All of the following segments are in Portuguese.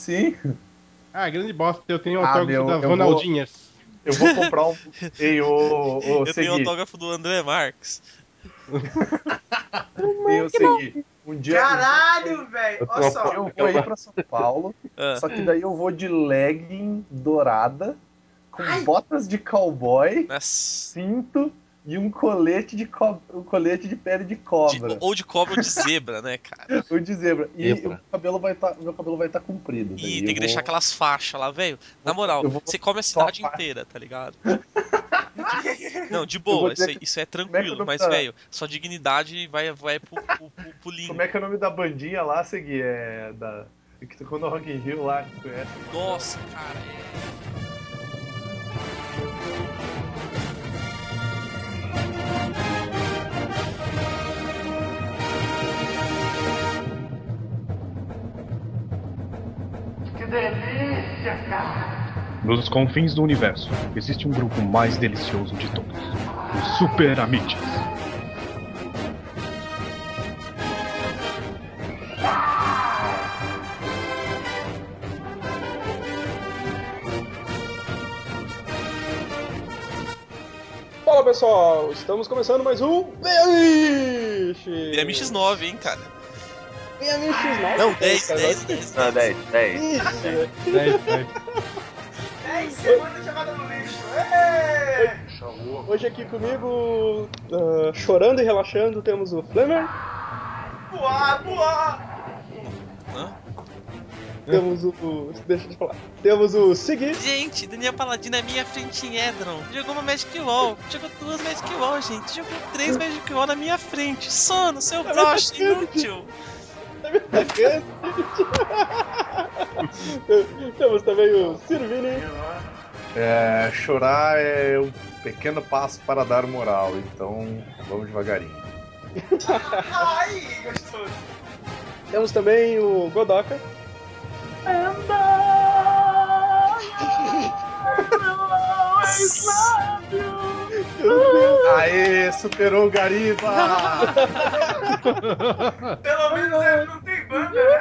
Sim. Ah, grande bosta, eu tenho Ah, autógrafo meu, das eu vou- Ronaldinhas. Eu vou comprar um. Ei, ô, ô, Eu tenho Segui. autógrafo do André Marques. Ei, ô, Segui. Um dia. Caralho, velho. Eu, Olha só. eu vou ir pra São Paulo, Ah. só que daí eu vou de legging dourada, com botas de cowboy, Nossa. cinto e um colete de, co... um colete de pele de De- cobra. ou de cobra ou de zebra, né, cara? Ou de zebra. E o cabelo vai tá, meu cabelo vai estar comprido. daí E tem que deixar vou- aquelas faixas lá, velho. Na moral, vou você come a cidade só a faixa. inteira, tá ligado? Não, de boa, isso, é- que- isso é é tranquilo, nome mas, da- velho, sua dignidade vai, vai pro, pro, pro, pro limbo. Como é que é o nome da bandinha lá, Segui? É da. Que tocou no Rock in Rio lá, que conhece? Nossa, cara, é. Nos confins do universo, existe um grupo mais delicioso de todos: os Super Amites. Fala pessoal, estamos começando mais um Beamish! BMX 9, hein, cara? Beamish 9? Não, 10, 10, 10. Não, 10, 10. Ixi, 10, 10. 10 semanas jogada no lixo. Hoje aqui comigo, ah, chorando e relaxando, temos o Flamer, Voar, voar. Hã? temos o, o- Deixa eu te falar. Temos o Sigui, Gente, Daniel Paladino é minha frente em Edron. Jogou uma Magic Wall. Jogou duas Magic Wall, gente. Jogou três Magic Wall na minha frente. Sono, seu broche inútil. temos também o Sirvini, É, chorar é um pequeno passo para dar moral, então vamos devagarinho. Ai, gostoso. temos também o Godoka, Aê, superou o Gariba! Pelo menos ele não tem banda, né?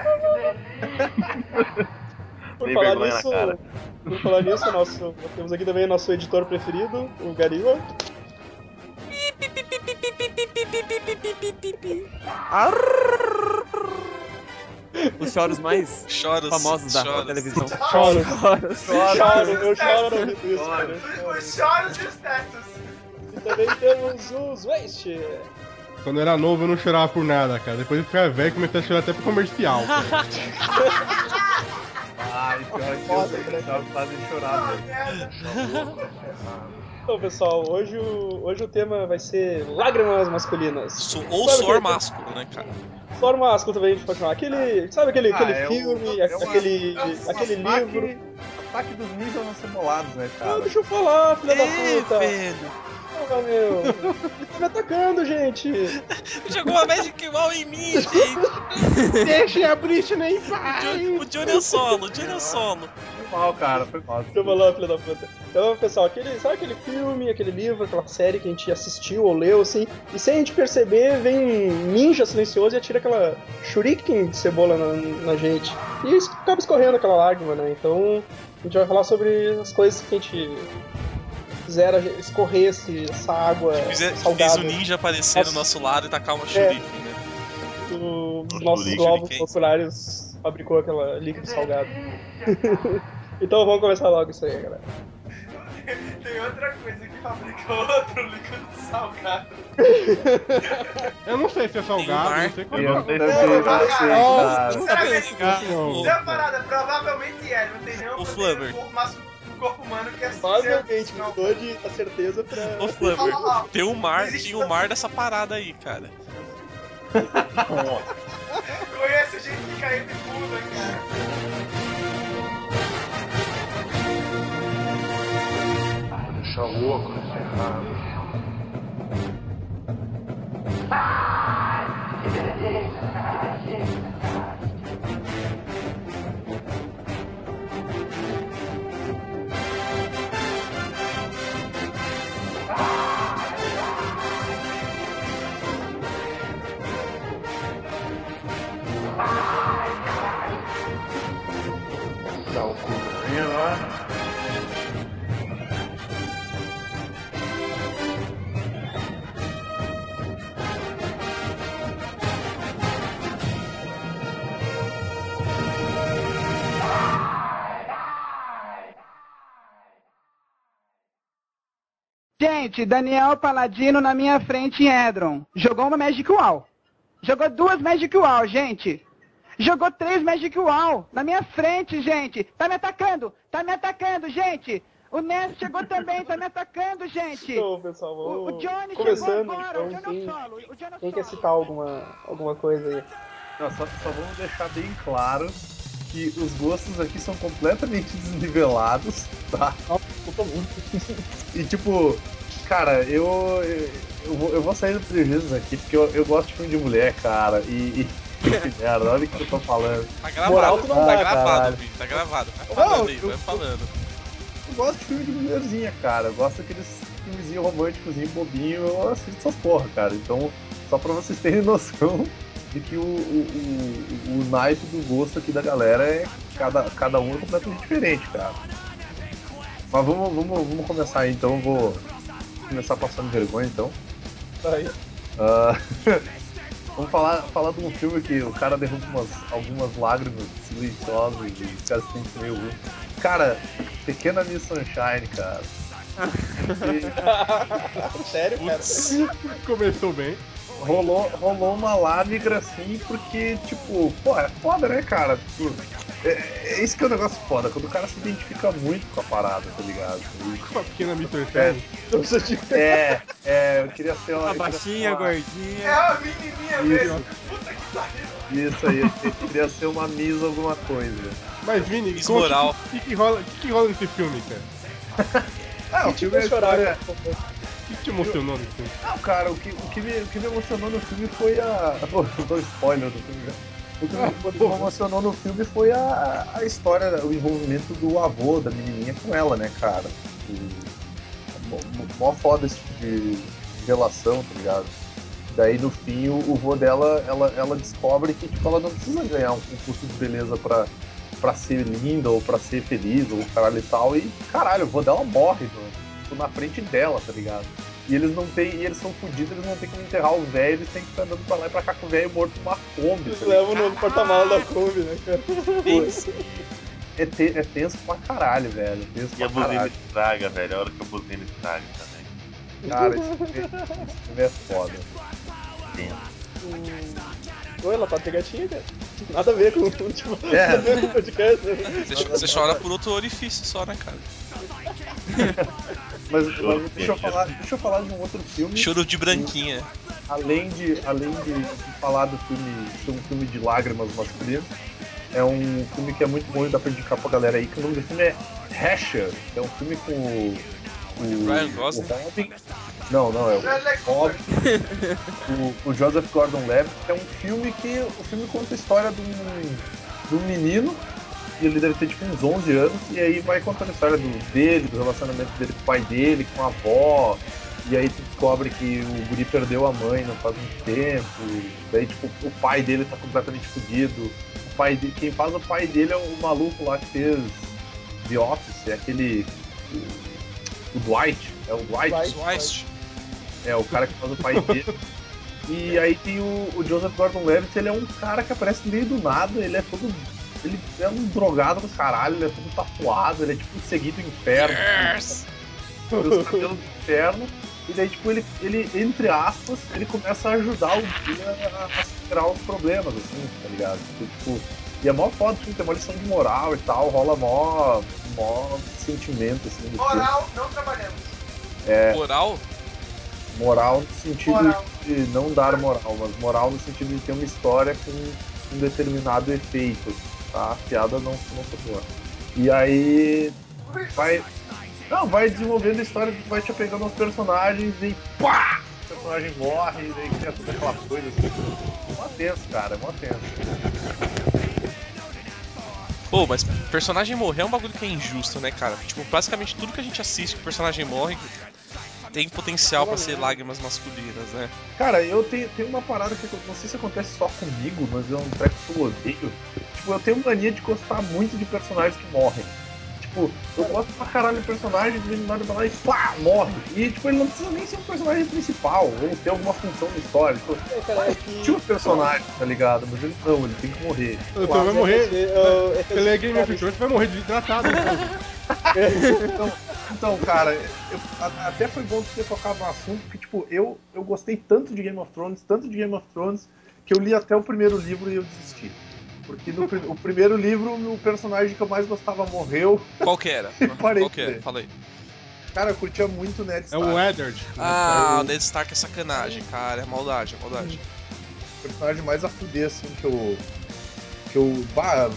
Por Tem falar nisso, por falar nisso, nosso, temos aqui também nosso editor preferido, o Gariba. Os choros mais Choros, famosos da choros. televisão. Choro, Choros. choro, eu choro ouvindo isso, cara. Os choros e os tetos. E também temos os Waste. Quando eu era novo eu não chorava por nada, cara. Depois eu ficava velho e comecei a chorar até pro comercial. Ai, pior que eu tava fazendo chorar Ah, merda. Então, pessoal, hoje o, hoje o tema vai ser lágrimas masculinas. Su- Ou Sabe suor másculo, né, cara? Só másculo também a gente pode chamar. Aquele, sabe aquele, Ah, aquele é o- filme, é uma- aquele, é um aquele Ataque- livro. Ataque dos ninjas não cebolados, né, cara? deixa eu falar, filha da puta. velho. Porra, meu. Ele tá me atacando, gente. Jogou uma Magic Wall em mim, gente. Deixem a Britney em O paz! Johnny- O Johnny é solo, o Johnny é solo. Foi mal, cara, foi mal. Eu falar, filha da puta. Então, pessoal, aquele, sabe aquele filme, aquele livro, aquela série que a gente assistiu ou leu, assim, e sem a gente perceber, vem um ninja silencioso e atira aquela shuriken de cebola na, na gente. E isso acaba escorrendo aquela lágrima, né? Então, a gente vai falar sobre as coisas que a gente fizeram escorrer esse, essa água Fiz, fiz salgada o ninja aparecer do Nossa. nosso lado e tacar uma shuriken, né? do Nossa, nossos shuriken, globos shuriken. oculares fabricou aquela líquido salgado. então vamos começar logo isso aí, galera. Tem outra coisa que fabrica outro líquido salgado. Eu não sei se é salgado, não sei qual Eu não é. sei Não, se não, eu cara. sei, cara. Sinceramente, Não. Tem uma parada, provavelmente é, não tem nenhum O poder corpo, mas o corpo humano que é assim. Provavelmente não. mudou de a certeza pra. Ô, Flubber, tem um mar, Existe tem um mar dessa parada aí, cara. Conheço gente que caiu de bunda, cara. deixar o oco encerrado. Ah! Gente, Daniel Paladino na minha frente em Edron. Jogou uma Magic Wall. Jogou duas Magic Wall, gente. Jogou três Magic Wall na minha frente, gente. Tá me atacando, tá me atacando, gente. O Ness chegou também, tá me atacando, gente. Pessoal, O, o Johnny começando. chegou agora, o então, Johnny é quem, o solo. O Johnny é o quem quer solo. citar alguma, alguma coisa aí? Não, só, só vamos deixar bem claro que os gostos aqui são completamente desnivelados, tá? E tipo, cara, eu. Eu vou, eu vou sair do prejuízo aqui, porque eu, eu gosto de filme de mulher, cara. E. e que merda, olha o que eu tô falando. Tá gravado, Moral tu não tá dá, gravado, tá gravado. Vai Não, falando aí, eu- vai falando. Eu gosto de filme de mulherzinha, cara. Eu gosto daqueles filmezinho românticozinho, bobinho. Eu assisto essas porra, cara. Então, só pra vocês terem noção de que o, o, o, o naipe do gosto aqui da galera é. Cada, cada um é completamente diferente, cara. Mas vamos, vamos, vamos começar aí, então. Vou começar passando vergonha, então. Aí. Ah, vamos falar, falar de um filme que o cara derruba umas, algumas lágrimas silenciosas e os caras se sentem meio ruim. Cara, Pequena Miss Sunshine, cara. Sério, cara? Começou bem. Rolou, rolou uma lágrima assim, porque, tipo, pô, é foda, né, cara? Tipo, é, é isso que é um negócio foda, quando o cara se identifica muito com a parada, tá ligado? Com a pequena Mr. Sunshine. Não precisa de- E- É, é, eu queria ser uma. A baixinha, uma- É gordinha. a menininha mesmo. Isso aí, eu queria ser uma Miss alguma coisa. Mas, Vini. O que, que, rola, o que, que rola nesse filme, cara? Ah, o filme é a chorar. história- que te emocionou nesse filme? Não, cara, o que, o, que me, o que me emocionou no filme foi a. Pô, eu dou spoiler do filme já. O que me me emocionou no filme foi a, a história, o envolvimento do avô da menininha com ela, né, cara? E, mó- mó foda esse tipo de relação, tá ligado? Daí no fim o, o vô dela, ela, ela descobre que tipo, ela não precisa ganhar um concurso de beleza pra, pra ser linda ou pra ser feliz ou caralho e tal. E caralho, o vô dela morre mano, tipo, na frente dela, tá ligado? E eles não tem, e eles são fodidos, eles não tem como enterrar o velho, eles têm que ficar andando pra lá e pra cá com o velho morto numa Kombi. Eles tá levam no porta-malas da Kombi, né, cara? É, te- é tenso pra caralho, velho. Tenso E a buzina caralho. estraga, velho. A hora que a buzina estraga também. Cara, esse filme, é foda. Oi, ela tá pegatinha, cara. Nada a ver com, tipo, É. nada a ver com o podcast. né? você, você chora por outro orifício só, né, cara? Mas, mas deixa, eu falar, deixa eu falar de um outro filme. Choro de branquinha. além de, além de, de falar do filme, ser um filme de lágrimas masculino, é um filme que é muito bom e dá pra indicar pra galera aí, que o nome do filme é Hasher, que é um filme com o. o Ryan Gosling? o Robin. Não, não, é o Robin, o, o Joseph Gordon-Levitt, que é um filme que o filme conta a história de um, de um menino e ele deve ter tipo uns 11 anos, e aí vai contando a história do, dele, do relacionamento dele com o pai dele, com a avó, e aí tu descobre que o guri perdeu a mãe não faz muito tempo, e daí tipo, o pai dele tá completamente fodido, o pai de, quem faz o pai dele é o maluco lá que fez The Office, é aquele. O, o Dwight, é o Dwight, Dwight. É o cara que faz o pai dele. E aí tem o, o Joseph Gordon-Levitt, ele é um cara que aparece no meio do nada, ele é todo ele é um drogado do caralho, ele é todo tatuado, ele é tipo seguido do inferno. Yes! Os cabelos do inferno. E daí, tipo, ele, ele, entre aspas, ele começa a ajudar o dia a, a superar os problemas, assim, tá ligado? Tipo, e é mó foda, tipo, tem uma lição de moral e tal, rola mó, mó sentimento, assim. Moral, não trabalhamos. Moral? Moral no sentido Moral. de não dar moral, mas moral no sentido de ter uma história com um determinado efeito, tá? A piada não, não foi boa. E aí vai. Não, vai desenvolvendo a história, vai te apegando aos personagens e pá! O personagem morre, e daí cria toda aquela coisa assim. Mó tenso, cara, mó tenso. Pô, mas personagem morrer é um bagulho que é injusto, né, cara? Tipo, basicamente tudo que a gente assiste que o personagem morre. Tem potencial pra ser lágrimas masculinas, né? Cara, eu tenho, tenho uma parada que eu não sei se acontece só comigo, mas é um treco que eu odeio. Tipo, eu tenho mania de gostar muito de personagens que morrem. Tipo, eu gosto pra caralho de personagem, de nada vai lá e pá, morre. E tipo, ele não precisa nem ser um personagem principal, ou ter alguma função na história. Tipo, É, cara, é que... tinha um personagem, tá ligado? Mas ele não, ele tem que morrer. Então vai morrer. Eu- eu- Ele é Game of Thrones, vai morrer desidratado. Então, então, cara, eu- até foi bom você ter tocado no assunto, porque, tipo, eu, eu gostei tanto de Game of Thrones, tanto de Game of Thrones, que eu li até o primeiro livro e eu desisti. Porque no o primeiro livro, o personagem que eu mais gostava morreu. Qual que era? Parei Qual que era? aí. Cara, eu curtia muito o Ned É Stark. o Eddard. Ah, o Ned Stark é sacanagem, cara. É maldade, é maldade. o personagem mais a fuder, assim, que eu. Que eu. Bah,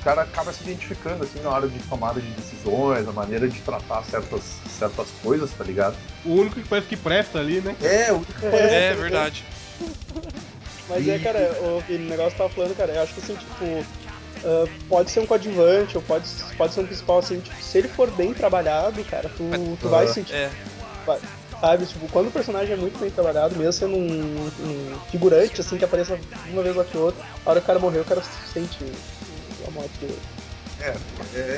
o cara acaba se identificando, assim, na hora de tomada de decisões, a maneira de tratar certas, certas coisas, tá ligado? O único que parece que presta ali, né? É, o É, verdade. Mas é, cara, o aquele negócio que tava falando, cara, eu acho que assim, tipo, ah, pode ser um coadjuvante, ou pode, pode ser um principal, assim, tipo, se ele for bem trabalhado, cara, tu, tu vai Ah. sentir, É. sabe, tipo, quando o personagem é muito bem trabalhado, mesmo sendo um, um figurante, assim, que apareça uma vez ou outra, a hora que o cara morrer, o cara sente a morte dele. É,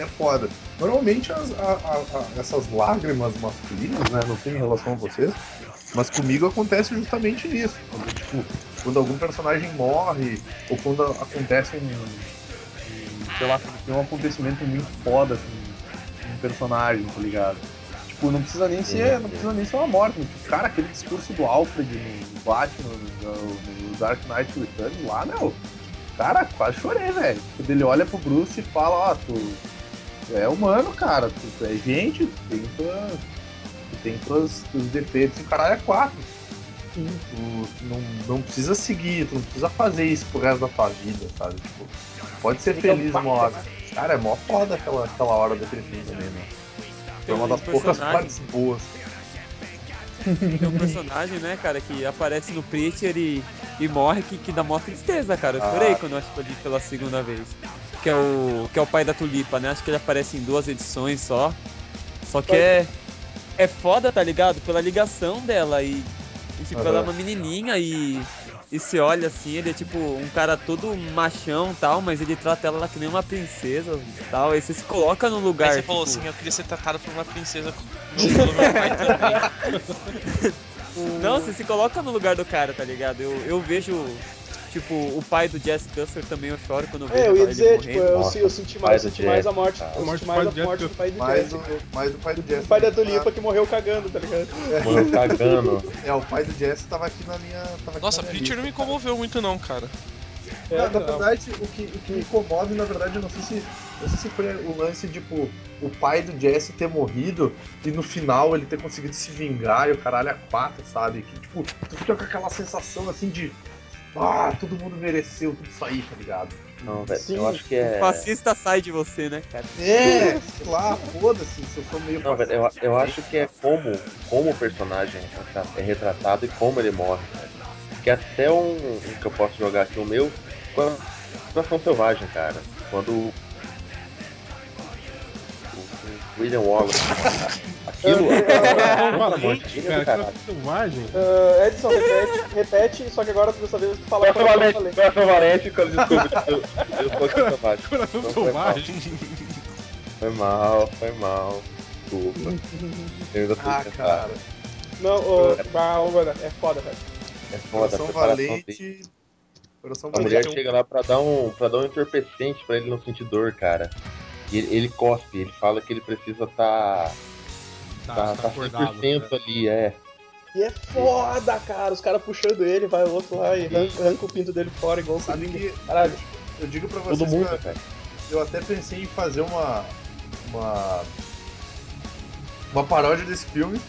é foda. Normalmente as- a- a- a- essas lágrimas masculinas, né? Não sei em relação a vocês, mas comigo acontece justamente nisso. Quando, tipo, quando algum personagem morre, ou quando acontece um. um, sei lá, tem um acontecimento muito foda com um personagem, tá ligado? Tipo, não precisa nem ser. Não precisa nem ser uma morte. Tipo, cara, aquele discurso do Alfred no Batman, no, no Dark Knight Returns lá, meu. Cara, quase chorei, velho. Quando ele olha pro Bruce e fala, ó, tu, tu é humano, cara, tu, tu é gente, tu tem, tua, tu tem tuas, teus defeitos e o caralho é quatro. Tu, tu não, não precisa seguir, tu não precisa fazer isso pro resto da tua vida, sabe? Tipo, pode ser feliz um uma hora. Cara, é mó foda aquela, aquela hora daquele filme também, né? Foi uma um das poucas partes boas. Tem um personagem, né, cara, que aparece no Preacher e, e morre, que, que dá mó tristeza, cara. Eu Ah. chorei quando eu escolhi pela segunda vez. Que é, o, que é o pai da Tulipa, né? Acho que ele aparece em duas edições só. Só que é, é foda, tá ligado? Pela ligação dela e, e tipo, ela é uma menininha e, e se olha assim, ele é tipo um cara todo machão e tal, mas ele trata ela que nem uma princesa e tal. Aí você se coloca no lugar. Aí você falou tipo, assim, eu queria ser tratado por uma princesa como meu pai também. Não, você se coloca no lugar do cara, tá ligado? Eu, eu vejo, tipo, o pai do Jess Custer também eu choro quando eu vejo É, eu ia ele dizer, tipo, morrendo. eu, Nossa, eu senti mais, do senti mais a morte, Jess, eu a morte senti do mais pai a do morte do Jess pai do Mais Jesse. o, mais o pai do Jesse. O pai da Tulipa que morreu cagando, tá ligado? Mano, cagando. É, o pai do Jesse tava aqui na minha. Tava aqui Nossa, Preacher não me comoveu muito não, cara. É, Na, na verdade, o que, o que me comove, na verdade, eu não sei se. Não sei se foi o lance, tipo, o pai do Jesse ter morrido e no final ele ter conseguido se vingar e o caralho é quatro, sabe? Que, tipo, tu fica com aquela sensação assim de. Ah, todo mundo mereceu tudo isso aí, tá ligado? Não, velho. Eu acho que O é. fascista sai de você, né, cara? É, sei lá, foda-se, se eu sou meio. Não, velho, eu, eu acho que é como, como o personagem é retratado e como ele morre, velho. Que até um, um que eu posso jogar aqui, o meu, a Nação Selvagem, cara. Quando o, o William Wallace. Aquilo. Fala, dele cara, que selvagem. Ah, Edson, repete, repete, só que agora dessa vez tu fala Coração Valente. Coração Valente, quando desculpa. Coração selvagem. Foi mal, foi mal. Desculpa. Eu ainda tô Ah, tentado. cara. Não, mano, é foda, velho. É foda, Coração. Valente. Coração A mulher Valente. chega lá pra dar um, pra dar um entorpecente pra ele não sentir dor, cara. E ele, ele cospe, ele fala que ele precisa tá, Tá, tá, tá tá acordado. 100% ali, é. E é foda, cara. Os caras puxando ele, vai o outro lá e arranca, arranca o pinto dele fora, igual o Sabe Coringa. que Caralho. eu digo pra vocês Todo mundo, que cara. eu até pensei em fazer uma. uma. uma paródia desse filme.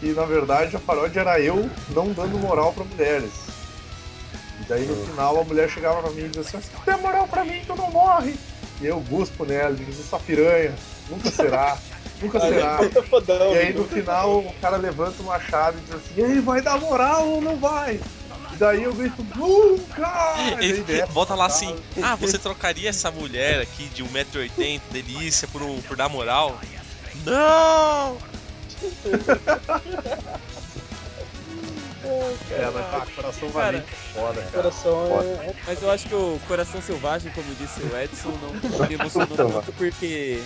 Que na verdade a paródia era eu não dando moral pra mulheres. E daí no final a mulher chegava pra mim e dizia assim: tu der moral pra mim, tu não morre. E eu guspo nela, digo: Essa piranha, nunca será, nunca será. E aí no mano. final o cara levanta uma chave e diz assim: E aí, vai dar moral ou não vai? E daí eu grito: Nunca! E Ele desce bota lá assim, ah, você trocaria essa mulher aqui de 1,80m, delícia, por, um- por dar moral? Não! É, mas tá, coração Cara, valente é foda, cara. Coração Foda. é, é Mas eu acho que o Coração Selvagem, como disse o Edson, não me emocionou tanto porque.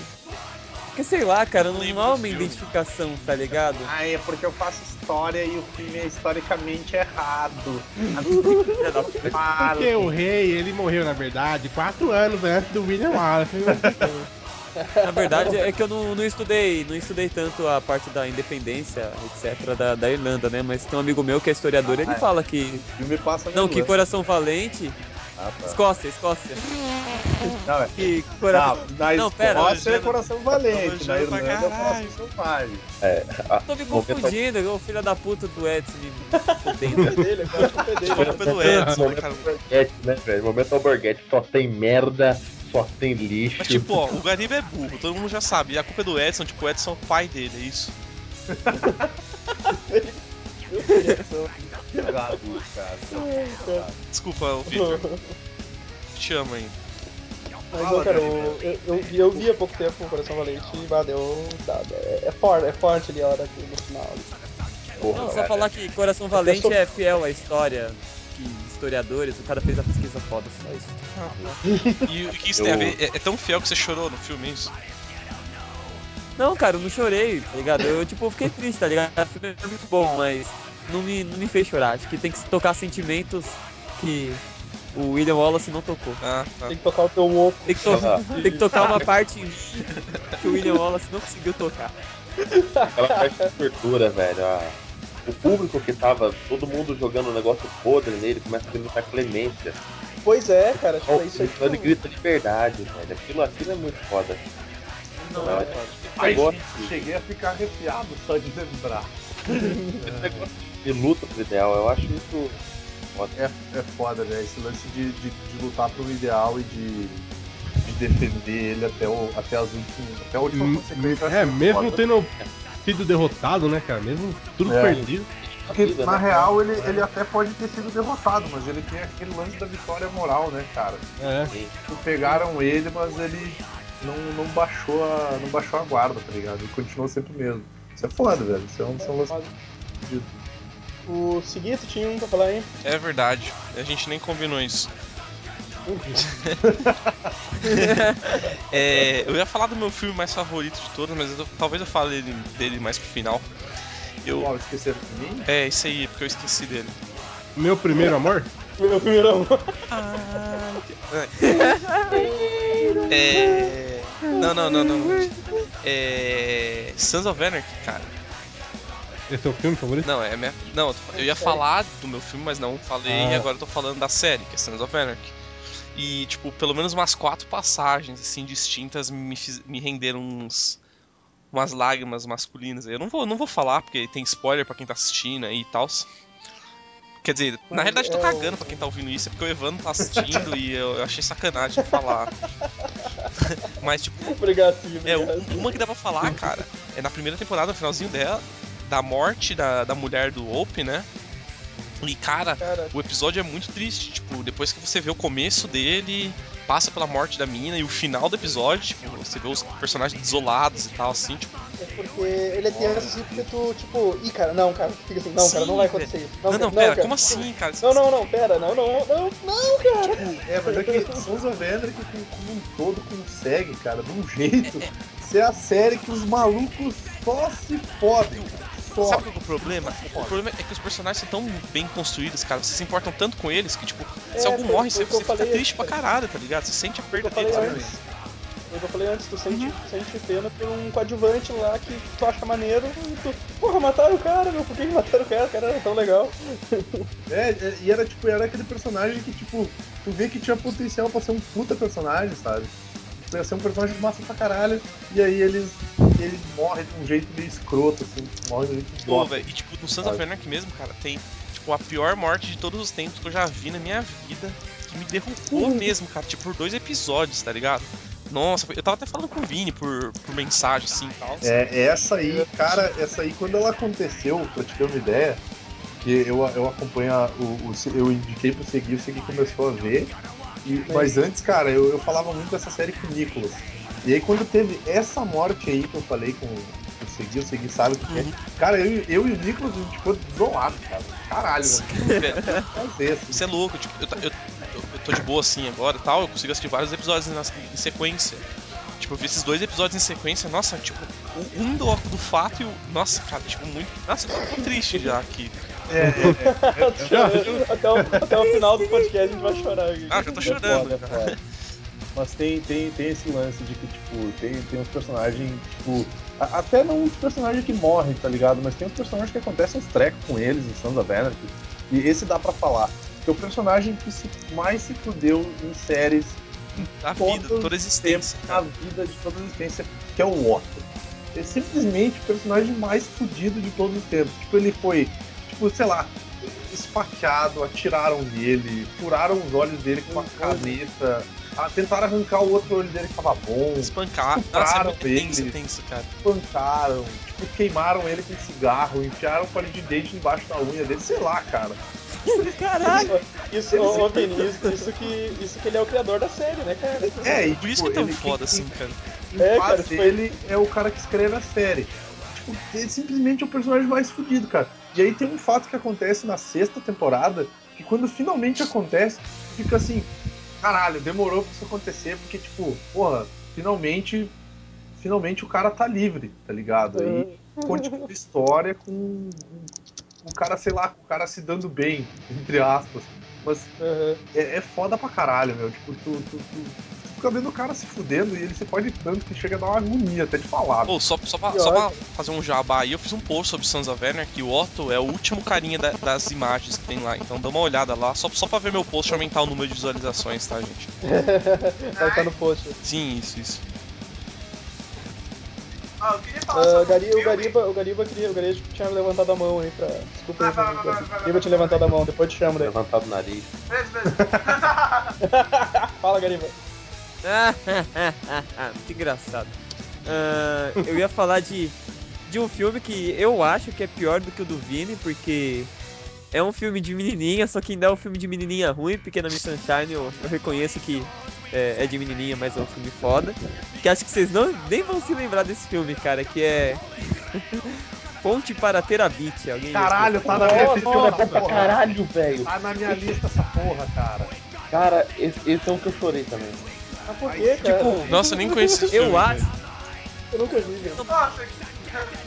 Porque sei lá, cara, não, não há uma identificação, tá ligado? Ah, é porque eu faço história e o filme é historicamente errado. Porque o rei, ele morreu, na verdade, quatro anos antes do William Wallace. Na verdade é que eu não, não estudei, não estudei tanto a parte da independência, etc, da, da Irlanda, né? Mas tem um amigo meu que é historiador, ele Ah, é. fala que. Não, que. Coração Valente. Ah, tá. Escócia, Escócia. Não, é. Que coração. Não, na Não, pera. Escócia é coração valente, na Irlanda é caralho. coração selvagem. É, a- Tô me confundindo, o filho da puta do Edson me culpa fudendo. dele, agora a culpa é dele. A culpa é do Edson, né, cara? Alborguete, né, velho? Momento Alborguete só tem merda, só tem lixo. Mas tipo, ó, o Gariba é burro, todo mundo já sabe. E a culpa é do Edson, tipo, o Edson é o pai dele, é isso. Cara. Desculpa, ô Victor. Te amo aí. Mas não, cara, eu, eu, eu, vi- eu vi há pouco tempo o Coração Valente e bah, deu. dá- é, é forte, é forte ali a hora que no final. Porra, Não, só cara. falar que Coração Valente é fiel à história que historiadores, o cara fez a pesquisa foda, só isso. E o que isso tem a ver? É, é tão fiel que você chorou no filme, é isso? Não, cara, eu não chorei, tá ligado? Eu, tipo, fiquei triste, tá ligado? O filme é muito bom, mas não me, não me fez chorar. Acho que tem que tocar sentimentos que o William Wallace não tocou. Ah, tá. Tem que tocar o teu oco. Tem que, to- tem que tocar uma parte que o William Wallace não conseguiu tocar. Aquela parte de abertura, velho. O público que tava, todo mundo jogando um negócio podre nele, começa a gritar clemência. Pois é, cara, Oh, é isso aí. ele grita de verdade, velho. Aquilo, aquilo é muito foda. Não, Não, é, gente, cheguei a ficar arrepiado só de lembrar. esse negócio de luta pro ideal, eu acho muito foda. É, é foda, né? Esse lance de, de, de lutar pro ideal e de, de defender ele até, o, até, as últimas, até a última Hum, consequência. É, mesmo Foda. tendo sido derrotado, né, cara? Mesmo tudo É. perdido. Porque, Vida, na né? real, ele, ele até pode ter sido derrotado, mas ele tem aquele lance da vitória moral, né, cara? É. Tipo, pegaram ele, mas ele não, não, baixou a, não baixou a guarda, tá ligado? Ele continuou sempre o mesmo. Isso é foda, velho. Isso é um, isso é um lance fudido. O Seguito tinha um pra falar, hein? É verdade. A gente nem combinou isso. É, eu ia falar do meu filme mais favorito de todos, mas eu- talvez eu fale dele, dele mais pro final. Eu, Uau, esqueceram de mim? é, isso aí, porque eu esqueci dele. Meu primeiro amor? Meu primeiro amor. É. Não, não, não, não. É. Sons of Anarchy, cara. Esse é o filme favorito? Não, é minha. Não, eu ia falar do meu filme, mas não falei, Ah. e agora eu tô falando da série, que é Sons of Anarchy. E, tipo, pelo menos umas quatro passagens, assim, distintas me, fiz- me renderam uns. umas lágrimas masculinas. Eu não vou, não vou falar, porque tem spoiler pra quem tá assistindo aí e tal. Quer dizer, na Mas realidade eu tô é cagando pra quem tá ouvindo isso, é porque o Evandro tá assistindo e eu, eu achei sacanagem falar. Mas, tipo, Obrigado, é, obrigado. uma que dá pra falar, cara, é na primeira temporada, no finalzinho dela, da morte da, da mulher do Ope, né? E, cara, Cara, o episódio é muito triste, tipo, depois que você vê o começo dele, passa pela morte da mina e o final do episódio, tipo, você vê os personagens desolados e tal, assim, tipo, é porque ele é tenso assim, porque tu, tipo, ih, cara, não, cara, fica assim, não, cara, Sim, não vai acontecer isso. não, não, cara, pera, cara. como assim, cara? Não, não, não, pera, não, não, não, não, cara. É, mas é que Sons of Anarchy como como um todo consegue, cara, de um jeito, ser a série que os malucos só se fodem, Só. Sabe qual que é o problema? O problema é que os personagens são tão bem construídos, cara, você se importam tanto com eles que, tipo, se É, algum foi- morre, foi você, você fica falei triste pra caralho, tá ligado? Você sente a perda deles. antes. Que eu falei antes, tu sente, tu sente pena por um coadjuvante lá que tu acha maneiro e tu, porra, mataram o cara, meu, por que que mataram o cara? O cara era tão legal. É, é, e era tipo, era aquele personagem que, tipo, tu vê que tinha potencial pra ser um puta personagem, sabe? Tipo, ia ser um personagem massa pra caralho, e aí eles. ele morre de um jeito meio escroto, assim, morre de um jeito Pô, velho, e tipo, no Sons of Anarchy mesmo, cara, tem, tipo, a pior morte de todos os tempos que eu já vi na minha vida, que me derrubou mesmo, cara, tipo, por dois episódios, tá ligado? Nossa, eu tava até falando com o Vini por, por mensagem, assim, e tal. É, essa aí, cara, essa aí quando ela aconteceu, pra te ter uma ideia, que eu, eu acompanho a- o, o- eu indiquei pro Segui, o Segui começou a ver. E- mas antes, cara, eu, eu falava muito dessa série com o Nicolas. E aí quando teve essa morte aí que eu falei com, o Segui, o Segui sabe o que é. Cara, eu, eu e o Nicolas, a gente ficou desolado, cara. Caralho. Velho, Fazer, assim. Isso é louco, tipo, eu, eu, eu, tô de boa assim agora e tal, eu consigo assistir vários episódios em sequência. Tipo, eu vi esses dois episódios em sequência, nossa, tipo, um do do Fato e o. Nossa, cara, tipo, muito. Nossa, eu tô triste já aqui. É, é, é. até, o, até o final do podcast a gente vai chorar aqui. Ah, já tô É chorando. foda, é foda. Mas tem, tem, tem esse lance de que, tipo, tem, tem uns personagens, tipo. a- Até não os personagens que morrem, tá ligado? Mas tem uns personagens que acontecem uns trecos com eles em Sons of Anarchy. E esse dá pra falar. Que é o personagem que se, mais se fudeu em séries A Todo vida, toda a existência. na cara. vida de toda a existência, que é o Otto. É simplesmente o personagem mais fudido de todos os tempos. Tipo, ele foi, tipo, sei lá, esfaqueado, atiraram nele, furaram os olhos dele com uma caneta, ah, tentaram arrancar o outro olho dele que tava bom, Espancar. Nossa, é ele. tenso, tenso, cara. espancaram, tipo, queimaram ele com cigarro, enfiaram palito de dente embaixo da unha dele, sei lá, cara. Caralho! Isso, Vini, isso, isso que, isso que ele é o criador da série, né, cara? É, e Por isso tipo, que é tão ele- foda assim, cara. Em É, é, cara, tipo, ele é o cara que escreve a série. Tipo, ele simplesmente é o personagem mais fudido, cara. E aí tem um fato que acontece na sexta temporada, que quando finalmente acontece, fica assim, caralho, demorou pra isso acontecer, porque, tipo, porra, finalmente. Finalmente o cara tá livre, tá ligado? Aí continua a história com o cara, sei lá, com o cara se dando bem, entre aspas. Mas Uhum. é, é foda pra caralho, meu. Tipo, tu, tu, tu fica vendo o cara se fudendo e ele se pode tanto que chega a dar uma agonia até de falar. Pô, só, só, pra, só pra fazer um jabá aí, eu fiz um post sobre of Anarchy, que o Otto é o último carinha da- das imagens que tem lá. Então dá uma olhada lá, só, só pra ver meu post e aumentar o número de visualizações, tá, gente? Vai estar no post. Sim, isso, isso. Ah, eu queria falar Ah, sobre o. Gariba, o Gariba queria, o Gariba tinha levantado a mão aí pra. Desculpa aí, vai, vai, Gariba tinha levantado a mão, depois te chamo daí. Levantado o nariz. Beleza, beleza. Fala, Gariba. Muito engraçado. Ah, eu ia falar de, de um filme que eu acho que é pior do que o do Vini, porque é um filme de menininha, só que ainda é um filme de menininha ruim. Pequena Miss Sunshine, eu, eu reconheço que é, é de menininha, mas é um filme foda. Que acho que vocês não, nem vão se lembrar desse filme, cara, que é Ponte para Terabit. Alguém Caralho, tá na minha lista. nossa, essa pra porra. caralho, velho. Tá na minha lista essa porra, cara. Cara, esse, esse é um que eu chorei também. Mas por quê, cara? Tipo, Nossa, eu nem conheço esse filme. eu acho, eu nunca vi, velho.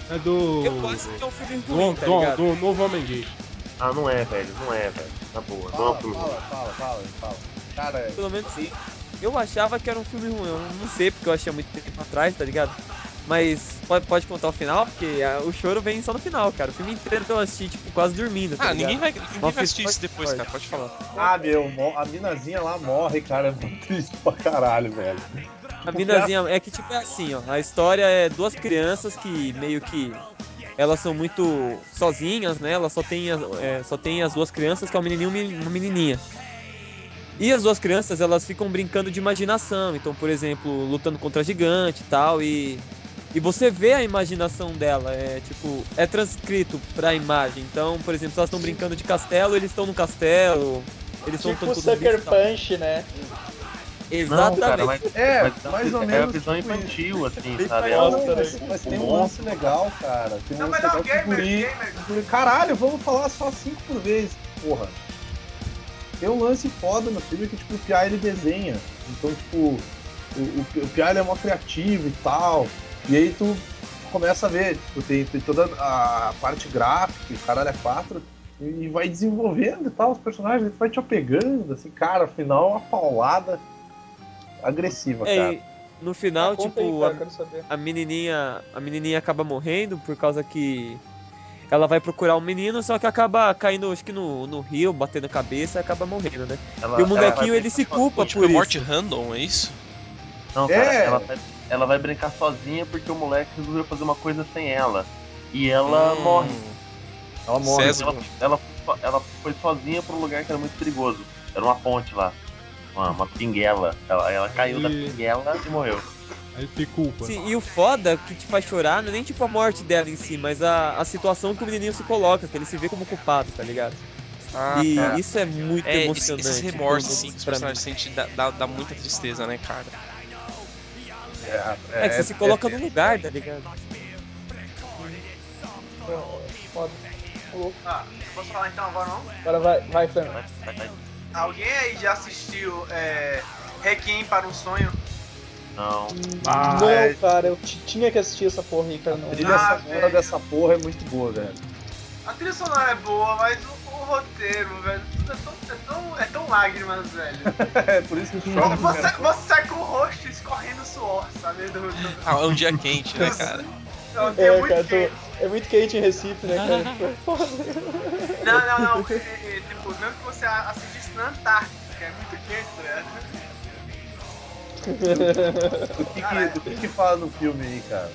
É do. eu acho que é um filme do, ruim, tá do, do novo Homem Gay. Ah, não é, velho. Não é, velho. Na boa. Não é um Fala, filme. fala, fala, fala, fala. Cara, Pelo menos eu achava que era um filme ruim. Eu não sei porque eu achei há muito tempo atrás, tá ligado? Mas pode, pode contar o final, porque ah, o choro vem só no final, cara. O filme inteiro eu assisti, tipo, quase dormindo. Tá Ah, ligado? ninguém vai, ninguém vai assistir isso depois, cara, pode falar. ah, meu, a minazinha lá morre, cara. É muito triste pra caralho, velho. A minazinha é que tipo é assim, ó. A história é duas crianças que meio que elas são muito sozinhas, né? Elas só tem as, é, só tem as duas crianças, que é um menininho e uma menininha. E as duas crianças, elas ficam brincando de imaginação. Então, por exemplo, lutando contra gigante e tal. E, e você vê a imaginação dela. É tipo, é transcrito pra imagem. Então, por exemplo, se elas estão brincando de castelo, eles estão no castelo. Eles estão Tipo todos Sucker. Punch, né? Não, Exatamente. cara, mas, É, mas mais ou é a menos. visão tipo isso. infantil, assim, Bem sabe? Não, Ela- mas, mas tem um lance legal, cara. Tem um Não, lance mas não, legal gamer, guri- gamer. o guri- Caralho, vamos falar só cinco por vez, porra. Tem um lance foda no filme que, tipo, o Pia ele desenha. Então, tipo, o, o, o Pia ele é mó criativo e tal. E aí tu começa a ver, tipo, tem, tem toda a parte gráfica, o caralho é quatro, e vai desenvolvendo e tal, os personagens, ele vai te apegando, assim, cara, afinal é uma paulada agressiva, É, cara. e no final, Ah, tipo, aí, a- cara, saber. a menininha, a menininha acaba morrendo por causa que ela vai procurar o menino, só que acaba caindo, acho que no, no rio, batendo a cabeça e acaba morrendo, né? ela- e o molequinho, ele se culpa Tipo, por é isso. morte random, é isso? Não, cara, É. ela, vai, ela vai brincar sozinha porque o moleque resolveu fazer uma coisa sem ela. E ela Hum, morre. Ela morre. César. Ela, ela, foi- ela foi sozinha pra um lugar que era muito perigoso. Era uma ponte lá. Uma, uma pinguela. Ela, ela caiu da E- pinguela e morreu. Aí se culpa. Sim, e o foda que te faz chorar não é nem tipo a morte dela em si, mas a, a situação que o menininho se coloca, que ele se vê como culpado, tá ligado? Ah, e tá. isso é muito É, emocionante. esses remorsos, menos que os mim. personagens sentem dá, dá, dá muita tristeza, né, cara? É que você se coloca no lugar, tá ligado? Foda. Louco. Ah, posso falar então agora não? Agora vai, vai, Fran. Vai, vai, vai. Alguém aí já assistiu é, Requiem para um Sonho? Não. Ah, não, é- cara, eu tinha que assistir essa porra aí, cara. Não. A trilha Ah, sonora velho. dessa porra é muito boa, velho. A trilha sonora é boa, mas o roteiro, velho, tudo é tão, é tão, é tão lágrimas, velho. É por isso que chove, Você, você sai com o rosto escorrendo suor, sabe? Do, do, Ah, é um dia quente, né, cara? Não, tem É, muito cara, tô- quente. é muito quente em Recife, né, cara? Não, não, não. é, é, é, tipo, mesmo que você assistisse na Antártica, é muito quente, ligado? Do que, que, do que que fala no filme aí, cara?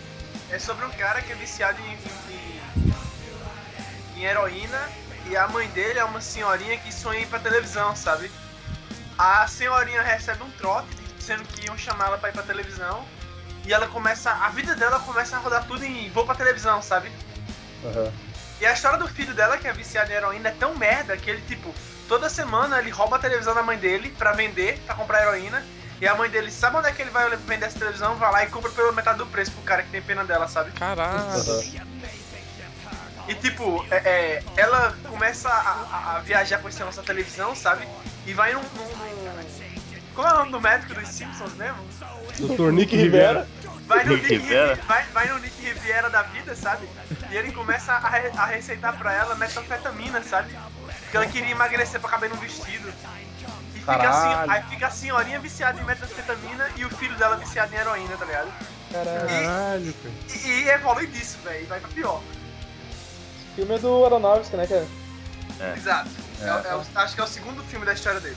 É sobre um cara que é viciado em, em, em- em heroína e a mãe dele é uma senhorinha que sonha ir pra televisão, sabe? A senhorinha recebe um trote, sendo que iam chamar ela pra ir pra televisão. E ela começa. A vida dela começa a rodar tudo em vou pra televisão, sabe? Aham. E a história do filho dela, que é viciado em heroína, é tão merda que ele, tipo, toda semana ele rouba a televisão da mãe dele pra vender, pra comprar heroína. E a mãe dele sabe onde é que ele vai vender essa televisão, vai lá e compra pela metade do preço pro cara que tem pena dela, sabe? Caralho. Aham. E tipo, é, é, ela começa a, a- a viajar com esse negócio da televisão, sabe? E vai num, num- num- Qual é o nome do médico dos Simpsons mesmo? Dr. Nick Rivera. Vai no Nick Riviera? Riviera, vai, vai no Nick Riviera da vida, sabe? E ele começa a, re- a receitar pra ela metanfetamina, sabe? Porque ela queria emagrecer pra caber num vestido. E fica assim, aí fica a senhorinha viciada em metanfetamina e o filho dela viciado em heroína, tá ligado? Caralho. Caralho, cara. E, e evolui disso, velho, e vai pra pior. Filme é do Aronofsky, né, cara? Exato. É. É- é o- acho que é o segundo filme da história dele.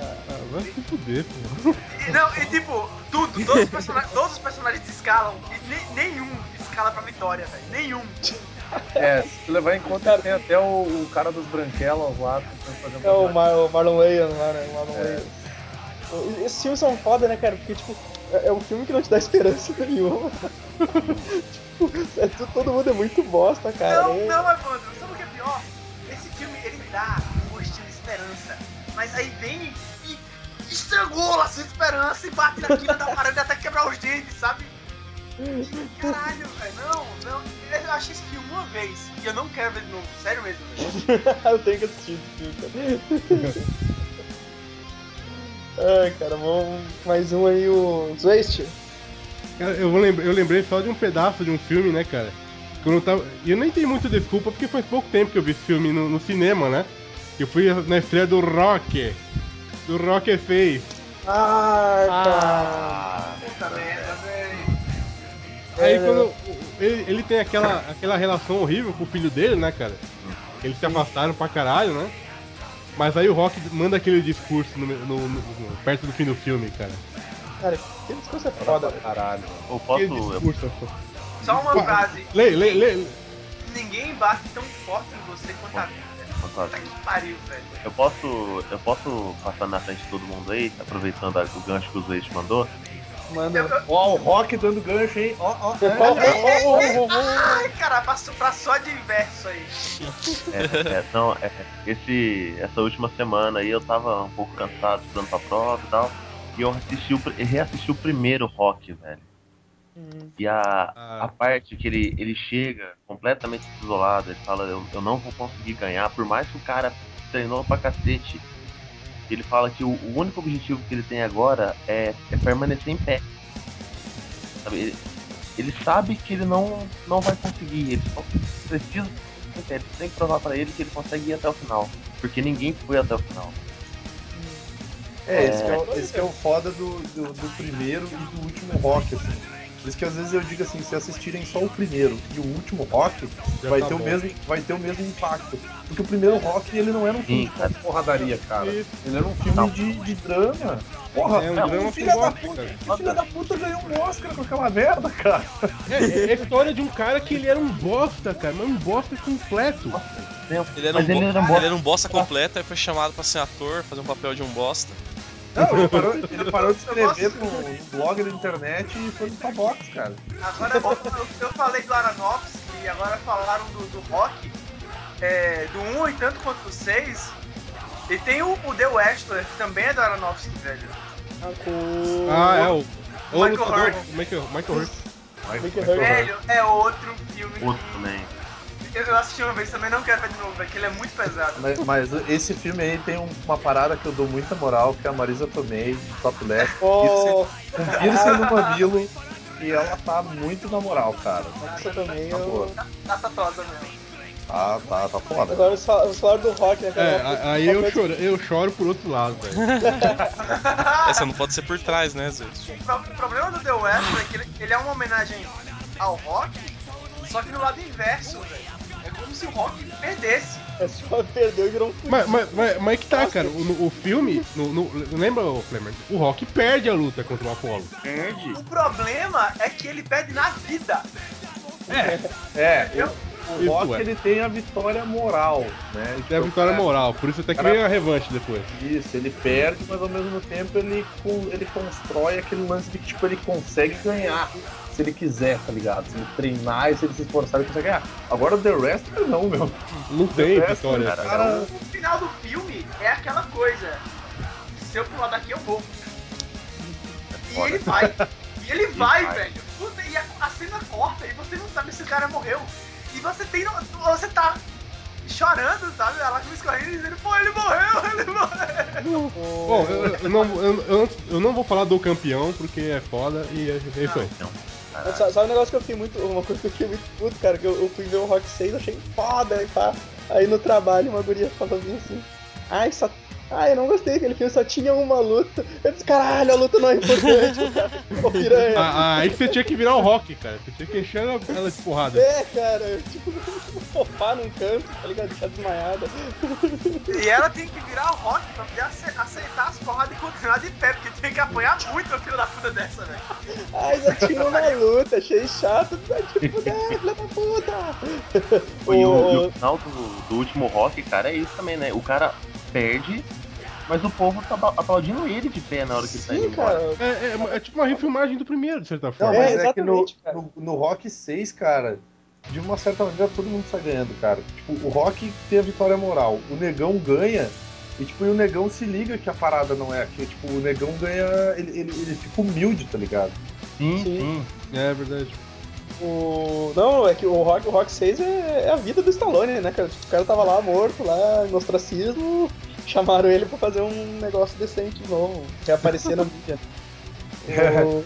Ah, vai se fuder, pô. E, não, e tipo, tudo, todos os, persona- todos os personagens escalam e ne- nenhum escala pra vitória, velho. Nenhum. É, se tu levar em conta, tem até o, o cara dos branquelas lá um É o. Mar o Marlon Wayans lá, né? O Marlon É. Wayans. Esses filmes são foda, né, cara? Porque, tipo, é, é um filme que não te dá esperança nenhuma. tipo, é, todo mundo é muito bosta, cara. Não, É- não, Evandro, sabe o que é pior? Esse filme, ele dá um gostinho de esperança, mas aí vem e estrangula a sua esperança e bate na quina da parede até quebrar os dentes, sabe? E, Caralho, velho, não, não. Eu achei esse filme uma vez e eu não quero ver de novo, sério mesmo, velho. eu tenho que assistir esse filme, cara. Ai, cara, vamos mais um aí, o Zwist. Cara, eu, vou lembra- eu lembrei só de um pedaço de um filme, né, cara? Que eu não tava. E eu nem tenho muita desculpa, porque faz pouco tempo que eu vi esse filme no, no cinema, né? Eu fui na estreia do Rock. Do Rock é Face. Ah, Ah, Puta merda, velho. Aí quando ele, ele tem aquela, aquela relação horrível com o filho dele, né, cara? Eles se afastaram pra caralho, né? Mas aí o Rock manda aquele discurso no- no- no- perto do fim do filme, cara. Cara, que discurso é Foda caralho. eu posso. Eu, discurso. pô. Só uma frase. Lê, lê, lê. Ninguém bate tão forte em você quanto a vida. Puta que pariu, velho. eu posso. Eu posso passar na frente de todo mundo aí, aproveitando o gancho que o Zuete mandou. Manda. Ó, o Rock dando gancho, hein? Ó, ó. Ó, ó, ó, ó, ó, ó. Ai, cara, passou pra só de verso aí. É, é, não, é, esse, essa última semana aí eu tava um pouco cansado, estudando pra prova e tal. E eu assisti o, reassisti o primeiro rock, velho. Hum. E a, Ah. a parte que ele, ele chega completamente isolado, ele fala, eu, eu não vou conseguir ganhar, por mais que o cara treinou pra cacete. Ele fala que o, o único objetivo que ele tem agora é, é permanecer em pé. Sabe, Ele, ele sabe que ele não, não vai conseguir, ele só precisa ele tem que provar pra ele que ele consegue ir até o final. Porque ninguém foi até o final. É, esse, que é, o, esse que é o foda do, do, do primeiro e do último rock, assim. Por isso que às vezes eu digo assim, se assistirem só o primeiro e o último rock, Já vai, tá ter o mesmo, vai ter o mesmo impacto. Porque o primeiro rock, ele não era um filme Sim, cara. de porradaria, cara. Ele era um filme de, de drama. Porra, É um o drama filho com da puta, filho da puta ganhou um Oscar com aquela merda, cara. É, é a história de um cara que ele era um bosta, cara, mas um bosta completo. Ele era, um ele bo- era um bosta. ele era um bosta completo, aí foi chamado pra ser ator, fazer um papel de um bosta. Não, ele parou, ele parou de escrever no, no blog da internet e foi pra box, cara. Agora eu, eu- eu falei do Aronofsky e agora falaram do, do rock, é, do 1 e tanto quanto do 6. E tem o, o The Wrestler, que também é do Aronofsky, velho. Ah, Ah, é o. o Michael Hurt. o Michael, Michael Hurt. Mas Hugger. Velho, é outro filme outro que também. Eu assisti uma vez também, não quero ver de novo, velho, que ele é muito pesado. Mas, mas esse filme aí tem um- uma parada que eu dou muita moral, que é a Marisa Tomei, de Top Left. Oh, Com piercing no mamilo. E ela tá muito na moral, cara. essa também Tá boa. eu... Tá tatuada mesmo. Tá, tá, tá foda. Agora os os falaram do rock, né? É, a- aí eu choro, eu choro por outro lado, velho. Essa não pode ser por trás, né, Zeus? O o problema do The West é que ele, ele é uma homenagem ao rock, só que no lado inverso, velho. É se o rock perdesse. É só perdeu e virou um Mas, mas, mas, mas que tá, cara, o, no- o filme, no, no- lembra, ô, Flemer? O Rock perde a luta contra o Apollo. Perde. O problema é que ele perde na vida. É, Eu- o Isso Rock é. ele tem a vitória moral, né? Tem a vitória moral, por isso até que Cara- veio a revanche depois. Isso, ele perde, mas ao mesmo tempo ele, ele constrói aquele lance de que tipo, ele consegue ganhar se ele quiser, tá ligado? Se ele treinar e se ele se esforçar, ele consegue ganhar. Agora o The Wrestler não, meu. Não tem vitória. Cara. cara, O final do filme é aquela coisa. Se eu pular daqui, eu morro. E ele vai. E ele vai, vai. velho. Puta, E a, a cena corta e você não sabe se o cara morreu. E você tem. no- Você tá chorando, sabe? Ela começa correndo e dizendo, pô, ele morreu, ele morreu. Bom, eu, eu não, eu, eu- eu não vou falar do campeão, porque é foda e é, é isso aí. Mas Sabe, um negócio que eu fiquei muito. Uma coisa que eu fiquei muito puto, cara, que eu, eu fui ver o Rock 6, achei foda pá. Aí no trabalho uma guria falou assim. Ai, só. Ai, eu não gostei daquele filme, só tinha uma luta. Eu disse, caralho, a luta não é importante, cara. Ô piranha. Ah, ah, aí que você tinha que virar o Rock, cara. Você tinha que encher ela ela de porrada. É, cara, eu, tipo, sofá num canto, tá ligado? Deixar desmaiada. E ela tem que virar o rock pra poder ace- aceitar as porradas e continuar de pé, porque tem que apanhar muito a filha da puta dessa, velho. Ai, só tinha uma luta, achei chato. Te fuder, filha da puta. E o, e O- o final do, do último rock, cara, é isso também, né? O cara perde, mas o povo tá aplaudindo ele de pé na hora que ele tá indo Sim, embora. cara. É, é- é tipo uma refilmagem do primeiro, de certa Não, forma. É, mas é, que no, no, no Rock 6, cara, de uma certa maneira todo mundo sai ganhando, cara. Tipo, o Rock tem a vitória moral, o Negão ganha, e tipo, e o Negão se liga que a parada não é aqui. Tipo, o Negão ganha. Ele, ele, ele fica humilde, tá ligado? Sim, Sim. sim. É verdade. O... Não, é que o Rock, o Rock 6 é, é a vida do Stallone, né, cara? Tipo, o cara tava lá morto, lá no ostracismo, chamaram ele pra fazer um negócio decente de novo, reaparecer na mídia. O...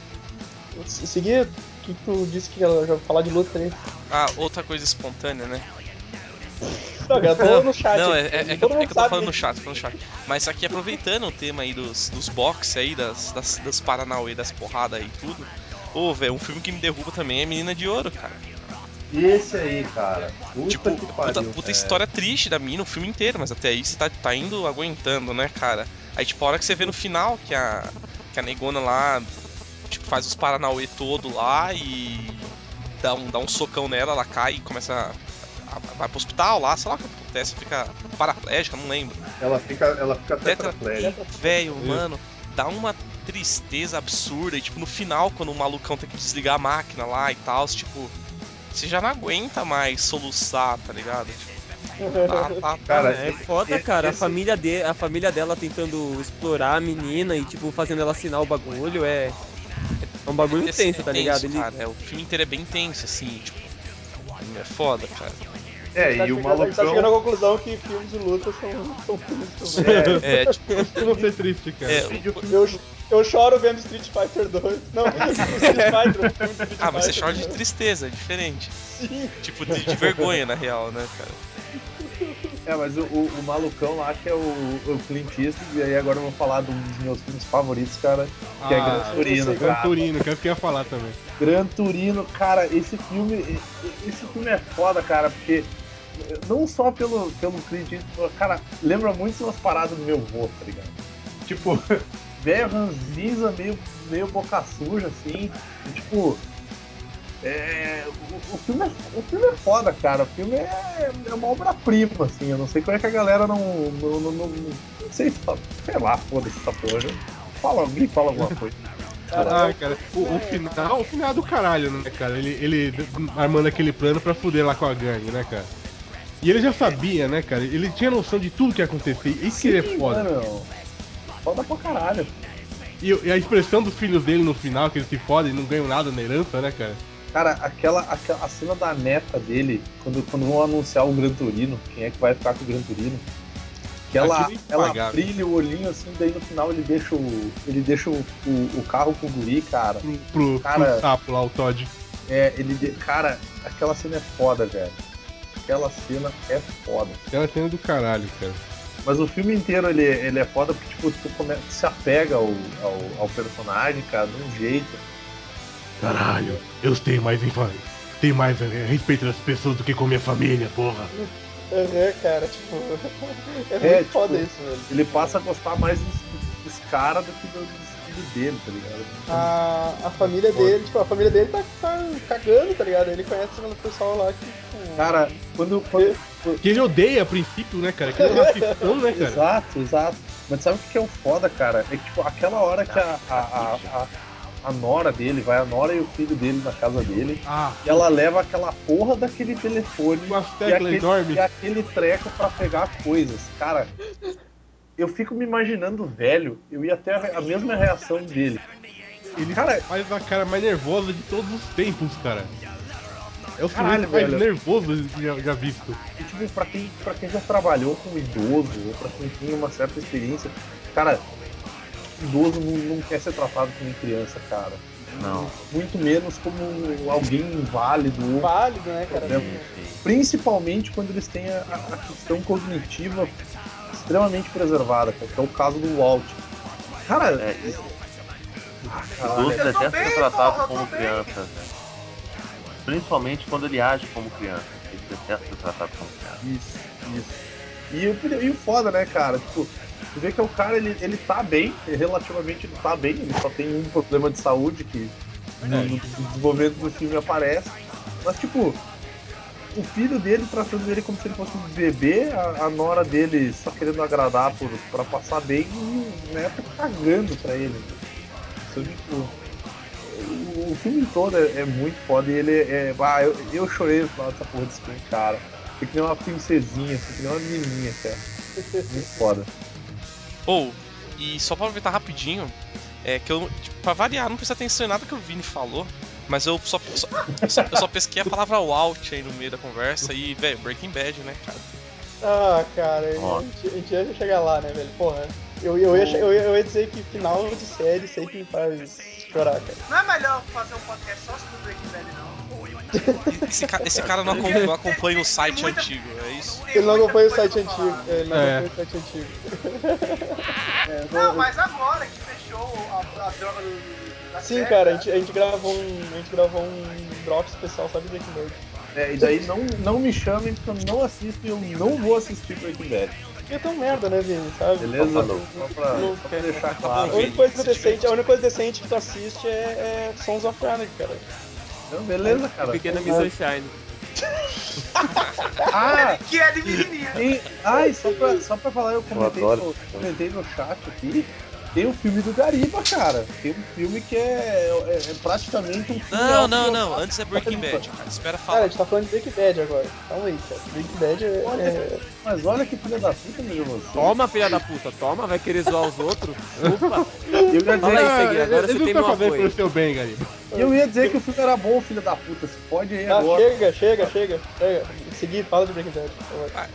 Seguir, o que tu disse que ela já falar de luta aí? Ah, outra coisa espontânea, né? Não, eu tô no chat. Não, é, é, é que, eu, é que eu tô falando no chat, tô falando no chat. Mas aqui aproveitando o tema aí dos, dos box aí, das, das, das Paranauê, das porradas aí e tudo. Ô, velho, um filme que me derruba também é Menina de Ouro, cara. Esse aí, cara. Puta tipo, que puta, pariu. puta é. história triste da mina o filme inteiro, mas até aí você tá, tá indo aguentando, né, cara? Aí, tipo, a hora que você vê no final que a, que a negona lá, tipo, faz os Paranauê todo lá e dá um, dá um socão nela, ela cai e começa a, a- vai pro hospital lá, sei lá o que acontece, fica paraplégica, não lembro. Ela fica, ela fica Tetra- tetraplégica. Velho, mano, dá uma tristeza absurda. E, tipo, no final, quando o malucão tem que desligar a máquina lá e tal, tipo, você já não aguenta mais soluçar, tá ligado? Tá, tá, tá, Cara? É foda, esse- cara. A esse- família, de, a família dela tentando explorar a menina e, tipo, fazendo ela assinar o bagulho é. É um bagulho Esse intenso, tá ligado? tenso, Ele, cara, é, o filme inteiro é bem tenso, assim, tipo. É foda, cara. É, Tá e o a gente tá chegando à malucão. conclusão que filmes de luta são, são tristes. né? É, É, tipo, Eu não ser triste, cara. é, Eu, eu choro vendo Street Fighter 2. Não, Street Fighter. Street ah, mas você Fighter, chora de tristeza, é diferente. Sim. Tipo, de, de vergonha, na real, né, cara? é, mas o, o, o malucão lá que é o, o Clint Eastwood, e aí agora eu vou falar de um dos meus filmes favoritos, cara, que é Ah, Gran Turino, Gran cara. Turino, que é o que eu ia falar também. Gran Turino, cara, esse filme, esse filme é foda, cara, porque não só pelo, pelo Clint Eastwood, cara, lembra muito umas paradas do meu vô, tá ligado? Tipo, velho ranzinza, meio, meio boca suja, assim, e, tipo, é, o, o filme é, o filme é foda, cara, o filme é, é uma obra-prima, assim, eu não sei como é que a galera não, não, não, não, não sei, fa- sei lá, foda-se essa porra, fala, alguém fala alguma coisa. Ah, cara, o, o final, o final é do caralho, né, cara? Ele, ele armando aquele plano pra fuder lá com a gangue, né, cara? E ele já sabia, né, cara? Ele tinha noção de tudo que ia acontecer. Isso que ele é foda. Mano, foda pra caralho. E, e a expressão dos filhos dele no final, que eles se fodem e não ganham nada na herança, né, cara? Cara, aquela, aquela a cena da neta dele, quando, quando vão anunciar o Gran Turino, quem é que vai ficar com o Gran Turino? Que ela, é ela brilha o olhinho assim, daí no final ele deixa o. ele deixa o, o, o carro com o guri, cara. Pro, pro, Cara- pro sapo lá, o Todd. É, ele. de- Cara, aquela cena é foda, velho. Aquela cena é foda. Aquela cena do caralho, cara. Mas o filme inteiro ele, ele é foda porque, tipo, tu, come, tu se apega ao, ao, ao personagem, cara, de um jeito. Caralho, eu tenho mais infância. Tenho mais eh, respeito das pessoas do que com minha família, porra. Aham, cara, tipo. É muito É, foda tipo, isso, velho. Ele passa a gostar mais dos, dos caras do que dos filhos dele, tá ligado? A, a família dele, tipo, a família dele tá, tá cagando, tá ligado? Ele conhece o pessoal lá que, tipo. Cara, quando. quando Que ele odeia a princípio, né, cara? Que ele é racistão, né, cara? Exato, exato. Mas sabe o que é o foda, cara? É que, tipo, aquela hora que a, a, a, a, a nora dele, vai a nora e o filho dele na casa dele, Ah, e ela leva aquela porra daquele telefone e aquele, enormes. e aquele treco pra pegar coisas. Cara, eu fico me imaginando velho, eu ia ter a, a mesma reação dele. Ele Cara, faz a cara mais nervosa de todos os tempos, cara. É o Caralho, mais velho. nervoso já, já visto. E, tipo, pra quem, pra quem já trabalhou com idoso, ou pra quem tem uma certa experiência, cara, idoso não, não quer ser tratado como criança, cara. Não. Muito menos como alguém inválido, ou Válido, né, cara? Sim, principalmente quando eles têm a, a questão cognitiva extremamente preservada, cara, que é o caso do Walt. Cara, É, isso- ah, Idoso Eu tô detesta ser tratado como criança, velho. Principalmente quando ele age como criança. Ele detesta ser tratado como criança. Isso, isso. E o, e o foda, né, cara? Tipo, tu vê que o cara, ele, ele tá bem, relativamente ele tá bem, ele só tem um problema de saúde que no, no desenvolvimento do filme aparece. Mas, tipo, o filho dele tratando ele como se ele fosse um bebê, a, a nora dele só querendo agradar por, pra passar bem e o neto cagando pra ele. Isso, tipo, o, filme todo é, é muito foda e ele é. Ah, eu, eu chorei no final dessa porra desse filme, cara. Foi que nem uma princesinha, foi que nem uma menininha, cara. Muito foda. Ou, e só pra aproveitar rapidinho, é que eu, tipo, pra variar, não prestei atenção em nada que o Vini falou, mas eu só, só- eu só, eu só pesquei a palavra Walt aí no meio da conversa e, velho, Breaking Bad, né, cara? Ah, cara, a gente, a gente ia chegar lá, né, velho? Porra. Eu, eu, ia, eu, ia, eu ia dizer que final de série sempre me faz chorar, cara. Não é melhor fazer um podcast só sobre Breaking Bad, não? Esse, ca- esse cara não, acom- não acompanha o site Muita- antigo, é isso? Ele não muita acompanha o site antigo. Ele não É. acompanha o site antigo. É, Não, vou- mas agora que fechou a, a droga do, da Sim, série, cara, a né? gente, a gente gravou um. A gente gravou um drop especial só de Breaking Bad. É, e daí não, não me chamem porque eu não assisto e eu não vou assistir Breaking Bad. É tão merda, né, Vini, sabe? Beleza? Falou. Só pra, só pra deixar A claro. única coisa decente, a única coisa decente que tu assiste é, é Sons of Anarchy, cara. Não, beleza, cara. Pequena Miss Sunshine. Ah, Que é de menininha. ai, só pra, só pra falar, eu comentei, adoro no, comentei no chat aqui. Tem um filme do Gariba, cara. Tem um filme que é, é, é praticamente um filme. Não, não, não, antes é Breaking Bad, cara, espera Cara, a falar. gente tá falando de Breaking Bad agora. Calma aí, cara. Breaking Bad é. Olha, é- Mas olha que filha da puta, meu você. Toma, filha da puta, toma, vai querer zoar os outros. Opa, Eu ia dizer, aí, Segui, agora ele você não tem meu apoio. pelo seu bem, Gariba. eu ia dizer que o filme era bom, filha da puta. Se pode aí Ah, agora. chega, chega, chega. Chega. Seguir, fala de Breaking Bad. Ah,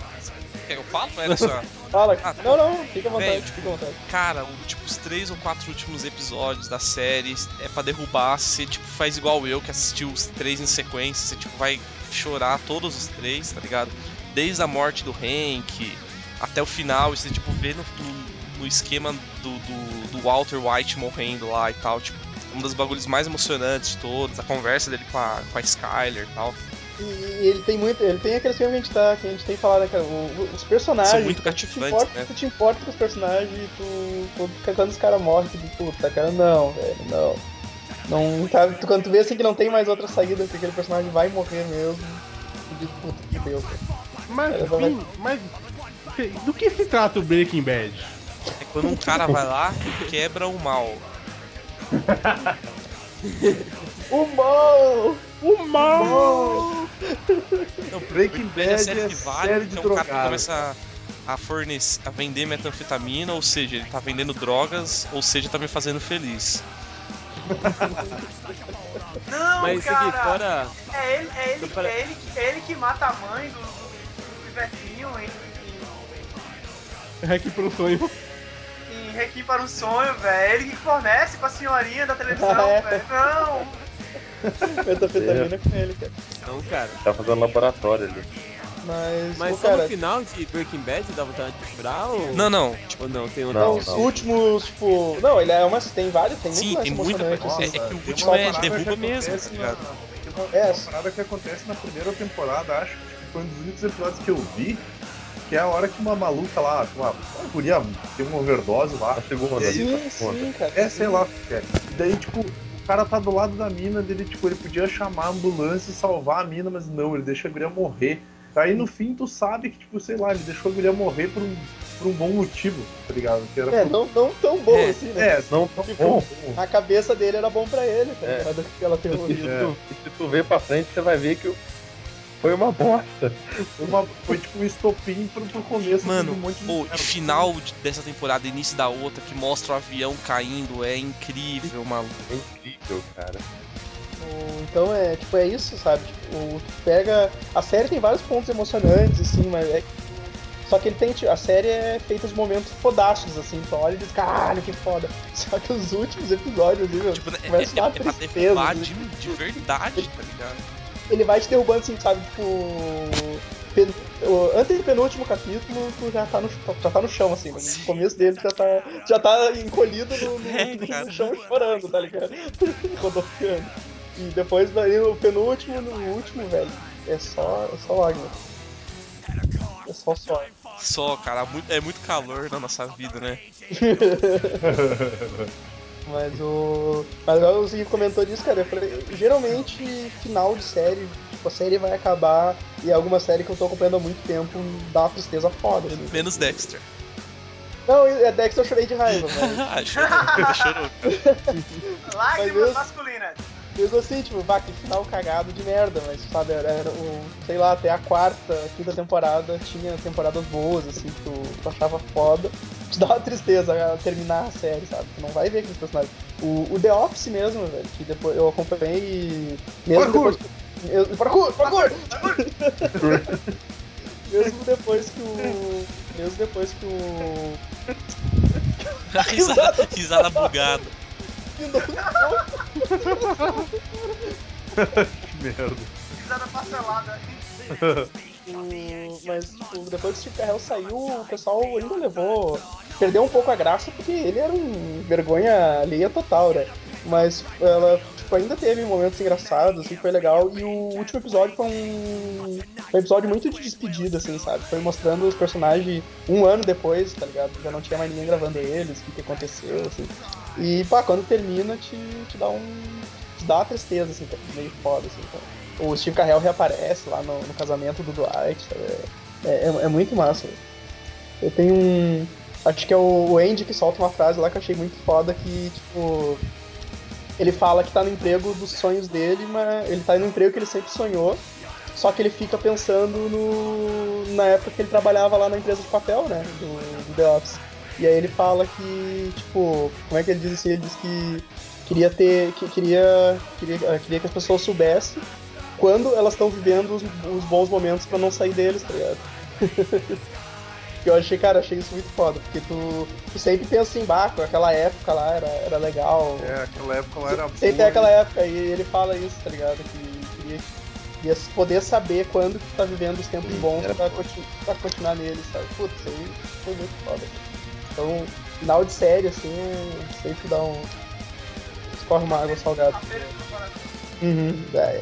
quer que eu falo? Era só. Fala. Ah, Não, não, fica à vontade, tipo, fica à vontade. Cara, o, tipo, os três ou quatro últimos episódios da série é pra derrubar. Você, tipo, faz igual eu, que assistiu os três em sequência. Você, tipo, vai chorar todos os três, tá ligado? Desde a morte do Hank até o final. E você, tipo, vê no, no- no esquema do, do, do Walter White morrendo lá e tal. Tipo, um dos bagulhos mais emocionantes de todos. A conversa dele com a, com a Skyler e tal. E, ele tem muito. Ele tem aquele filme que a gente, tá, que a gente tem falado, né, cara? Os personagens. São muito tu te cativantes, importa, né? Tu te importa com os personagens e tu, tu fica quando os caras morrem, tu diz, puta, cara, não, velho, não. Não, tá, tu, quando tu vê assim que não tem mais outra saída, que aquele personagem vai morrer mesmo, tu diz, puta, que Deus, cara. Mas, É, vai- mas do que se trata o Breaking Bad? É quando um cara vai lá e quebra o mal. O mal! O mal! Não, Breaking Bad é série é que vale, série de então o cara começa a, a fornecer, a vender metanfetamina, ou seja, ele tá vendendo drogas, ou seja, tá me fazendo feliz. Não, Mas cara. seguinte, fora. É ele, é ele, Para- é ele, que- é ele que mata a mãe do, do, do Ivetinho em, Hack pro sonho. em, Requiem para um Sonho, velho. É ele que fornece pra senhorinha da televisão, É. velho. Não! Metanfetamina com ele, cara. Não, cara. Tá fazendo laboratório ali. Mas, Mas cara, no final de Breaking Bad dá vontade de chorar ou. Não, não. Ou não, tem outra. Não, os não. últimos, tipo. Não, ele é uma. Tem vários, tem Sim, tem muita coisa. assim. É que o último uma é derruba mesmo, tá ligado? uma, É. uma parada que acontece na primeira temporada, acho que foi um dos únicos episódios que eu vi, que é a hora que uma maluca lá, uma, uma guria tem uma overdose lá. A segunda E aí, ali. Sim, sim, cara. É, sei lá o que é. E daí, tipo, cara tá do lado da mina dele, tipo, ele podia chamar a ambulância e salvar a mina, mas não, ele deixa a guria morrer. Aí no fim tu sabe que, tipo, sei lá, ele deixou a guria morrer por um, por um bom motivo, tá ligado? Que era É, por- não, não tão bom É, assim, né? É, não tão Tipo, bom. A cabeça dele era bom pra ele, tá É. ligado? Aquela E se, teoria. É. tu, e se tu ver pra frente, você vai ver que o- foi uma bosta. Foi, uma- foi tipo um estopim pro, pro começo Mano, de um monte de final de- dessa temporada, início da outra, que mostra o avião caindo, é incrível, maluco. É incrível, cara. O- Então é, tipo, é isso, sabe? Tipo, pega. A série tem vários pontos emocionantes, assim, mas é. Só que ele tem. tipo, A série é feita de momentos fodásticos, assim, tu olha e diz, caralho, que foda. Só que os últimos episódios, ali, meu, Tipo, é, é, uma é pra derrubar assim. de, de verdade, tá ligado? Ele vai te derrubando, assim, sabe? Tipo. pen- o antepenúltimo capítulo, tu já tá no, já tá no chão, assim. No começo dele, já tá, já tá encolhido no, no- É, no chão chorando, tá ligado? Rodopiando. E depois daí no penúltimo, no último, velho, é só, é só lágrima. É só suor. Só, cara, é muito calor na nossa vida, né? Mas o. Mas agora o Ziggy comentou disso, cara. Eu falei, geralmente, final de série, tipo, a série vai acabar e alguma série que eu tô acompanhando há muito tempo dá uma tristeza foda, assim. Menos Dexter. Não, é Dexter eu chorei de raiva, mas. Ah, chorou, chorou. Lágrimas masculinas. Mesmo assim, tipo, vá, que final cagado de merda, mas sabe, era, era o, sei lá, até a quarta, quinta temporada tinha temporadas boas, assim, que tu, tu achava foda. Te dá uma tristeza a terminar a série, sabe? Tu não vai ver aqueles personagens. O, o The Office mesmo, velho, que depois eu acompanhei e. Mesmo Parkour! depois que. eu- Parkour! Parkour! mesmo depois que o. Mesmo depois que o. risada, risada bugada. Que merda. Risada parcelada. O- Mas, tipo, depois que o Steve Carell saiu, o pessoal ainda levou. Perdeu um pouco a graça porque ele era um vergonha alheia total, né? Mas ela tipo, ainda teve momentos engraçados, assim, foi legal. E o último episódio foi um. Foi um episódio muito de despedida, assim, sabe? Foi mostrando os personagens um ano depois, tá ligado? Já não tinha mais ninguém gravando eles, o que, que aconteceu, assim. E, pá, quando termina, te, te dá um. te dá uma tristeza, assim, meio foda, assim. Então. O Steve Carell reaparece lá no, no casamento do Dwight, sabe? É, é, é muito massa. Eu tenho um. Acho que é o Andy que solta uma frase lá que eu achei muito foda que, tipo. Ele fala que tá no emprego dos sonhos dele, mas ele tá no emprego que ele sempre sonhou. Só que ele fica pensando no. na época que ele trabalhava lá na empresa de papel, né? Do, do The Office. E aí ele fala que, tipo, como é que ele diz assim? Ele diz que queria ter. que queria. queria, queria que as pessoas soubessem quando elas estão vivendo os, os bons momentos pra não sair deles, tá ligado? Que eu achei, cara, achei isso muito foda, porque tu, tu sempre pensa assim, bah, com aquela época lá era, era legal. É, aquela época lá era Sempre tem boa, aquela época, e ele fala isso, tá ligado? Que queria, queria poder saber quando que tu tá vivendo os tempos bons era pra, continu, pra continuar neles, sabe? Putz, isso aí foi muito foda. Então, final de série, assim, é- sempre dá um. escorre uma água salgada. A feira do coração. Uhum, é,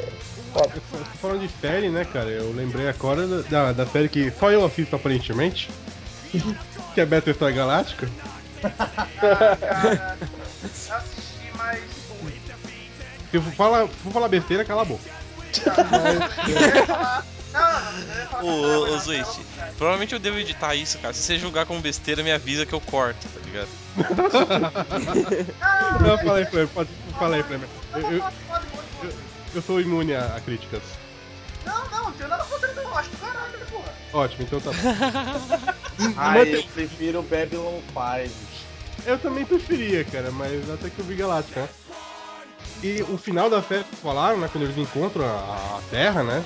foda. Falando de série, né, cara? Eu lembrei agora da, da série que só eu assisto aparentemente. que é Battlestar Galáctica. Cara, eu assisti, mas. Se eu for falar, for falar besteira, cala a boca. Ô, que ô, falar- provavelmente eu devo editar isso, cara. Se você julgar como besteira, me avisa que eu corto, tá ligado? Não, fala aí, Flamengo. Pode, fala aí, Flamengo. Eu, eu, eu sou imune a, a críticas. Não, não, não tenho nada contra ele, não. Acho do caralho, porra. Ótimo, então tá bom. Ah, eu prefiro Babylon 5. Eu também preferia, cara, mas até que eu vi Galáctica, né? E o final da série que vocês falaram, né? Quando eles encontram a, a Terra, né?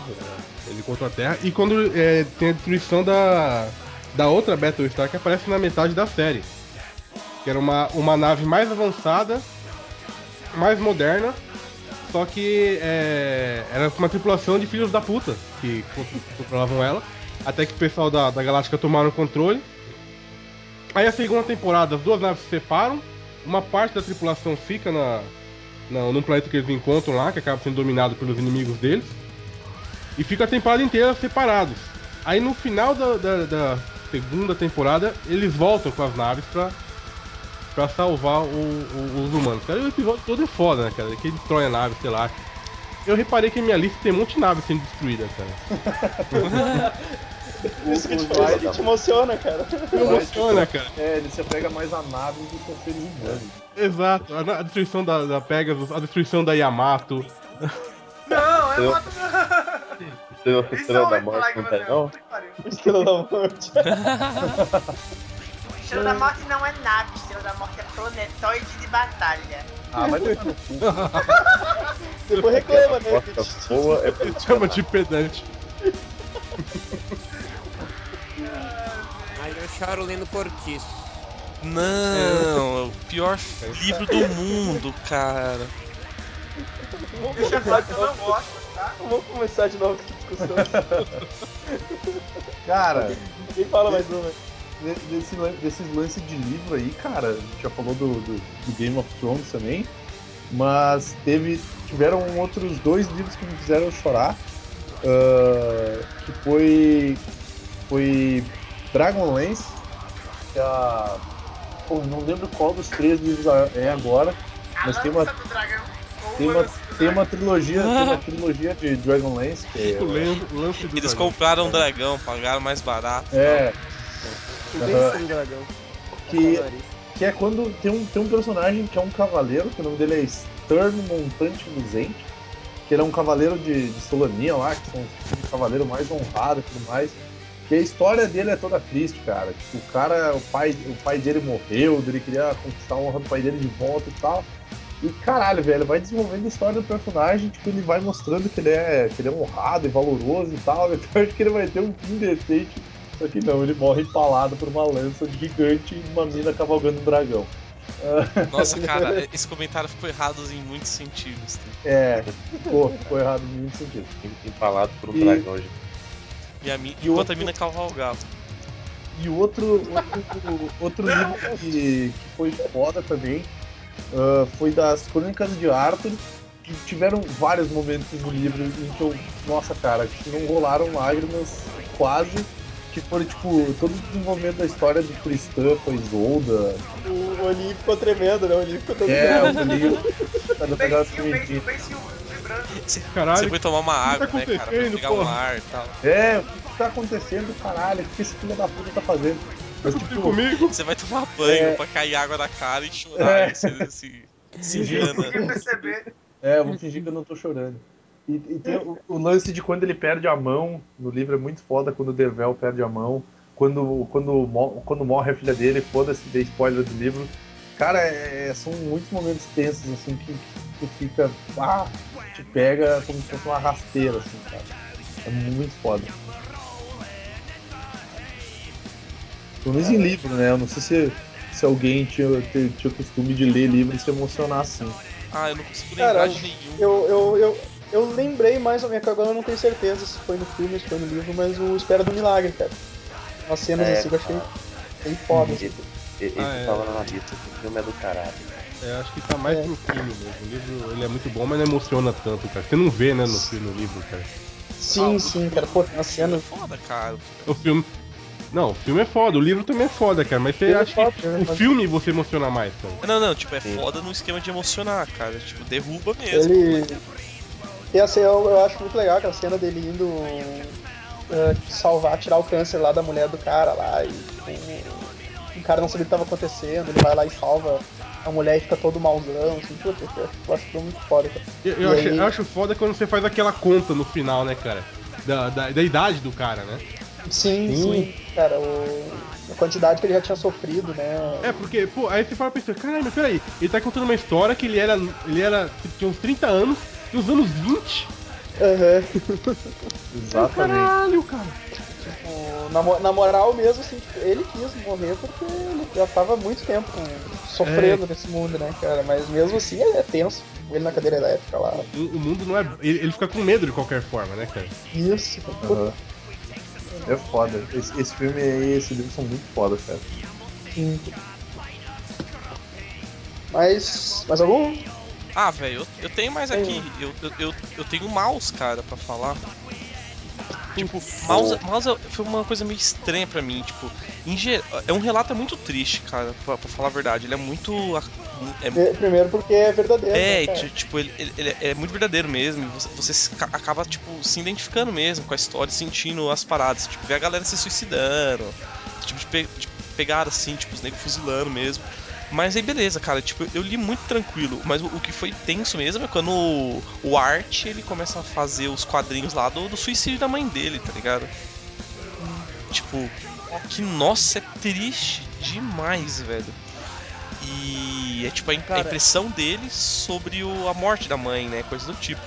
Eles encontram a Terra. E quando é, tem a destruição da, da outra Battlestar que aparece na metade da série. Que era uma, uma nave mais avançada, mais moderna, só que é, era uma tripulação de filhos da puta que contro- controlavam ela. Até que o pessoal da, da Galáctica tomaram o controle. Aí a segunda temporada, as duas naves se separam. Uma parte da tripulação fica na, na, num planeta que eles encontram lá, que acaba sendo dominado pelos inimigos deles. E fica a temporada inteira separados. Aí no final da, da, da segunda temporada, eles voltam com as naves pra, pra salvar o- o- os humanos. Cara, e o episódio todo é foda, né, cara? Que ele destrói a nave, sei lá. Eu reparei que a minha lista tem um monte de nave sendo destruída, cara. Isso que te, faz, que te emociona, cara. Me emociona, cara. É, ele se apega mais a naves do que a seres humanos. Exato. A, a destruição da, da Pegasus, a destruição da Yamato. Não, é Isso é estrela um da morte, não tem não? Estrela da Morte. Estrela da Morte não é nave, Estrela da Morte é planetóide de batalha. Ah, vai tomar no cu. Depois reclama, né? Boa é Ele chama de pedante. Aí eu choro lendo Cortiço. Não, é o pior livro do mundo, cara. Deixa claro que eu não gosto, tá? Vamos começar de novo com a discussão. Cara, Ninguém fala mais uma. De- desse, desses lances de livro aí, cara, a gente já falou do, do, do Game of Thrones também, mas teve, tiveram outros dois livros que me fizeram chorar, ah, que foi, foi Dragonlance, que é a, pô, não lembro qual dos três livros é agora, Mas tem uma- tem uma, tem uma trilogia, tem uma trilogia de Dragonlance, que é, Eles dragão. compraram um dragão, pagaram mais barato. é O Do dragão. que que é quando tem um, tem um personagem que é um cavaleiro, que o nome dele é Stern Montante Luzente, que ele é um cavaleiro de, de Solania lá, que são um cavaleiro mais honrado e tudo mais. E a história dele é toda triste, cara. Tipo, o cara, o pai, o pai dele morreu, ele queria conquistar a honra do pai dele de volta e tal. E caralho, velho, vai desenvolvendo a história do personagem, tipo, ele vai mostrando que ele é, que ele é honrado e valoroso e tal. Então acho que ele vai ter um fim decente. Só que não, ele morre empalado por uma lança gigante e uma mina cavalgando um dragão. Nossa, cara, esse comentário ficou errado em muitos sentidos. tá? É, ficou, ficou errado em muito sentido. Empalado por um E- dragão gente. E a mi... E enquanto outro- a mina cavalgava. E outro, outro, outro livro que, que foi foda também ah, foi das Crônicas de Arthur, que tiveram vários momentos no livro em que eu, nossa cara, que não rolaram lágrimas quase, que foram tipo todo o desenvolvimento da história do Tristan com a Isolda. O Oli ficou tremendo, né? O Oli ficou todo É, o livro. Tá Beicinho, beicinho, beicinho, vibrando. Você Caralho, foi tomar uma água, tá né, cara? Pra acontecendo, pegar um porra? ar e tal. É, o que que tá acontecendo, caralho? O que esse filho da puta tá fazendo? Mas, tipo, comigo. Você vai tomar banho É. pra cair água na cara e chorar. É. E se, se, se Sim. engana. Ninguém perceber. É, eu vou fingir que eu não tô chorando. E, e tem o, o lance de quando ele perde a mão, no livro é muito foda quando o Devel perde a mão, quando, quando, quando morre a filha dele, foda-se, dei spoiler do livro. Cara, é- são muitos momentos tensos, assim, que, que tu fica, ah, te pega como se fosse uma rasteira, assim, cara. É muito foda. Pelo menos em livro, né? Eu não sei se, se alguém tinha, tinha, tinha o costume de ler livro e se emocionar assim. Ah, eu não consigo lembrar Cara, de nenhum. Eu, eu, eu, eu lembrei mais ou menos, que agora eu não tenho certeza se foi no filme, se foi no livro, mas o Espera do Milagre, cara. Umas cenas É, assim eu achei bem foda. assim. Esse, esse Ah, é. tava na lista, esse filme é do caralho. É, acho que tá mais É. pro filme mesmo. O livro ele é muito bom, mas não emociona tanto, cara. Você não vê, né, no, filme, no livro, cara. Sim, Ah, sim, cara. Pô, tem uma cena. É foda, cara. O filme. Não, o filme é foda, o livro também é foda, cara, mas você Ele é acha foda, que né, o mas- filme você emociona mais, cara. Não, não, tipo, é foda no esquema de emocionar, cara. Tipo, derruba mesmo. Ele. E assim, eu, eu acho muito legal aquela cena dele indo eh, salvar, tirar o câncer lá da mulher do cara lá. E tipo, o cara não sabia o que tava acontecendo, ele vai lá e salva a mulher e fica todo mauzão, assim, puta, eu eu acho que foi muito foda, cara. Eu, eu acho, aí- eu acho foda quando você faz aquela conta no final, né, cara? Da, da, da idade do cara, né? Sim, sim, Sim. cara, o- a quantidade que ele já tinha sofrido, né? É, porque, pô, aí você fala pensando, caralho, mas peraí, ele tá contando uma história que ele era. Ele era. tinha uns 30 anos, nos anos 20. Aham. Exatamente. Caralho, cara. Tipo, na, na moral mesmo, assim, ele quis morrer porque ele já tava há muito tempo sofrendo nesse mundo, né, cara? Mas mesmo assim é tenso. Ele na cadeira elétrica lá. O, o mundo não é. Ele, ele fica com medo de qualquer forma, né, cara? Isso. Aham. É foda. Esse, esse filme e esse livro são muito foda, cara. Sim. Mas. Mais algum? Ah, velho, eu, eu tenho mais aqui. Eu, eu, eu, eu tenho mouse, cara, pra falar. Tipo, mouse, mouse foi uma coisa meio estranha pra mim. Tipo, em ge- é um relato muito triste, cara, pra, pra falar a verdade. Ele é muito. É, É, Primeiro porque é verdadeiro. é, né, tipo, ele, ele- ele é muito verdadeiro mesmo. Você, você acaba, tipo, se identificando mesmo com a história, sentindo as paradas. Tipo, ver a galera se suicidando. Tipo, de, pe de pegar assim, tipo, os negros fuzilando mesmo. Mas aí beleza, cara, tipo, eu li muito tranquilo, mas o, o que foi tenso mesmo é quando o, o Art, ele começa a fazer os quadrinhos lá do, do suicídio da mãe dele, tá ligado? Tipo, que nossa, é triste demais, velho. E é tipo a, im- a Cara. impressão dele sobre o, a morte da mãe, né? Coisa do tipo.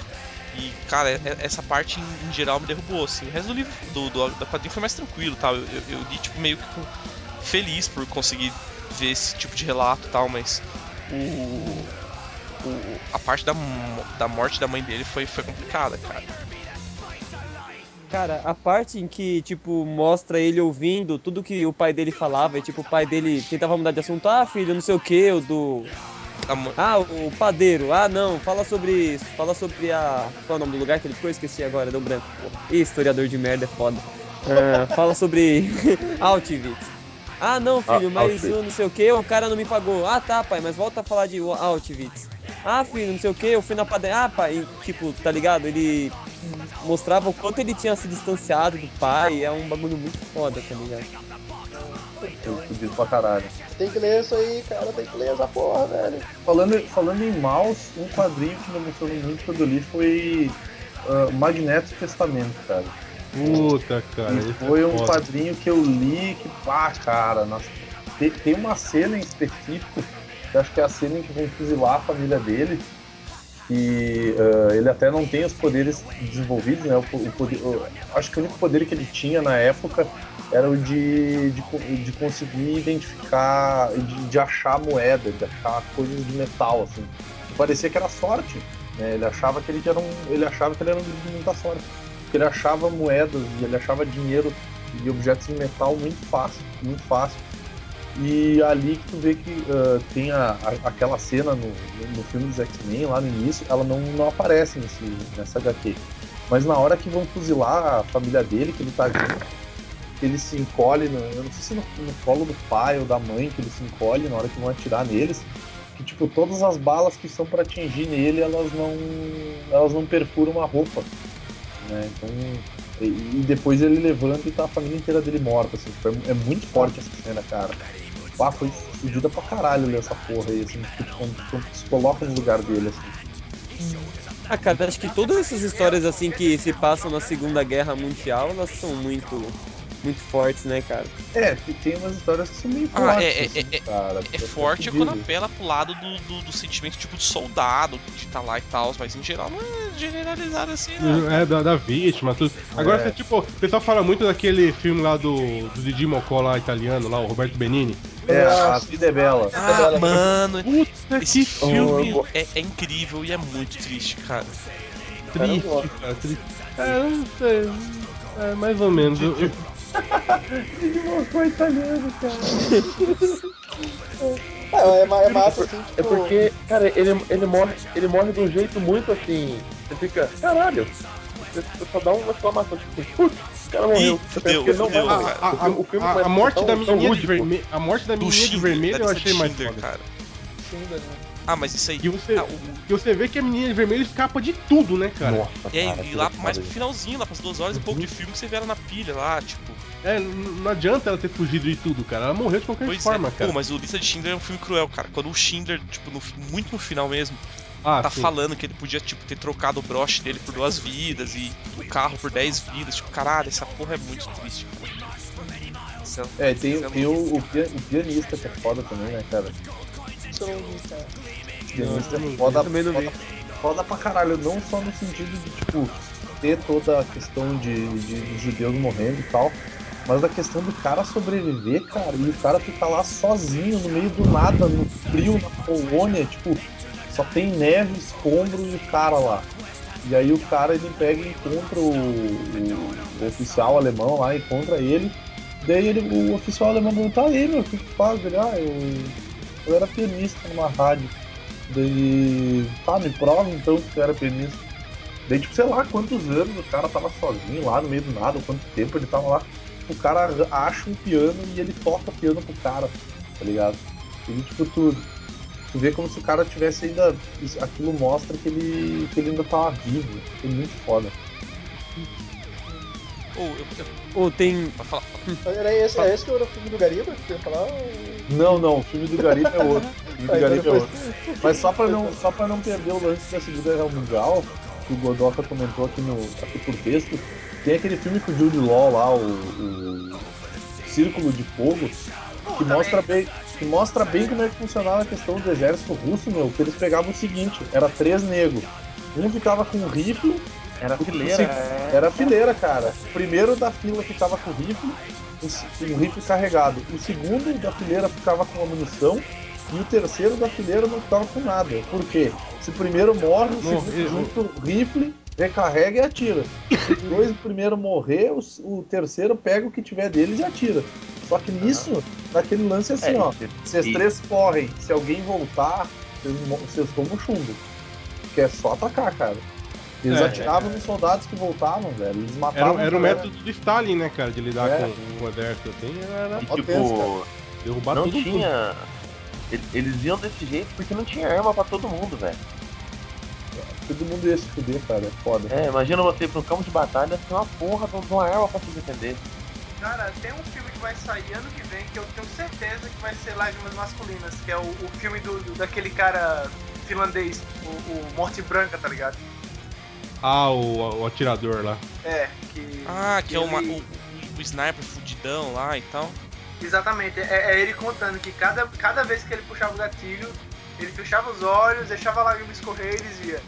E, cara, é- é- essa parte em, geral me derrubou, assim. O resto do livro, do, do, da quadrinho foi mais tranquilo tal. Eu, eu, eu li, tipo, meio que com- feliz por conseguir ver esse tipo de relato e tal, mas o, o- a parte da, da morte da mãe dele foi, foi complicada, cara. Cara, a parte em que, tipo, mostra ele ouvindo tudo que o pai dele falava, e tipo, o pai dele tentava mudar de assunto, ah, filho, não sei o que, o do. Ah, o padeiro, ah não, fala sobre isso, fala sobre a. Qual é o nome do lugar que ele ficou? Esqueci agora, deu branco. Ih, historiador de merda é foda. Ah, fala sobre Auschwitz. Ah não, filho, Ah, mas o não sei o que, o cara não me pagou. Ah tá, pai, mas volta a falar de Auschwitz. Ah, filho, não sei o que, eu fui na padaria. Ah, pai, e, tipo, tá ligado? Ele mostrava o quanto ele tinha se distanciado do pai. É um bagulho muito foda, tá ligado? Eu fudido pra caralho. Tem que ler isso aí, cara. Tem que ler essa porra, velho. Falando, falando em mouse, um quadrinho que me emocionou muito quando eu li foi ah, Magneto Testamento, cara. Puta, cara. E esse foi é um foda. quadrinho que eu li que, pá, cara, nossa, tem, tem uma cena em específico, que acho que é a cena em que vão fuzilar a família dele, e ah, ele até não tem os poderes desenvolvidos, né? O, o poder, acho que o único poder que ele tinha na época era o de, de, de conseguir identificar, de, de achar moeda, de achar coisas de metal, assim. Parecia que era sorte, né? Ele achava que ele era um, ele achava que ele era um de muita sorte porque ele achava moedas, ele achava dinheiro e objetos em metal muito fácil, muito fácil. E ali que tu vê que ah, tem a, a- aquela cena no, no, no filme dos X-Men, lá no início, ela não, não aparece nesse, nessa HQ. Mas na hora que vão fuzilar a família dele, que ele tá junto, ele se encolhe, no, eu não sei se no, no colo do pai ou da mãe que ele se encolhe na hora que vão atirar neles, que tipo, todas as balas que são para atingir nele, elas não, elas não perfuram a roupa né? Então, e, e depois ele levanta e tá a família inteira dele morta, assim, tipo, é, é muito forte essa cena, cara. Pá, foi fodida pra caralho ler essa porra aí, assim, tipo, quando, se coloca no lugar dele, assim. Ah, cara, acho que todas essas histórias assim que se passam na Segunda Guerra Mundial, elas são muito, muito fortes, né, cara? É, tem- tem umas histórias que são meio Ah, fortes, é- é- assim, é- cara. É tá forte quando apela pro lado do, do, do sentimento tipo de soldado, de estar lá e tal, mas em geral não é generalizado assim, não. É, da, da vítima, tudo. Agora, É. você, tipo, o pessoal fala muito daquele filme lá do, do Didi Mocó lá, italiano, lá, o Roberto Benini. É, a vida é bela. Ah, mano, Puta esse que filme Oh, é, é incrível e é muito triste, cara. triste, cara, triste. É, não sei. É, mais ou menos. Eu- eu- É, é, ma- é massa, assim, tipo... É porque, cara, ele, ele, morre, ele morre de um jeito muito assim. Você fica, caralho. Você só dá uma exclamação, tipo, putz, o cara morreu. Fudeu, não vai fudeu, morrer. a, a- O- filme a- morte da tão menininha de vermelho. A morte da Do menininha de vermelho eu achei mais foda. cara. Né? Ah, mas isso aí. Que você, Ah, o- que você vê que a menininha de vermelho escapa de tudo, né, cara? Nossa, É, cara, e lá foda mais pro finalzinho, lá pras duas horas e pouco de filme que você vê ela na pilha lá, tipo. É, não adianta ela ter fugido de tudo, cara. Ela morreu de qualquer Pois forma, é. cara. Pô, mas o Lista de Schindler é um filme cruel, cara. Quando o Schindler, tipo, no- muito no final mesmo, Ah, tá sim. falando que ele podia, tipo, ter trocado o broche dele por duas vidas e o carro por dez vidas. Tipo, caralho, essa porra é muito triste, cara. É- É, tem, é tem o, o o pianista que é foda também, né, cara? O pianista Não, é foda, vi. foda, foda pra caralho, não só no sentido de, tipo, ter toda a questão de, de, de judeus morrendo e tal, mas da questão do cara sobreviver, cara, e o cara ficar lá sozinho, no meio do nada, no frio, na Polônia, tipo, só tem neve, escombro e o cara lá. E aí o cara ele pega e encontra o, o- o oficial alemão lá, encontra ele. Daí ele, o oficial alemão pergunta, tá aí, meu, o que tu faz? Ele, ah, eu, eu era pianista numa rádio. Daí tá, me prova então que tu era pianista. Daí, tipo, sei lá quantos anos o cara tava sozinho lá no meio do nada, quanto tempo ele tava lá. O cara acha um piano e ele toca piano pro cara, tá ligado? Ele, tipo, tu, tu vê como se o cara tivesse ainda. Aquilo mostra que ele, que ele ainda tava vivo. É muito foda. Ou eu, eu, Ou tem. pra falar, Era esse, é esse que era o filme do Gariba que falar? Não, não, o filme do Gariba é outro. O filme do Gariba é outro. Mas só pra, não, só pra não perder o lance da Segunda Guerra Mundial, que o Godoka comentou aqui, no, aqui por texto, tem aquele filme com o Jude Law lá, o, o Círculo de Fogo, que mostra, bem, que mostra bem como é que funcionava a questão do exército russo, meu, que eles pegavam o seguinte, era três negros. Um ficava com um rifle, Era fileira. é. era fileira, cara. O primeiro da fila ficava com o rifle, um rifle carregado. O segundo da fileira ficava com a munição. E o terceiro da fileira não ficava com nada. Por quê? Se o primeiro morre, o segundo junta o rifle, recarrega e atira. Se os dois primeiro morrer, o, o terceiro pega o que tiver deles e atira. Só que nisso, naquele lance assim, É, ó. as e- três correm, se alguém voltar, vocês, vocês tomam chumbo. Que é só atacar, cara. Eles É, atiravam nos soldados que voltavam, velho. Eles matavam. Era, era o método de Stalin, né, cara, de lidar É. com o exército assim, era E, tipo, pensa, derrubar não tudo. tinha. Eles, eles iam desse jeito porque não tinha arma pra todo mundo, velho. Todo mundo ia se fuder, cara. É foda. É, imagina você ir um campo de batalha sem uma porra de uma arma pra se defender. Cara, tem um filme que vai sair ano que vem que eu tenho certeza que vai ser lágrimas masculinas, que é o, o filme do, do- daquele cara finlandês, o, o Morte Branca, tá ligado? Ah, o, o atirador lá. É, que. ah, que é uma, ele- o, o sniper fudidão lá e tal. Exatamente, é, é ele contando que cada, cada vez que ele puxava o gatilho, ele fechava os olhos, deixava a lágrima escorrer e dizia: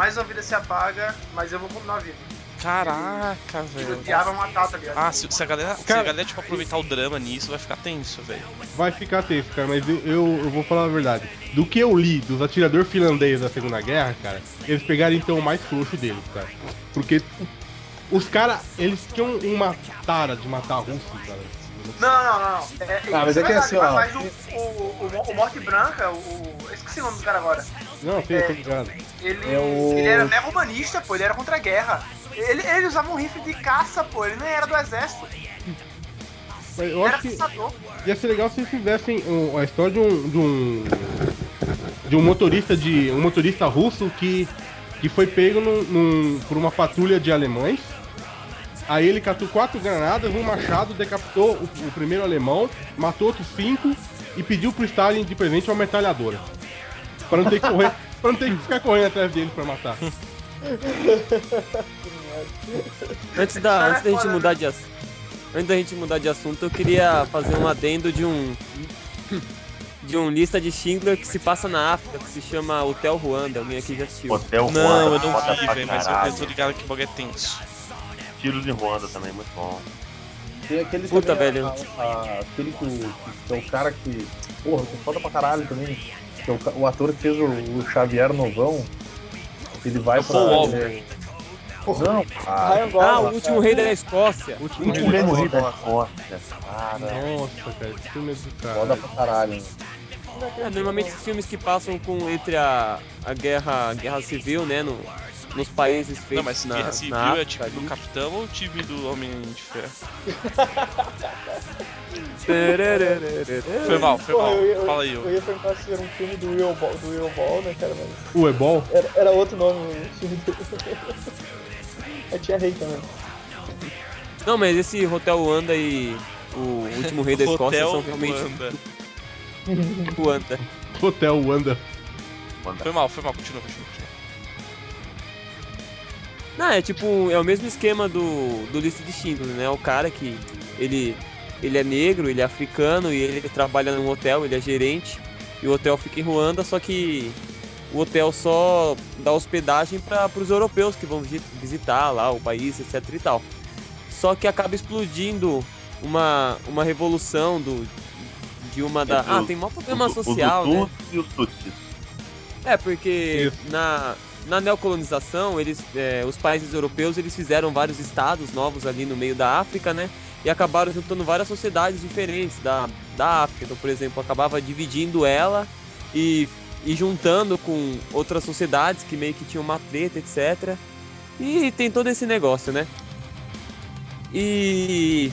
Mais uma vida se apaga, mas eu vou continuar vivo. Caraca, Ele velho. odiava matar, tá ligado? Ah, se, se a galera, se a Cara- galera tipo, aproveitar o drama nisso, vai ficar tenso, velho. Vai ficar tenso, cara, mas eu, eu, eu vou falar a verdade. Do que eu li dos atiradores finlandeses da Segunda Guerra, cara, eles pegaram então o mais frouxo deles, cara. Porque os caras, eles tinham uma tara de matar russos, cara. Não, não, não. não. É, Ah, mas isso é que verdade, assim, ó, Mas o, o, o, o Morte Branca, o, o. eu Esqueci o nome do cara agora. Não, sim, eu tô ligado. Ele, É ele era mega humanista, pô, ele era contra a guerra. Ele, ele usava um rifle de caça, pô, ele nem era do exército. Mas eu Ele era acho que caçador. ia ser legal se eles fizessem a história de um, de um. de um motorista de. um motorista russo que. que foi pego num- num- por uma patrulha de alemães. Aí ele catou quatro granadas, um machado, decapitou o, o primeiro alemão, matou outros cinco e pediu pro Stalin de presente uma metralhadora. Pra não ter que correr. Pra não ter que ficar correndo atrás dele pra matar. Antes da, antes da gente mudar de assunto. Antes da gente mudar de assunto, eu queria fazer um adendo de um. De um lista de Schindler que se passa na África, que se chama Hotel Ruanda. Alguém aqui já assistiu? Hotel Não, Ruanda, eu não vi, velho, mas eu, tô ligado que o bagulho é tenso. Tiros em Ruanda também, muito bom. Tem aquele Puta, também, velho. a- a- aquele que, que é o cara que. Porra, que é foda pra caralho também. Que é o, o ator que fez o, o Xavier Novão. Ele vai pra. Ele- Não, ah, Ryan Ah, o último rei da Escócia. Último Último rei rei da Escócia. Escócia, cara. Nossa, cara, que filme do foda cara. pra caralho. hein? É, normalmente filmes que passam com entre a, a guerra, a guerra civil, né, no, nos países feitos Não, mas na, Guerra Civil na é tipo do ali. Capitão ou o time do Homem de Ferro? Foi mal, foi Porra, mal. eu, eu, Fala aí, eu ô. ia perguntar se era um filme do Will Ball, do Will Ball né, cara, mas O Ebol? era, era outro nome o filme dele. Aí tinha rei também. Não, mas esse Hotel Ruanda e o último rei da Escócia Hotel são realmente Wanda. Ruanda. Hotel Wanda. mandar. Foi mal, foi mal, continua, continua, continua. Não, é tipo, é o mesmo esquema do, do Lista de Schindler, né? O cara que ele, ele é negro, ele é africano e ele trabalha num hotel, ele é gerente. E o hotel fica em Ruanda, só que o hotel só dá hospedagem para os europeus que vão vi- visitar lá o país, etc e tal. Só que acaba explodindo uma, uma revolução do, de uma da... Entre Ah, os- tem maior problema os, social, os né? E os Tutsis. É, porque Isso. na, na neocolonização, eles, é, os países europeus eles fizeram vários estados novos ali no meio da África, né? E acabaram juntando várias sociedades diferentes da, da África. Então, por exemplo, acabava dividindo ela e, e juntando com outras sociedades que meio que tinham uma treta, etc. E tem todo esse negócio, né? E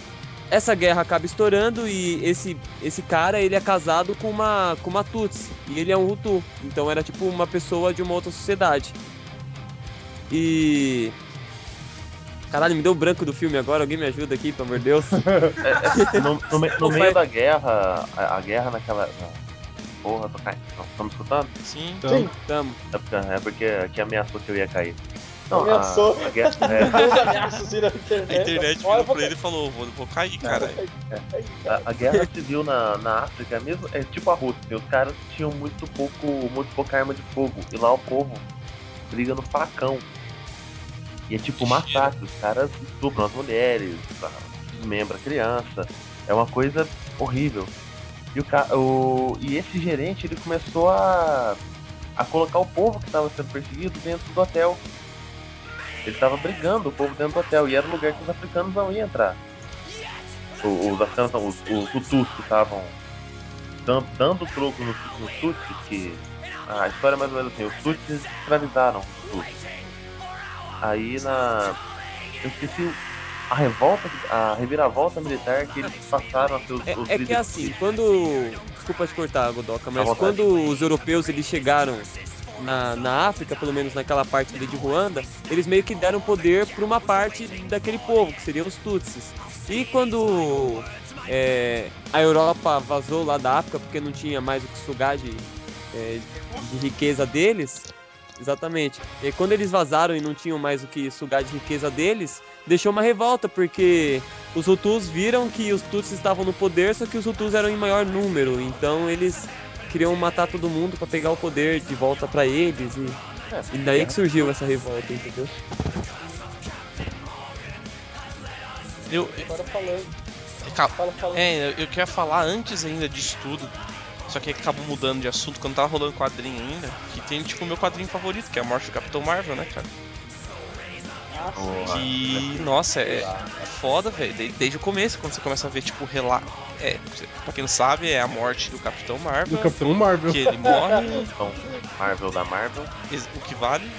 essa guerra acaba estourando e esse, esse cara ele é casado com uma, com uma Tutsi e ele é um Hutu, então era tipo uma pessoa de uma outra sociedade. E. Caralho, me deu branco do filme agora, alguém me ajuda aqui, pelo amor de Deus. É, no, no me- no meio da guerra, a, a guerra naquela. na- Porra, tô caindo. Estamos escutando? Sim. Tamo. É porque, é porque aqui ameaçou que eu ia cair. Não, Ameaçou. A, a guerra, é, ameaços na A internet. internet Olha, virou pra ele e falou, vou, vou cair, cara. a, a guerra civil na, na África é mesmo, é tipo a Rússia. Os caras tinham muito pouco, muito pouca arma de fogo. E lá o povo briga no facão. E é tipo massacre. Os caras estupram as mulheres, desmembram a criança. É uma coisa horrível. E, o, o, e esse gerente ele começou a, a colocar o povo que estava sendo perseguido dentro do hotel. Ele estava brigando o povo dentro do hotel e era o lugar que os africanos não iam entrar. Os africanos, os, os Hutus que estavam dando, dando troco nos, nos Tutsis, que a história é mais ou menos assim, os Tutsis escravizaram os Tutsis. Aí na. Eu esqueci a revolta, a reviravolta militar que eles passaram a seus É, os é que é assim, quando. Desculpa te cortar, Godoka, mas vontade. quando os europeus eles chegaram na, na África, pelo menos naquela parte ali de Ruanda, eles meio que deram poder para uma parte daquele povo, que seriam os Tutsis. E quando é, a Europa vazou lá da África, porque não tinha mais o que sugar de, é, de riqueza deles, exatamente. E quando eles vazaram e não tinham mais o que sugar de riqueza deles, deixou uma revolta, porque os Hutus viram que os Tutsis estavam no poder, só que os Hutus eram em maior número, então eles queriam matar todo mundo para pegar o poder de volta para eles e, É, e daí que surgiu essa revolta, entendeu? Eu, Agora falando. Calma. Fala, fala. É, eu, queria falar antes ainda disso tudo. Só que acabou mudando de assunto quando tava rolando quadrinho ainda. Que tem tipo o meu quadrinho favorito, que é a morte do Capitão Marvel, né, cara? Porra, Que, nossa, é, é foda, velho. De- Desde o começo, quando você começa a ver, tipo, relato. É, pra quem não sabe, é a morte do Capitão Marvel. do Capitão Marvel. Que ele morre, Então, Marvel da Marvel, o que vale.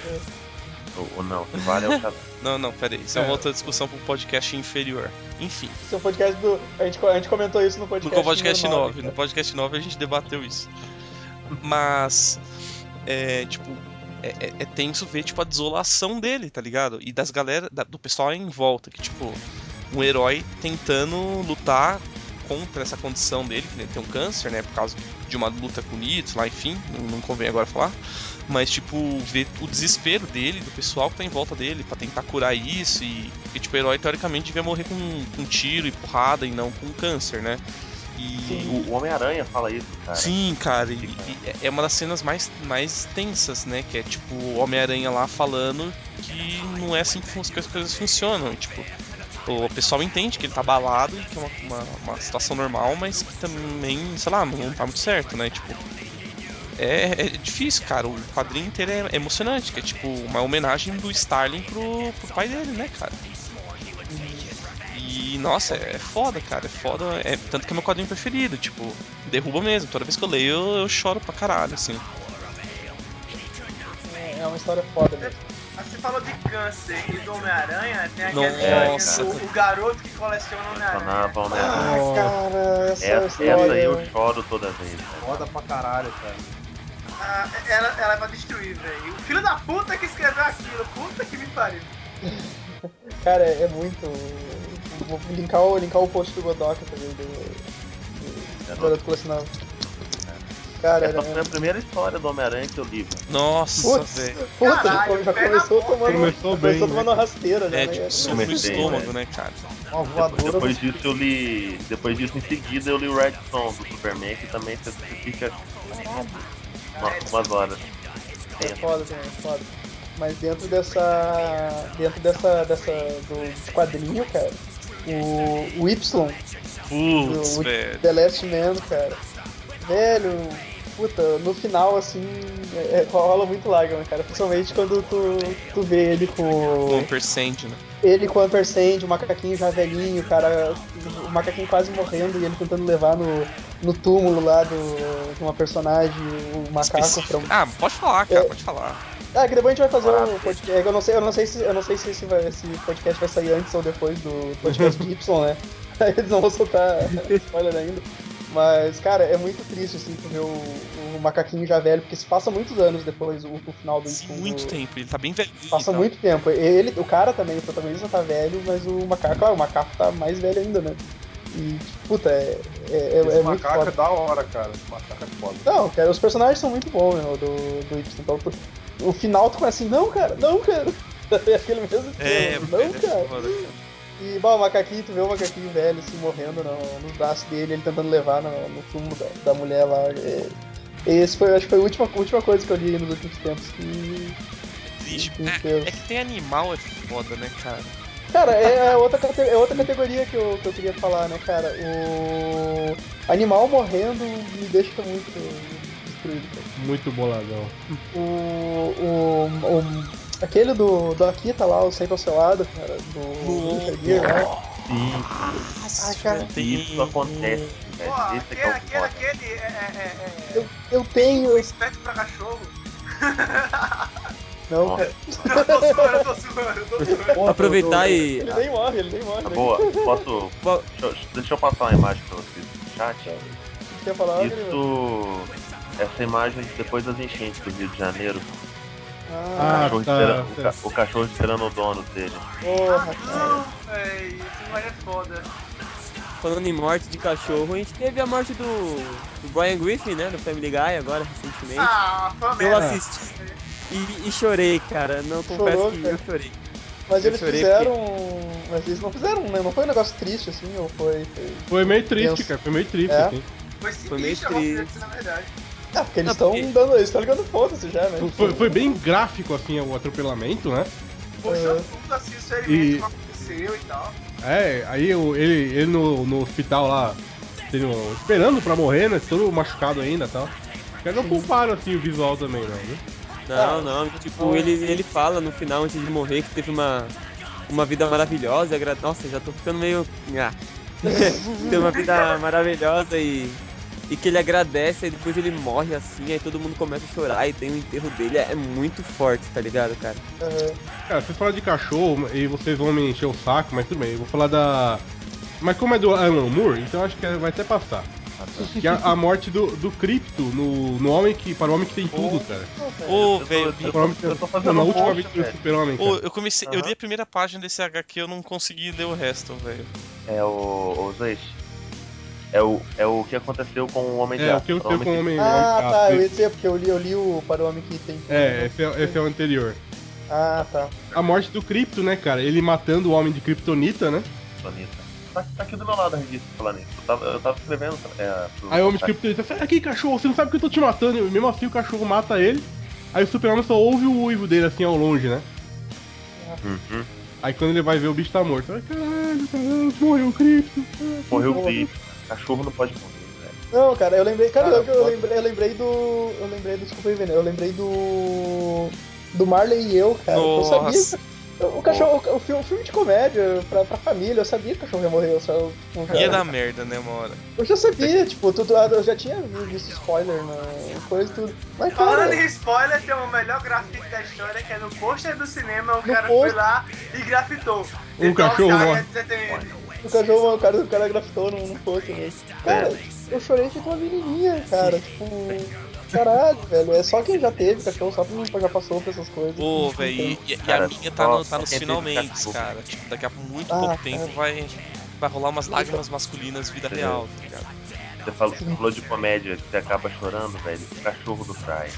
ou, ou não, que vale é o cara. Não, não, pera aí. Isso é, É. uma outra discussão pro podcast inferior. Enfim, Esse é um podcast do. A gente, a gente comentou isso no podcast. no podcast normal, 9. né? No podcast 9 a gente debateu isso. Mas, é, tipo, é, é- é tenso ver, tipo, a desolação dele, tá ligado? E das galera, da- do pessoal em volta, que, tipo, um herói tentando lutar contra essa condição dele, que ele tem um câncer, né, por causa de uma luta com o Nitz lá, enfim, não, não convém agora falar. Mas, tipo, ver o desespero dele, do pessoal que tá em volta dele, pra tentar curar isso e, e tipo, o herói, teoricamente, devia morrer com, com tiro e porrada e não com câncer, né? E O, o Homem-Aranha fala isso, cara. Sim, cara, e, e é uma das cenas mais, mais tensas, né? Que é tipo o Homem-Aranha lá falando que não é assim que as coisas funcionam. e, Tipo, o pessoal entende que ele tá abalado e que é uma, uma, uma situação normal, mas que também, sei lá, não tá muito certo, né? Tipo, é, é difícil, cara. O quadrinho inteiro é emocionante, que é tipo uma homenagem do Starling pro, pro pai dele, né, cara? E nossa, é foda, cara. É foda. É, tanto que é meu quadrinho preferido. Tipo, derruba mesmo. Toda vez que eu leio, eu, eu choro pra caralho, assim. É, é uma história foda mesmo. Mas Você falou de câncer e do Homem-Aranha, tem Nossa. aquela história do o garoto que coleciona Homem-Aranha. Funcionava, Homem-Aranha. Ah, cara, essa, Essa, história. essa aí eu choro toda vez. cara. Foda pra caralho, cara. Ah, ela, ela é pra destruir, velho. O filho da puta que escreveu aquilo, puta que me pariu. Cara, é muito. Vou linkar o, linkar o post do Godoka também, do, do garoto colecionável. Cara, Essa era... foi a primeira história do Homem-Aranha que eu li. Nossa, velho. puta, Caralho, já começou tomando, Começou bem, começou tomando né? uma rasteira, já, É, né? tipo, soco no Comecei, estômago, né? né, cara? Uma voadora. Depois disso eu li. Depois disso em seguida eu li o Red do Superman, que também você fica. Nossa, umas horas. É foda é foda. Mas dentro dessa. Dentro dessa. dessa do quadrinho, cara, o, o Y, Putz, o velho. The Last Man, cara. Velho, puta, no final assim, é, é, rola muito lágrima, cara. Principalmente quando tu, tu vê ele com. Com percent, né? Ele com o Ampersand, o macaquinho já velhinho, cara, o macaquinho quase morrendo e ele tentando levar no, no túmulo lá do, de uma personagem, o macaco Específico. pra... Ah, pode falar, cara, É. pode falar. Ah, que depois a gente vai fazer um podcast. Eu não sei, eu não sei se eu não sei se esse, vai- esse podcast vai sair antes ou depois do podcast Y, né? Aí Eles não vão soltar spoiler ainda. Mas, cara, é muito triste assim tu ver o, o macaquinho já velho, porque se passa muitos anos depois o, o final do Sim, do- muito tempo, ele tá bem velhinho. Passa muito tempo. Ele, o cara também, o protagonista tá velho, mas o macaco, claro, o macaco tá mais velho ainda, né? E, puta, é, é, é, Esse é muito macaco é foda. da hora, cara. Esse macaco é foda. Não, cara, os personagens são muito bons, meu, do, do Y. Então, tu- o final tu começa assim, não, cara, não, cara. É aquele mesmo É, tempo, velho, não, é cara. foda, cara. E, bom, o macaquinho, tu vê o macaquinho velho, assim, morrendo no, no braço dele, ele tentando levar no, no túmulo da, da mulher lá. É, esse foi, acho que foi a última, última coisa que eu li nos últimos tempos. Que. Meu É, é que tem animal, é foda, né, cara? Cara, é, é outra, é outra categoria que eu, que eu queria falar, né, cara? O animal morrendo me deixa muito destruído, cara. Muito boladão. O, o, o- aquele do, do Akita lá, o Sempre Selado, cara, do Richard Gere, né? Sim, Ah, cara, isso acontece, velho. Pô, Esse é que é aquele, aquele, foda. aquele é, é, é, eu, eu tenho. é esperto pra cachorro. Não, cara. Eu tô zoando, eu tô zoando, eu tô zoando. Aproveitar e. Ele nem morre, ele nem morre. Tá né? boa, posso. Deixa eu, deixa eu passar uma imagem pra vocês no chat. Quer falar? Isso. Essa imagem depois das enchentes do Rio de Janeiro. O Ah, cachorro, tá, esperando, o, tá. ca- o cachorro esperando o dono dele. porra, cara. Não, véi, isso é foda. Falando em morte de cachorro, a gente teve a morte do, do Brian Griffin, né? Do Family Guy agora, recentemente. Ah, foi eu assisti e, e chorei, cara. Não confesso Chorou, que cara? eu chorei. Mas Eu eles fizeram. Mas eles não fizeram, né? Não foi um negócio triste assim, ou foi. foi... Foi meio triste, Tenso. cara. Foi meio triste, É? assim. Foi Foi meio morte triste. na verdade. Ah, porque eles estão porque- dando. Eles estão ligando foda-se já, né? Foi, foi bem gráfico, assim, o atropelamento, né? É. tudo assim, os ferimentos E- que aconteceu e tal. É, aí o- ele, ele no, no hospital lá, tendo- esperando pra morrer, né? Todo machucado ainda e tal. Cara, não culparam, assim, o visual também, não, viu? Não, não, tipo, ele, ele fala no final, antes de morrer, que teve uma, uma vida maravilhosa. e agra- Nossa, já tô ficando meio. Ah. teve uma vida maravilhosa e. E que ele agradece, aí depois ele morre assim, aí todo mundo começa a chorar e tem o enterro dele, é muito forte, tá ligado, cara? Aham. Cara, vocês falam de cachorro e vocês vão me encher o saco, mas tudo bem, eu vou falar da. Mas como é do Alan Moore, então acho que vai até passar. Que é a, a morte do, do Crypto no, no homem que. Para o homem que tem tudo, cara. Ô, Eu tô- velho, eu que eu tô fazendo na um última vez do velho. Super-Homem, cara. eu comecei. Eu Aham. li a primeira página desse HQ eu não consegui ler o resto, velho. É o. o Zeus. É o, é o que aconteceu com o Homem de É, o Aço. que eu sei Homem com o Homem. Ah, Homem- tá, eu ah, ia dizer, porque eu li, eu li o Para o Homem que tem. É, esse é, esse é o anterior. Ah, tá. A morte do Crypto, né, cara? Ele matando o homem de Kryptonita, né? Bonita. Tá, tá aqui do meu lado a revista falando isso. Eu tava, eu tava escrevendo. É, pro- Aí o homem de Kryptonita, sai daqui, cachorro, você não sabe que eu tô te matando. E mesmo assim o cachorro mata ele. Aí o super-homem só ouve o uivo dele assim ao longe, né? Uhum. Aí quando ele vai ver o bicho tá morto. Ai, caralho, caralho, morreu o Crypto. Morreu o Cris. Cachorro não pode morrer, velho. Não, cara, eu lembrei. Cara, Cara, eu, eu lembrei, eu lembrei do. Eu lembrei do. Desculpa aí, Vene, eu lembrei do. Do Marley e eu, cara. Eu sabia. Nossa. O cachorro, o, filme, o filme de comédia pra, pra família, eu sabia que o cachorro ia morrer. Eu, só, eu, Ia dar merda, né, uma hora. eu já sabia, tipo, tudo, eu já tinha visto spoiler na coisa e tudo. Mas, Falando cara, em spoiler, tem o melhor grafite da história, que é no pôster do cinema, o cara pôster. foi lá e grafitou. Um cachorro All morre. O cachorro, o cara, o cara grafitou num, post mesmo. Cara, eu chorei feito uma menininha, cara. Tipo, caralho, velho. É só quem já teve cachorro, só quem já passou por essas coisas. Pô, velho, e, e a Cara, minha tá, no, tá nos finalmente, cara. Tipo, daqui a muito Ah, pouco tempo cara. vai, vai rolar umas lágrimas masculinas vida real, tá ligado? Você falou, você falou de comédia que você acaba chorando, velho. O cachorro do Fry.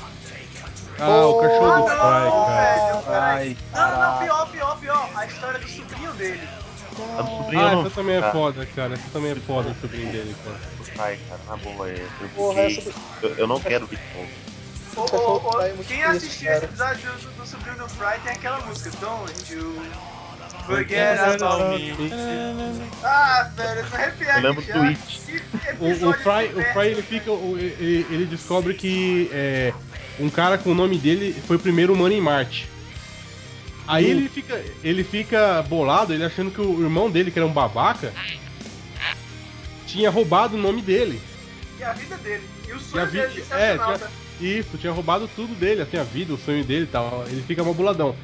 Ah, o cachorro do Fry, cara. Ai, Não, não, pior, pior, pior. A história do sobrinho dele. A do sobrinho Ah, não- essa também é Ah, foda, cara. Essa também é foda, o sobrinho dele, cara. Fry, cara, na boa. É, eu, Porra, essa eu, eu não quero. Ô, ô, ô, é muito quem assistiu esse episódio do, do sobrinho do Fry tem aquela música, Don't You Forget About Me. Ah, velho, eu tô arrepiado Eu lembro do. It. O, o Fry, o. Fry ele fica. Ele, ele descobre que é, um cara com o nome dele foi o primeiro humano em Marte. Aí ele fica. Ele fica bolado, ele achando que o irmão dele, que era um babaca, tinha roubado o nome dele. E a vida dele. E o E sonho vida- dele de é, astronauta. Isso, tinha roubado tudo dele, assim, a vida, o sonho dele e tal. Ele fica mabuladão.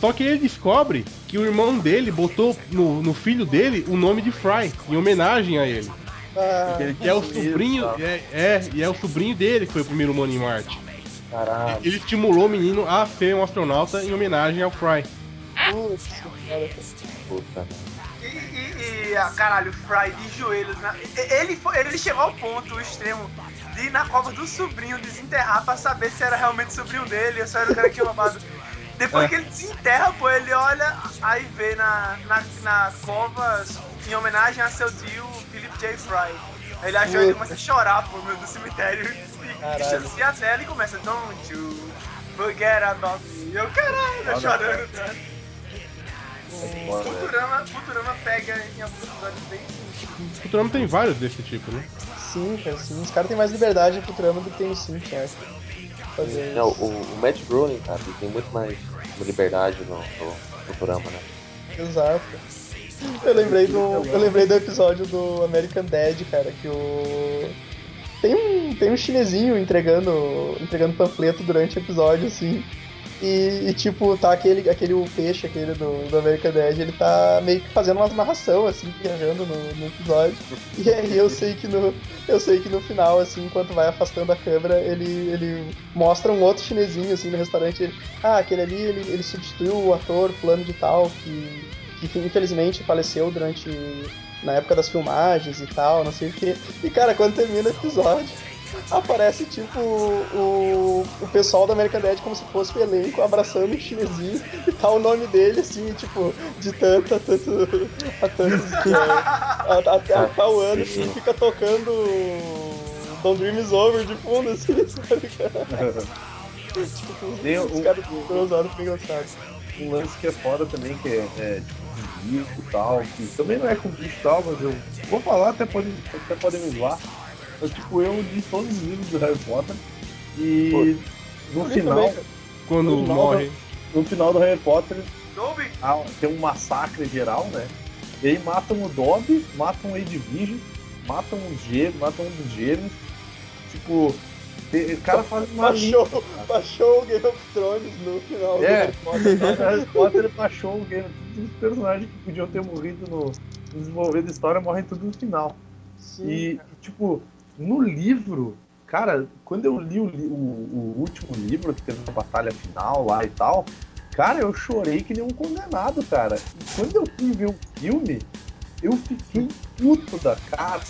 Só que ele descobre que o irmão dele botou no, no filho dele o nome de Fry, em homenagem a ele. Ah, Que é o sobrinho. É, é, e é o sobrinho dele que foi o primeiro humano em Marte. Caralho. Ele estimulou o menino a ser um astronauta em homenagem ao Fry. Puta. E, e, e, ah, caralho, o Fry de joelhos. Na... e- Ele, foi, ele chegou ao ponto, o extremo, de ir na cova do sobrinho desenterrar pra saber se era realmente o sobrinho dele ou se era o cara que tinha roubado. Depois É. que ele desenterra, pô, ele olha, aí vê na, na, na cova, em homenagem a seu tio, Philip J. Fry. Ele achou ele começa a chorar, pô, no meio do cemitério. E Caralho. distancia a tela e começa, don't you forget about me. E eu, caralho, eu chorando, cara. Foda, velho. Futurama, Futurama pega em alguns episódios bem. O Futurama tem vários desse tipo, né? Sim, cara, sim. Os caras têm mais liberdade em Futurama do que tem no Simpsons, acho. Fazer Não, o, o Matt Groening, cara, ele tem muito mais liberdade no, no Futurama, né? Exato. Eu lembrei do. Eu lembrei do episódio do American Dad, cara, que o. Tem um, tem um chinesinho entregando, entregando panfleto durante o episódio, assim. E, e, tipo, tá aquele, aquele peixe, aquele do, do American Dad, ele tá meio que fazendo umas narração, assim, viajando no, no episódio. E aí eu sei que no. Eu sei que no final, assim, enquanto vai afastando a câmera, ele, ele mostra um outro chinesinho, assim, no restaurante. Ele, ah, aquele ali, ele, ele substituiu o ator fulano de tal, que infelizmente faleceu durante. na época das filmagens e tal, não sei o quê. E cara, quando termina o episódio, aparece tipo o, o pessoal do American Dad como se fosse o elenco abraçando o chinesinho e tá o nome dele assim, tipo, de tanto a tanto a tantos a, a, a, tal ano e fica tocando Don't Dream Is Over de fundo, assim, sabe, cara? tipo, os o- caras ficam usando fica engraçado. um lance que é foda também, que é, é tipo e tal, que também não é com bicho e tal, mas eu vou falar, até podem até podem me zoar. Mas tipo, eu li todos os livros do Harry Potter e no li final, também. Quando No final morre. no final do Harry Potter Dobby? ah, tem um massacre geral, né? E aí matam o Dobby, matam o Edwige, matam os gêmeos, matam um dos gêmeos. Tipo, o cara faz uma Baixou, baixou o Game of Thrones no final do É, Harry Potter. o Harry Potter baixou o game. Todos os personagens que podiam ter morrido no desenvolver da história morrem tudo no final. Sim. E, tipo, no livro, cara, quando eu li o, o- o último livro, que teve uma batalha final lá e tal, cara, eu chorei que nem um condenado, cara. E quando eu fui ver o filme, eu fiquei puto da cara.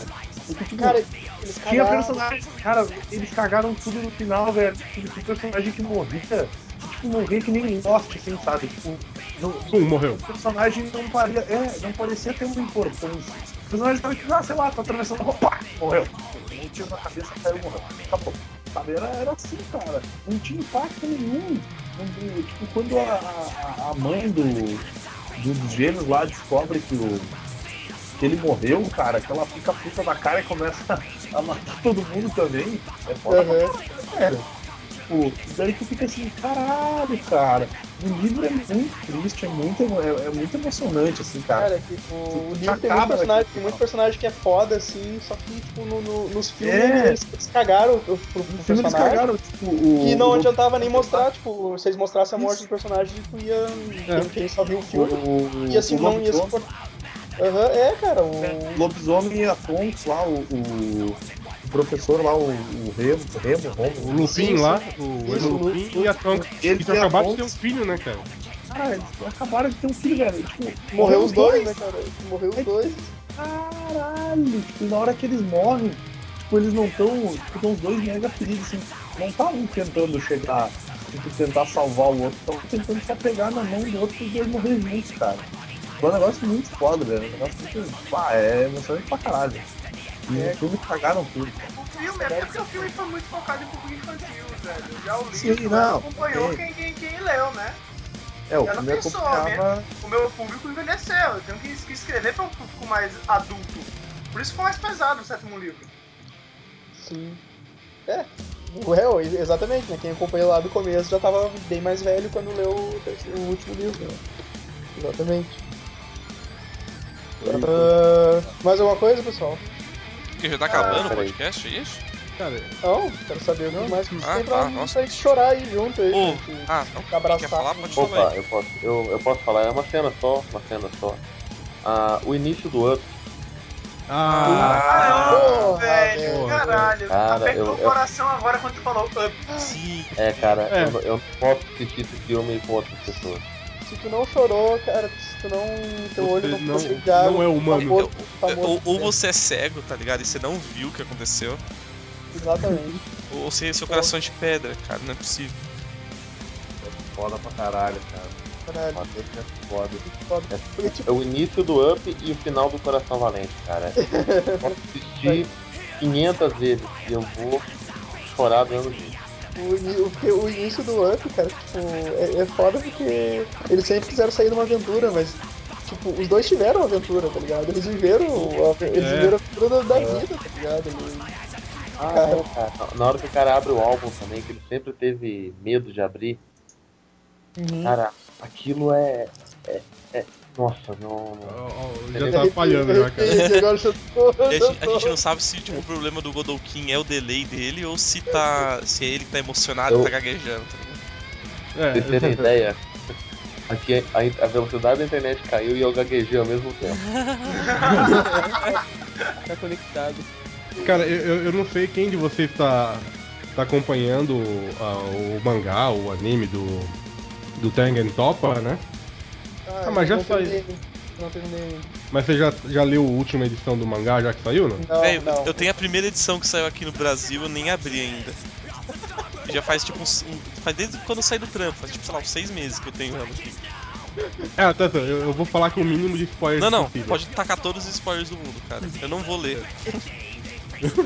Porque, tipo, Cara, eles tinha personagem. Cara, eles cagaram tudo no final, velho. Tipo, tinha personagem que morria. Tipo, morria que nem Lost, assim, sabe? Tipo, no, Pum, morreu. o personagem não parecia, é, não parecia ter uma importância. O personagem tava tipo, ah, sei lá, tá atravessando, opa, morreu. Um tiro na cabeça, caiu, morreu. Acabou. Sabe, era, era assim, cara. Não tinha impacto nenhum. Não tipo, quando a, a, mãe do, do- dos gêmeos lá descobre que, o, ele morreu, cara, que ela fica puta da cara e começa a matar todo mundo também. É foda pra Aham. Tipo, daí tu fica assim, caralho, cara. O livro é muito triste, é muito, é, é muito emocionante, assim, cara. Cara, tipo, o livro tem muito, personagem, tem muito personagem que é foda, assim, só que, tipo, no, no- nos filmes É. eles, eles cagaram pro, pro, No filme eles personagem. cagaram, tipo, o. E não o- adiantava nem mostrar, tipo, se eles mostrassem a morte Isso. do personagem, tipo, ia. É. Quem, só viu o filme o, ia assim, não ia se. Aham, é, cara, o. o lobisomem e a Tonks lá, o, o professor lá, o, o Remo, Remo, Romo, O Lupin lá, o Lupin Lu- e a Tonks. Eles acabaram de ter um filho, né, cara? Cara, eles acabaram de ter um filho, velho. Tipo, Morreu os dois, dois. né, cara? Morreu os dois. Caralho, tipo, na hora que eles morrem, tipo, eles não estão. Tipo, uns dois mega feridos, assim. Não tá um tentando chegar, tipo, tentar salvar o outro, estão tentando se apegar na mão do outro e os dois morrer juntos, cara. Foi um negócio muito foda, velho. Um negócio muito. Pá, é emocionante pra caralho. E É. no filme cagaram tudo. O filme, é porque o filme foi muito focado em público infantil, velho. Já o livro Sim, né, não, acompanhou sim. quem, quem, quem leu, né? É, o Ela pensou, acompanhava. O meu público envelheceu, eu tenho que, que escrever pra um público mais adulto. Por isso foi mais pesado o sétimo livro. Sim. É. O réu, exatamente, né? Quem acompanhou lá do começo já tava bem mais velho quando leu o, terceiro- o último livro. Né? Exatamente. Ah, mais alguma coisa, pessoal? Porque já tá acabando o peraí. podcast, é isso? Cara, Não, quero saber o que mais que Ah, têm pra, tá, nossa. gente chorar aí junto aí. Gente ah, não. abraçar. Quer falar? Pode falar aí. eu posso, eu, eu posso falar, é uma cena só, uma cena só. Ah, o início do Up, ah, Caramba, porra, velho, velho. caralho. Cara, Apertou eu- o eu- coração agora quando tu falou up. Sim. é cara, É. Eu, eu não posso assistir esse filme com outras pessoas. Se tu não chorou, cara, se tu não. Teu olho Você não não- ficou brilhado, não é humano. Favor, Ou, ou você é cego, tá ligado? E você não viu o que aconteceu. Exatamente. Ou você, seu coração é de pedra, cara. Não é possível. Foda pra caralho, cara. Caralho, Foda, é foda. foda. É, é o início do Up e o final do Coração Valente, cara. Eu posso assistir 500 vezes e eu vou chorar do mesmo jeito. O, o, o início do Up, cara, tipo, é, é foda porque eles sempre quiseram sair de uma aventura, mas, tipo, os dois tiveram uma aventura, tá ligado? Eles viveram, a- eles É. viveram a aventura da, da vida, tá ligado? Eles- Ah, Cara. é, cara. Na hora que o cara abre o álbum também, que ele sempre teve medo de abrir, Uhum. cara, aquilo é, é- nossa, não. não. ó, já tá falhando já, cara. Esse agora já tô- a, gente, a gente não sabe se tipo, o problema do Godolkin é o delay dele ou se tá. se é ele que tá emocionado e Eu- tá gaguejando, tá ligado? É, Pra vocês terem ideia, aqui a, a velocidade da internet caiu e eu gaguejei ao mesmo tempo. Tá conectado. Cara, eu, eu- não sei quem de vocês tá, tá acompanhando ah, o mangá, o anime do, do Tengen Toppa, né? Ah, Ah, mas já saiu. terminei. Não terminei. Mas você já, já leu a última edição do mangá, já que saiu, não? Não, Véi, não. eu tenho a primeira edição que saiu aqui no Brasil, eu nem abri ainda. Já faz tipo uns. um- faz desde quando eu saí do trampo, faz tipo, sei lá, uns seis meses que eu tenho ela aqui. Ah, tá, tá. Eu, eu vou falar com o mínimo de spoilers Não, não, possível. pode tacar todos os spoilers do mundo, cara. Eu não vou ler.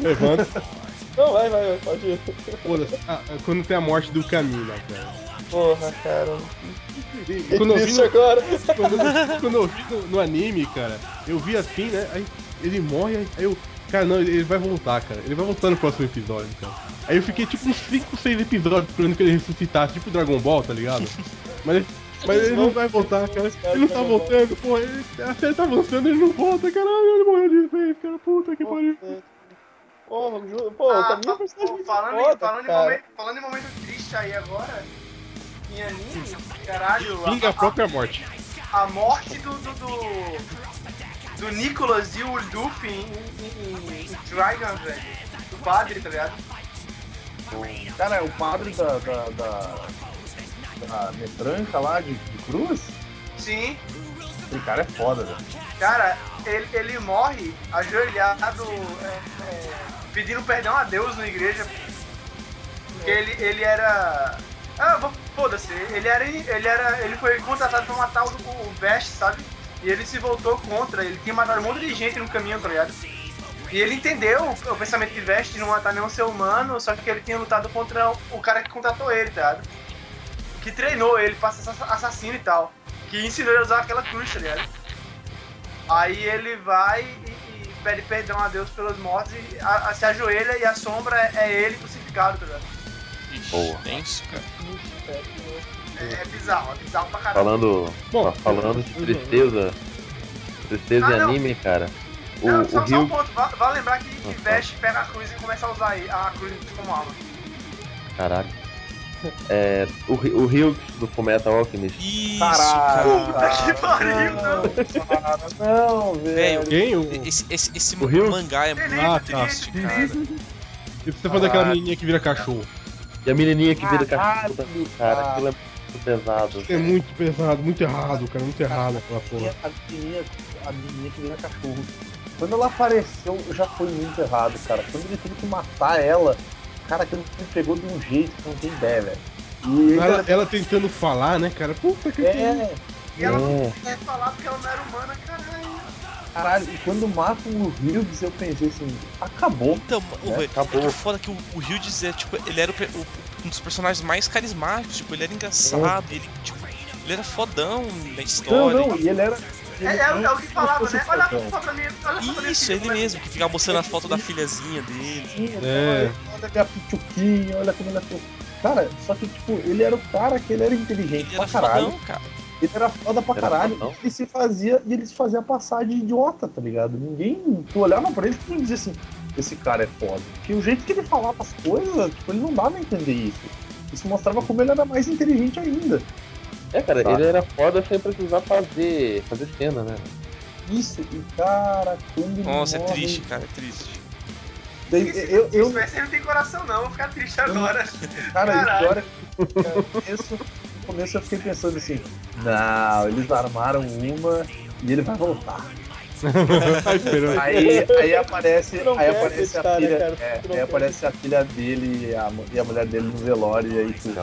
Levanta. Não, vai, vai, vai, pode ir. Ah, quando tem a morte do Camila, cara. Porra, cara. E quando eu vi no, agora. quando, quando eu vi no, no anime, cara, eu vi assim, né? Aí ele morre, aí eu. Cara, não, ele vai voltar, cara. Ele vai voltar no próximo episódio, cara. Aí eu fiquei tipo uns 5, 6 episódios esperando que ele ressuscitasse, tipo Dragon Ball, tá ligado? Mas, mas ele não vai voltar, cara. Ele não tá voltando, pô. Ele, a série tá avançando, ele não volta, caralho. Ele morreu de vez, cara. Puta que pariu. Porra, pô, Ah, personagem pô, falando, foda, em, falando, em momento, falando em momento triste aí agora, em anime, caralho, Vinga a a, própria morte. a, morte do, do, do, do Nicholas e o Luffy em, em, em, em Trigun, velho. Do padre, tá ligado? Cara, o padre da. da, da, da metranca lá de, de cruz, Sim, esse cara é foda, velho. cara, ele, ele morre ajoelhado, é, é, pedindo perdão a Deus na igreja. Porque ele, ele era. Ah, vou- foda-se, ele era. Ele era. Ele foi contratado pra matar o, o Vest, sabe? E ele se voltou contra, ele tinha matado um monte de gente no caminho, tá ligado? E ele entendeu o, o pensamento de Vest de não matar nenhum ser humano, só que ele tinha lutado contra o, o cara que contratou ele, tá ligado? Que treinou ele pra ser assa- assassino e tal. Que ensinou ele a usar aquela cruz, tá ligado? Aí ele vai e, e pede perdão a Deus pelos mortos e a- a- se ajoelha e a sombra é ele crucificado, tá ligado? Ixi, Boa. tenso, cara. É, é bizarro, é bizarro pra caralho. Falando, Bom, falando de tristeza, tristeza Ah, e anime, cara. O, Não, o só, só um Rio. ponto, vale, vale lembrar que, que Ah, tá. Vest pega a cruz e começa a usar a cruz como arma. Caralho. É, o, o Rio do Fullmetal Alchemist. Isso, Caralho, cara. Puta que pariu, não. Não, velho. Quem? O... esse, esse, esse O Rio? mangá é muito Ah, tá. triste, cara. E você fazer daquela menininha que vira cachorro. E a menininha que vira cachorro. Cara, cara. aquilo é muito pesado. É muito pesado, muito errado, cara, muito errado aquela porra. A menininha, a menininha que vira cachorro. Quando ela apareceu, já foi muito errado, cara. Quando ele teve que matar ela, cara, aquilo me pegou de um jeito que não tem ideia, velho. E Ela, ela tentando falar, né, cara? Puta que pariu. é, E ela não É. quer falar porque ela não era humana, caralho. Caralho, e quando matam o Hughes, eu pensei assim, acabou. Então, o, É, é, acabou. que foda que o, o Hughes é, tipo, ele era o o- um dos personagens mais carismáticos, tipo, ele era engraçado, ele, tipo, ele era fodão na Não, história. não, e ele era. É, é, o- é o que falava, né? Olha só pra mim, olha Isso, ele é- mesmo, que ficava mostrando a foto da filhazinha dele. É. Olha minha pichuquinha, olha como ele é Cara, só que, tipo, ele era o cara que ele era inteligente Ele pra era caralho. fodão, cara. Ele era foda pra Era caralho. fodão. Ele se fazia. E ele se fazia passar de idiota, tá ligado? Ninguém. Tu olhava pra ele e não dizia assim, esse cara é foda. Porque o jeito que ele falava as coisas, tipo, ele não dava a entender isso. Isso mostrava como ele era mais inteligente ainda. É, cara, Tá. ele era foda sem precisar fazer, fazer cena, né? Isso, e cara, quando Nossa, é morre- triste, cara, é triste. Daí, eu, eu, Isso vai ser não tem coração não, vou ficar triste agora. Cara, Caralho. é que no começo, no começo eu fiquei pensando assim, não, eles armaram uma e ele vai voltar. Aí, aí aparece, não aí aparece a filha, cara? é, aí aparece a filha dele e a, e a mulher dele no velório e aí tu,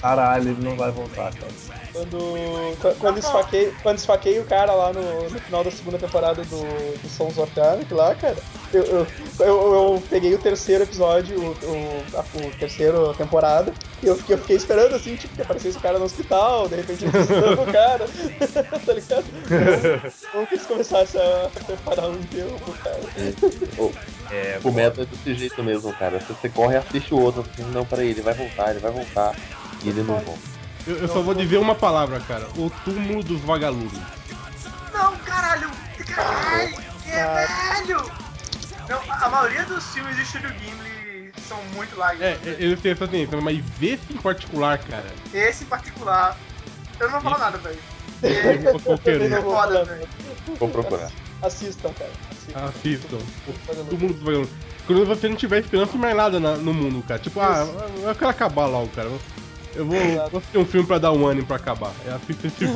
caralho, ele não vai voltar, cara. Quando, qu- quando, esfaquei, quando esfaquei o cara lá no, no final da segunda temporada do, do Sons of Anarchy lá, cara, eu, eu, eu, eu peguei o terceiro episódio, o, o, a, o terceiro temporada, e eu fiquei, eu fiquei esperando assim, tipo, que aparecesse o cara no hospital, de repente ele visitando o cara, tá ligado? Como que eles começassem a preparar um pro cara. É, O meta é desse jeito mesmo, cara. Se você corre, assiste o outro, assim, não, peraí, ele vai voltar, ele vai voltar. E ele não volta. Eu, eu só vou dizer uma palavra, cara. O túmulo dos vagalumes. Não, caralho! Caralho! Que é velho! Não, a maioria dos filmes de Studio Gimli são muito É, lágrimas. é, eu tenho essa tendência, mas esse em particular, cara. Esse em particular, eu não vou falar nada, velho. Não vou Foda, falar, velho. Vou procurar. Assistam, cara. Assistam. Assistam. O túmulo dos vagalumes. Quando você não tiver esperança mais nada na- no mundo, cara. Tipo, ah, eu quero acabar logo, cara. Eu vou, assistir um filme pra dar um ânimo pra acabar. É assista esse filme.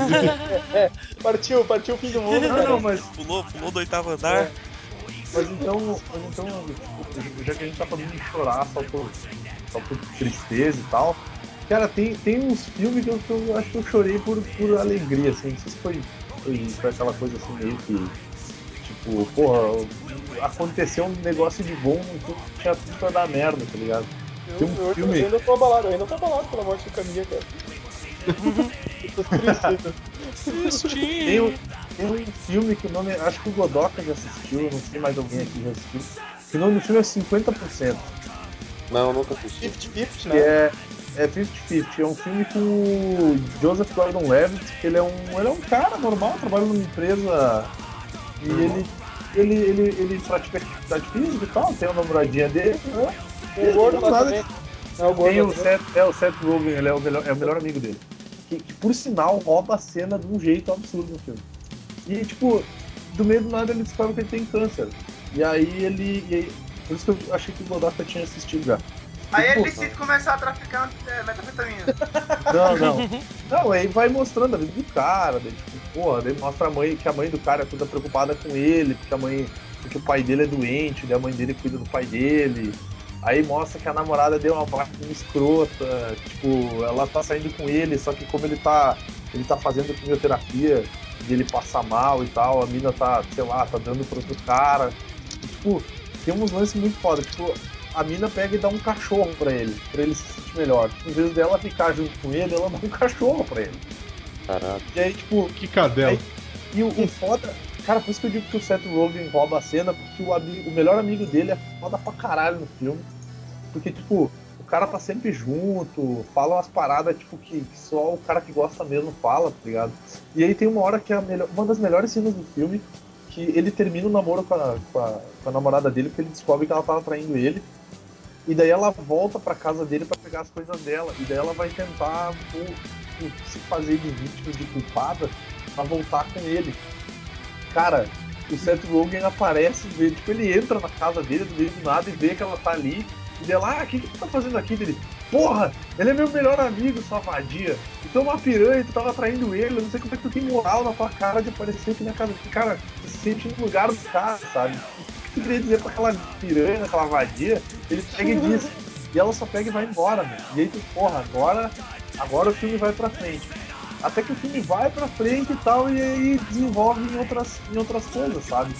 Partiu, partiu o fim do mundo, Não, não, mas, Pulou, pulou do oitavo andar. mas então, mas então, já que a gente tá falando de chorar só por, só por tristeza e tal, cara, tem, tem uns filmes que eu, que eu acho que eu chorei por, por alegria, assim, não sei se foi, foi, foi aquela coisa assim meio que, tipo, porra, aconteceu um negócio de bom, então tinha tudo pra dar merda, tá ligado? Eu, Tem um eu- filme- eu ainda tô abalado, eu ainda tô abalado pela morte do Caminha, cara. Eu tô triste. Tem um, tem um filme que o nome, acho que o Godoka já assistiu, não sei mais alguém aqui já assistiu, que o nome do filme é 50%. Não, nunca assisti. 50-50, que né? é é 50-50. É um filme com o Joseph Gordon-Levitt, que ele é um ele é um cara normal, trabalha numa empresa e ele ele, ele, ele pratica atividade física e tal, tem uma namoradinha dele, né? Tem o gordo lá Nada- também. É o gordo Tem o. Seth, é o Seth Rogen, ele é o melhor, é o melhor amigo dele. Que, que, por sinal rouba a cena de um jeito absurdo no filme. E tipo, do meio do nada ele descobre que ele tem câncer. E aí ele. e aí- por isso que eu achei que o Godaka tinha assistido já. Aí ele Pô, decide começar a traficar é, metafetamina. Não, não. Não, aí vai mostrando a vida do cara, daí, tipo, porra, daí mostra a mãe, que a mãe do cara é toda preocupada com ele, porque a mãe. Porque o pai dele é doente, daí a mãe dele cuida do pai dele. Aí mostra que a namorada deu uma parte escrota, tipo, ela tá saindo com ele, só que como ele tá. ele tá fazendo quimioterapia e ele passa mal e tal, a mina tá, sei lá, tá dando pro outro cara. E, tipo, tem uns lances muito foda, tipo, a mina pega e dá um cachorro pra ele, pra ele se sentir melhor. Tipo, em vez dela ficar junto com ele, ela dá um cachorro pra ele. Caralho. E aí, tipo, Que cadela. e o, o foda. Cara, por isso que eu digo que o Seth Rogen rouba a cena, porque o, ami- o melhor amigo dele é foda pra caralho no filme. Porque, tipo, o cara tá sempre junto, fala umas paradas, tipo, que, que só o cara que gosta mesmo fala, tá ligado? E aí tem uma hora que é melhor, uma das melhores cenas do filme, que ele termina o namoro com a, com a, com a namorada dele, porque ele descobre que ela tava traindo ele. E daí ela volta pra casa dele pra pegar as coisas dela. E daí ela vai tentar pô, tipo, se fazer de vítima, de culpada, pra voltar com ele. Cara, o Seth Rogen aparece, vê, tipo, ele entra na casa dele do meio do nada e vê que ela tá ali. E daí ela, ah, o que, que tu tá fazendo aqui? Dele, porra, ele é meu melhor amigo, sua vadia. Tu é uma piranha, tu tava traindo ele, eu não sei como é que tu tem moral na tua cara de aparecer aqui na casa. Cara, tu se sente no lugar do cara, sabe? O que tu queria dizer pra aquela piranha, aquela vadia? Ele pega e diz. E ela só pega e vai embora, meu. E aí tu, porra, agora, agora o filme vai pra frente. Até que o filme vai pra frente e tal, e aí desenvolve em outras, em outras coisas, sabe?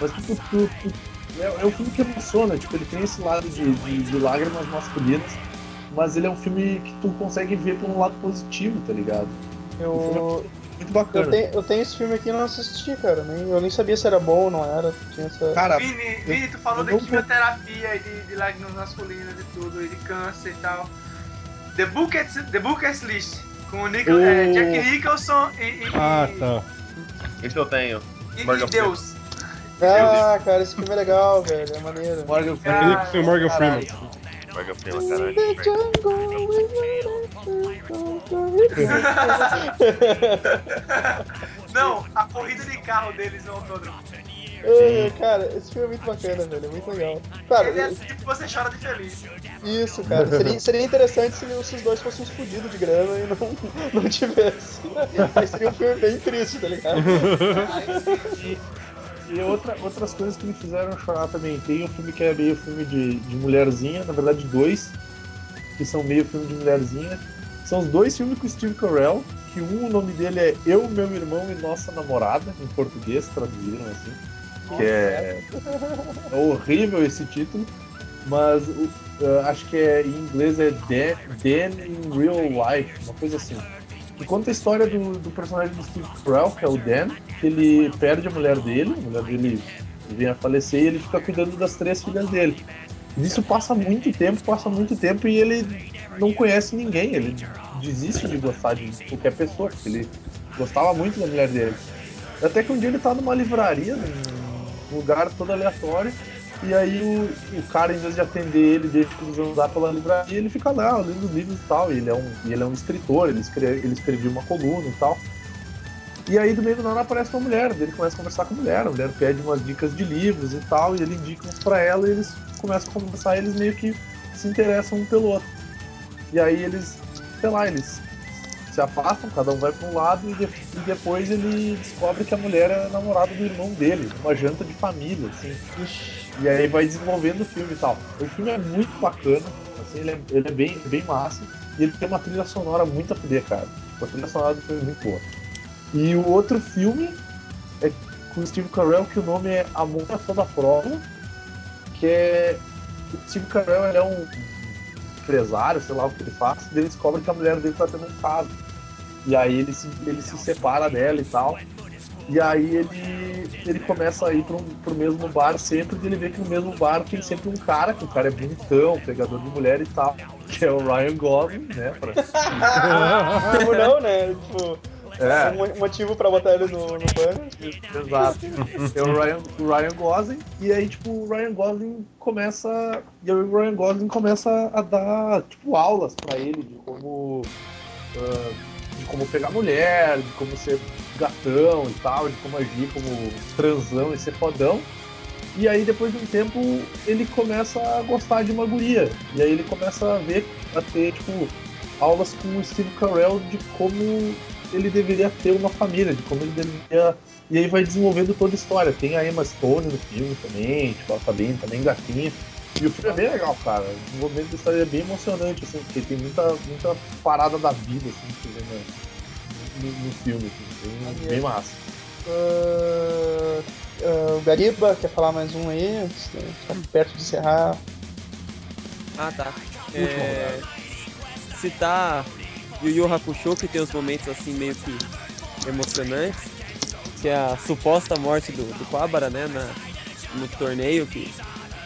Mas tipo, tu, tu- é, é um filme que emociona, tipo, ele tem esse lado de, de, de lágrimas masculinas, mas ele é um filme que tu consegue ver por um lado positivo, tá ligado? Eu, Muito bacana. eu, tenho, eu tenho esse filme aqui e não assisti, cara. Nem, eu nem sabia se era bom ou não era. Tinha essa... Cara, Vini, Vini, tu falou de quimioterapia e de, de lágrimas masculinas e tudo, e de câncer e tal. The Bucket, The Bucket List, com o Nichol, Oh. é, Jack Nicholson e, e, Ah, tá. Esse eu tenho. e- Morgan e Deus. Ah, cara, esse filme é legal, velho. É maneiro. Morgan Aquele com o seu Morgan Caralho. Freeman. Morgan Freeman, caralho. Não, a corrida de carro deles no autódromo. É, cara, esse filme é muito bacana, velho. É muito legal. Cara, Ele é tipo, você chora de feliz. isso, cara. Seria, seria interessante se os dois fossem uns fudidos de grana e não, não tivesse. Aí seria um filme bem triste, tá ligado? E, e outra, outras coisas que me fizeram chorar também. Tem um filme que é meio filme de, de mulherzinha, na verdade dois, que são meio filme de mulherzinha. São os dois filmes com o Steve Carell, que um, o nome dele é Eu, Meu Irmão e Nossa Namorada, em português, traduziram assim. Que é, é horrível esse título, mas eh, acho que é, em inglês é Dan, in Real Life, uma coisa assim. Que conta a história do, do personagem do Steve Carell, que é o Dan, que ele perde a mulher dele, a mulher dele vem a falecer e ele fica cuidando das três filhas dele. Isso passa muito tempo, passa muito tempo e ele não conhece ninguém, ele desiste de gostar de qualquer pessoa, ele gostava muito da mulher dele. Até que um dia ele tá numa livraria, num lugar todo aleatório, e aí o, o cara, em vez de atender ele, deixa ele andar pela livraria, ele fica lá, lendo os livros e tal, e ele é um, ele é um escritor, ele, escreve, ele escrevia uma coluna e tal. E aí do meio do nada aparece uma mulher, ele começa a conversar com a mulher, a mulher pede umas dicas de livros e tal, e ele indica uns pra ela e eles começam a conversar e eles meio que se interessam um pelo outro. E aí eles, sei lá, eles se afastam, cada um vai pra um lado e, de- e depois ele descobre que a mulher é namorada do irmão dele, uma janta de família, assim. E aí vai desenvolvendo o filme e tal. O filme é muito bacana, assim, ele é, ele é bem, bem massa. E ele tem uma trilha sonora muito a fuder, cara. A trilha sonora do filme é muito boa. E o outro filme é com o Steve Carell, que o nome é Amor a Toda Prova, que é... O Steve Carell é um empresário, sei lá o que ele faz, e ele descobre que a mulher dele tá tendo um caso. E aí ele se, ele se separa dela e tal. E aí ele, ele começa a ir pro, pro mesmo bar sempre, e ele vê que no mesmo bar tem sempre um cara, que o cara é bonitão, pegador de mulher e tal, que é o Ryan Gosling, né? Pra... Como não, né? Tipo, É. um motivo pra botar ele no, no banner. Exato. É o Ryan, o Ryan Gosling, e aí, tipo, o Ryan Gosling começa. E aí o Ryan Gosling começa a dar, tipo, aulas pra ele de como. ah, de como pegar mulher, de como ser gatão e tal, de como agir como transão e ser fodão. E aí, depois de um tempo, ele começa a gostar de uma guria. E aí ele começa a ver, a ter, tipo, aulas com o Steve Carell de como ele deveria ter uma família, de como ele deveria. E aí vai desenvolvendo toda a história. Tem a Emma Stone no filme também, tipo, ela tá bem, tá bem gatinha. E o filme é bem legal, cara. O desenvolvimento da história é bem emocionante, assim, porque tem muita, muita parada da vida, assim, que vê no, no, no filme, assim, bem, bem massa. Ah, o Gariba, quer falar mais um aí? Tá perto de encerrar. Ah, tá. É, citar Yu Yu Hakusho, que tem os momentos assim meio que emocionantes, que é a suposta morte do, do Quabara, né, na, no torneio, que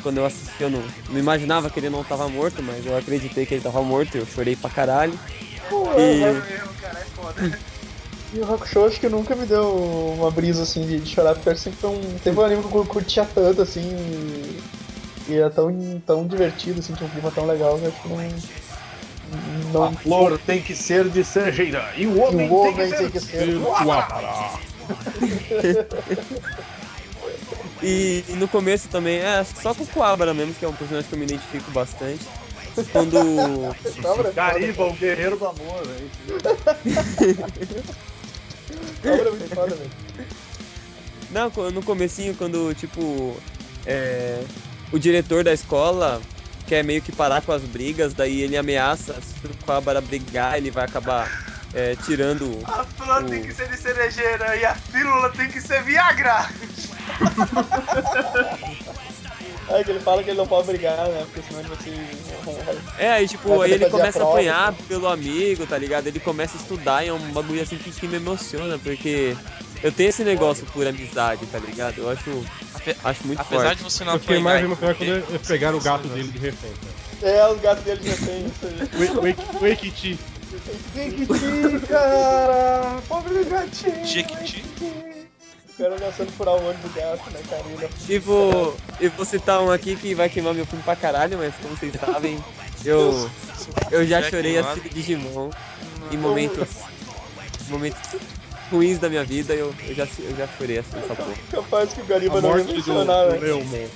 quando eu assisti eu não, não imaginava que ele não tava morto, mas eu acreditei que ele tava morto, eu chorei pra caralho. E- É mesmo, cara, é foda. E o Hakusho acho que nunca me deu uma brisa assim de, de chorar, porque sempre foi um, teve um anime que eu curtia tanto assim. E, e era tão, tão divertido, assim, tinha um clima tão legal, eu acho que não. A flor tem que ser de cerejeira e o e homem, o homem tem que ser. ser. Quabara. E, e no começo também, é só com o Quabara mesmo, que é um personagem que eu me identifico bastante. Quando. Gariba, o guerreiro do amor, velho. cobra é muito foda, velho. Não, no comecinho, quando, tipo, é, o diretor da escola quer meio que parar com as brigas, daí ele ameaça se o Quabara brigar, ele vai acabar é, tirando... A flor O- tem que ser de cerejeira e a pílula tem que ser Viagra. É que ele fala que ele não pode brigar, né? Porque senão ele vai se. É, aí tipo, aí ele a começa a prova, apanhar assim. pelo amigo, tá ligado? Ele começa a estudar e é um bagulho assim que, que me emociona, porque eu tenho esse negócio por amizade, tá ligado? Eu acho, Ape- acho muito Apesar forte. de você não Eu fiquei mais emocionado quando correr, eles pegaram o gato dele de refém. cara. É, os gatos dele isso aí. O- o Eki- O Ekiti. Jequiti, cara! Pobre gatinho! Jequiti. O cara ameaçando furar o olho do gato, né? E E vou, eu vou citar um aqui que vai queimar meu filme pra caralho, mas como vocês sabem, eu, eu já chorei queimado. assistindo Digimon em momentos, momentos ruins da minha vida, eu, eu, já, eu já chorei assim essa porra. Capaz que o Gariba A não morte do, mencionar, do velho. Leomon.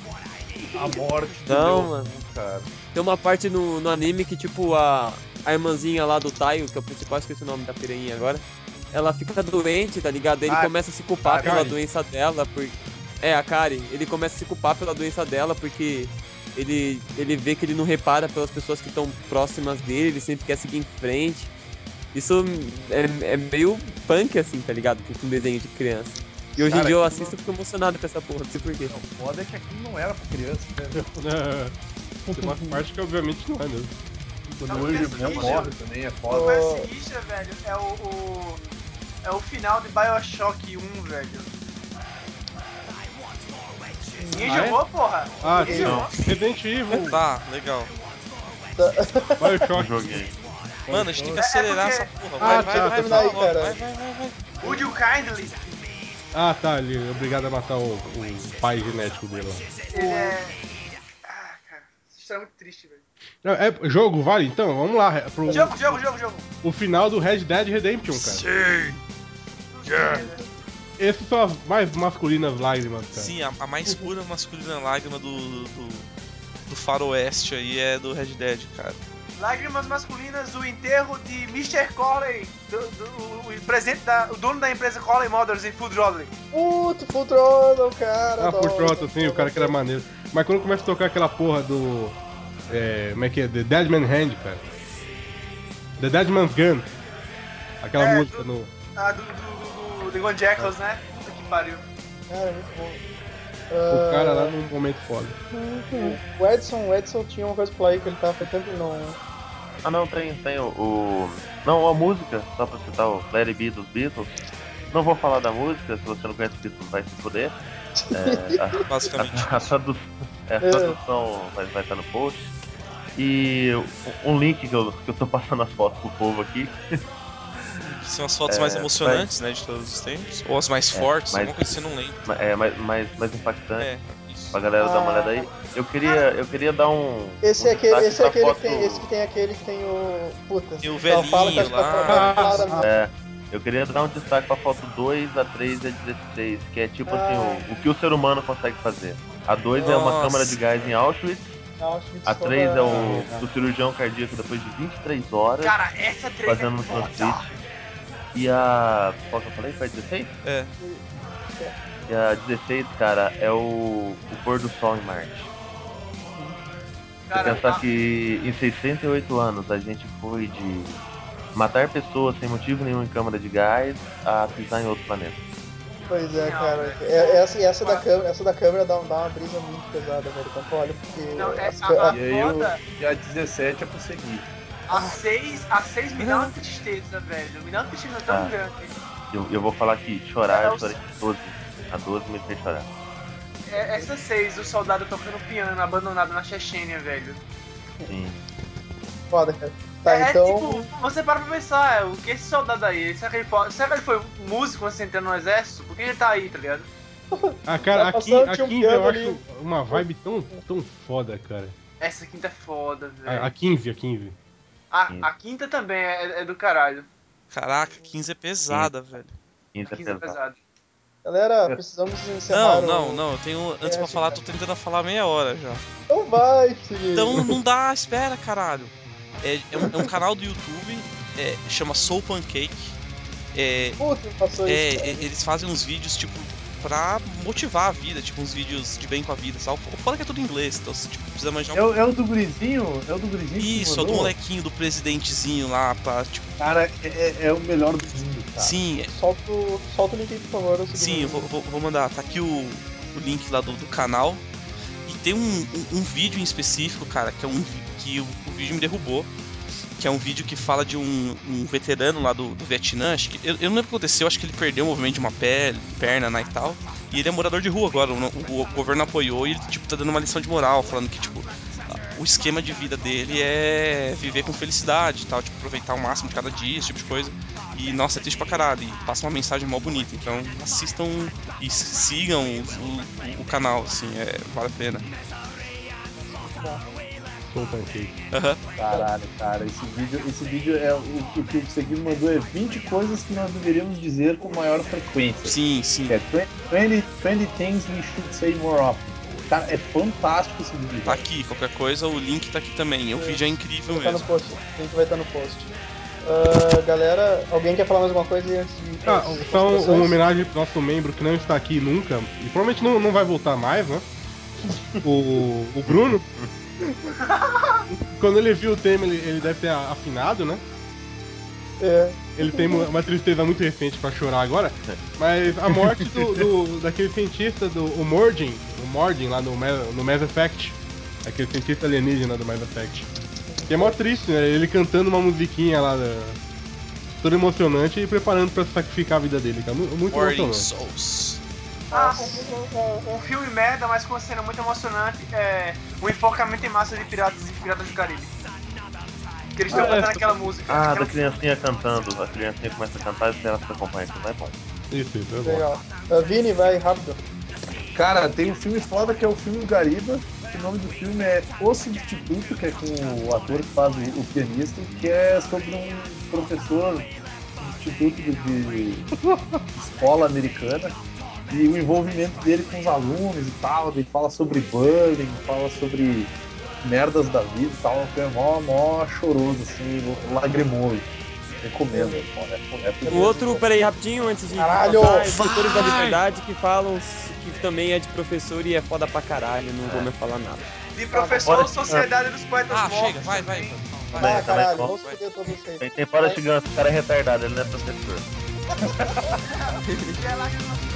A morte do Não, meu- mano. cara. Tem uma parte no, no anime que, tipo, a, a irmãzinha lá do Taio, que é o principal, esqueci o nome da piranha agora, ela fica doente, tá ligado? Ele Ah, começa a se culpar a pela doença dela, por... É, a Kari. Ele começa a se culpar pela doença dela, porque ele, ele vê que ele não repara pelas pessoas que estão próximas dele, ele sempre quer seguir em frente. Isso é, é meio punk, assim, tá ligado? Com um desenho de criança. E hoje em Cara, dia eu assisto e fico emocionado com essa porra, não sei porquê. O foda é que aquilo não era pra criança, né? Tem uma parte que obviamente não é mesmo. Quando Não, o irmão bicho- morre também, é O foda. mais sinistra, velho, é o, o. É o final de Bioshock 1, velho. Ninguém Ah, é? jogou, porra? Ah, sim. Resident Evil, Tá, legal. Bioshock. Joguei. Mano, a gente tem que É- é acelerar porque- essa porra. Ah, Vai, tá, vai, tá, vai, vai, aí, vai, cara. vai, vai, vai, vai. Would you kindly? Ah, tá, ele é obrigado a matar o, o pai genético dele lá. Ele é. Ah, cara, essa história é muito triste, velho. É, jogo, vale? Então, vamos lá. Pro, Jogo, jogo, jogo, jogo. o final do Red Dead Redemption, cara. Sim. Essas são as mais masculinas lágrimas, cara. Sim, a, a mais pura masculina lágrima do, do, do faroeste aí é do Red Dead, cara. Lágrimas masculinas do enterro de Mr. Corley, do, do- o, presidente da, o dono da empresa Corley Motors em Food Rodley. Puto, Full Throttle, cara. Ah, adoro, trota, assim, o cara que era maneiro. Mas quando começa a tocar aquela porra do. É, como é que é? The Dead Man Hand, cara. The Dead Man's Gun. Aquela É, música no. Ah, do, do, do, do Jackals, né? Puta que pariu. Cara, muito bom. O cara lá Ah, num momento foda. O Edson, o Edson tinha uma coisa pra falar aí que ele tava que não. Ah não, tem, tem o, o- Não, a música, só pra citar o It Be dos Beatles. Não vou falar da música, se você não conhece os Beatles vai se poder. É, a, Basicamente. a, a, tradu- é, a tradução vai, vai estar no post. E um link que eu, que eu tô passando as fotos pro povo aqui. São as fotos É, mais emocionantes, né, de todos os tempos. Ou as mais É, fortes, mas- alguma coisa que você não lembra. É, mais, mais, mais impactante. É. Pra galera dar uma olhada aí. Eu queria, eu queria dar um. Esse é um aquele, destaque esse é aquele que foto- tem, esse que tem aquele que tem o. Puta. Tem o Não, fala que velhinho que lá. tá É, eu queria dar um destaque pra foto 2, a 3 e a 16, que é tipo assim, o, o que o ser humano consegue fazer. A 2 é uma câmara de gás em Auschwitz, Auschwitz a 3 é o do cirurgião cardíaco depois de 23 horas Cara, essa treta fazendo é um foda. E a. Qual que eu falei? Foi a 16? É. E a 16, cara, é o, o pôr do sol em Marte. Você Cara, pensar a- que em 68 anos a gente foi de matar pessoas sem motivo nenhum em câmara de gás a pisar em outro planeta. Pois é, cara. É- Essa, essa, da câmera, essa da câmera dá, dá uma brisa muito pesada, velho. Quando tu olha, porque. Não, é, as a, a E aí foda, o, e a 17 é pra seguir. a 6, a 6 me dá uma tristeza, velho. Me dá uma tristeza tão Ah. grande. Eu, eu vou falar que chorar, É, eu chorei 12. A 12 me fez chorar. É, essa 6, o soldado tocando piano abandonado na Chechênia, velho. Sim. Foda, cara. Tá, é então. tipo, você para pra pensar, é, o que esse soldado aí, será que ele pode. Será que ele foi músico de entrar no exército? Por que ele tá aí, tá ligado? Ah, cara, Tá aqui, tinha um aqui eu acho ali. uma vibe tão, tão foda, cara. Essa quinta é foda, velho. A, a 15, a 15. A, a quinta também é, é do caralho. Caraca, 15 é pesada, velho. 15 A é 15 é pesado. Galera, precisamos encerrar. Não, o- não, não. Eu tenho. Antes É, pra falar, tô tentando falar meia hora já. Então vai, filho. Então não dá, espera, caralho. É, é um, é um canal do YouTube, é, chama Soul Pancake. É, Puta, passou é, isso. é, eles fazem uns vídeos, tipo, pra motivar a vida, tipo, uns vídeos de bem com a vida, sabe? O foda é que é tudo em inglês, então você tipo, precisa manjar um É, o- é o do gurizinho? É o do gurizinho? que Isso, é o do molequinho do presidentezinho lá, pra, tipo, Cara, é, é- é o melhor do mundo, cara. sim, é- Solta, o- solta o link aí, por favor. eu sim, eu vou, vou- vou mandar, tá aqui o, o link lá do, do canal. E tem um, um, um vídeo em específico, cara, que é um que o, o vídeo me derrubou. Que é um vídeo que fala de um, um veterano lá do, do Vietnã. Acho que, eu, eu não lembro o que aconteceu, acho que ele perdeu o movimento de uma pele, perna né, e tal. E ele é morador de rua agora. O, o- o governo apoiou e ele tipo, tá dando uma lição de moral, falando que, tipo, o esquema de vida dele é viver com felicidade tal, tipo, aproveitar o máximo de cada dia, esse tipo de coisa. E nossa, é triste pra caralho. E passa uma mensagem mó bonita. Então assistam e sigam o, o canal, assim, é, vale a pena. Soul Pancake. Aham. Caralho, cara, esse vídeo, esse vídeo é o, o que o Seguir mandou é 20 coisas que nós deveríamos dizer com maior frequência. Sim, sim. Que é 20, 20 things we should say more often. Cara, é fantástico esse vídeo. Tá aqui, qualquer coisa, o link tá aqui também. O vídeo é incrível Vai estar no mesmo. post. O link vai estar no post. Ah, galera, alguém quer falar mais alguma coisa antes de. Ah, só um- uma homenagem pro nosso membro que não está aqui nunca, e provavelmente não, não vai voltar mais, né? O, o Bruno. Quando ele viu o tema, ele, ele deve ter afinado, né? É. Ele tem uma tristeza muito recente pra chorar agora. Mas a morte do, do- daquele cientista, do o Mordin, o Mordin lá no, no Mass Effect. Aquele cientista alienígena do Mass Effect. Que é mó triste, né? Ele cantando uma musiquinha lá, da- toda emocionante e preparando pra sacrificar a vida dele, cara. Mu- Muito Warring emocionante. Souls. Ah, um, um- um filme merda, mas com uma cena muito emocionante é o enforcamento em massa de piratas de Piratas do Caribe. Que eles estão Ah, é. cantando aquela música. Ah, aquela da criancinha cantando. A criancinha começa a cantar e ela se acompanha. Isso vai bom. Isso, isso, é bom. Legal. Ah, Vini, vai rápido. Cara, tem um filme foda que é o filme Gariba. que O nome do filme é O Substituto, que é com o ator que faz o, o pianista, que é sobre um professor substituto de, de escola americana e o envolvimento dele com os alunos e tal. Ele fala sobre bullying, fala sobre merdas da vida e tal. É mó, mó choroso, assim, lagrimoso. Recomendo. É, é, é O outro, peraí, rapidinho, antes de Caralho! passar, é Doutores da Vai! Liberdade que falam que também é de professor e é foda pra caralho, não vou mais falar nada. De professor Sociedade dos Poetas Ah, Mortos. chega, vai, vai. vai. Ah, Vai, caralho, vai, vamos vai. foder todos vocês. Tem, fora gigante, o cara é retardado, ele não é professor.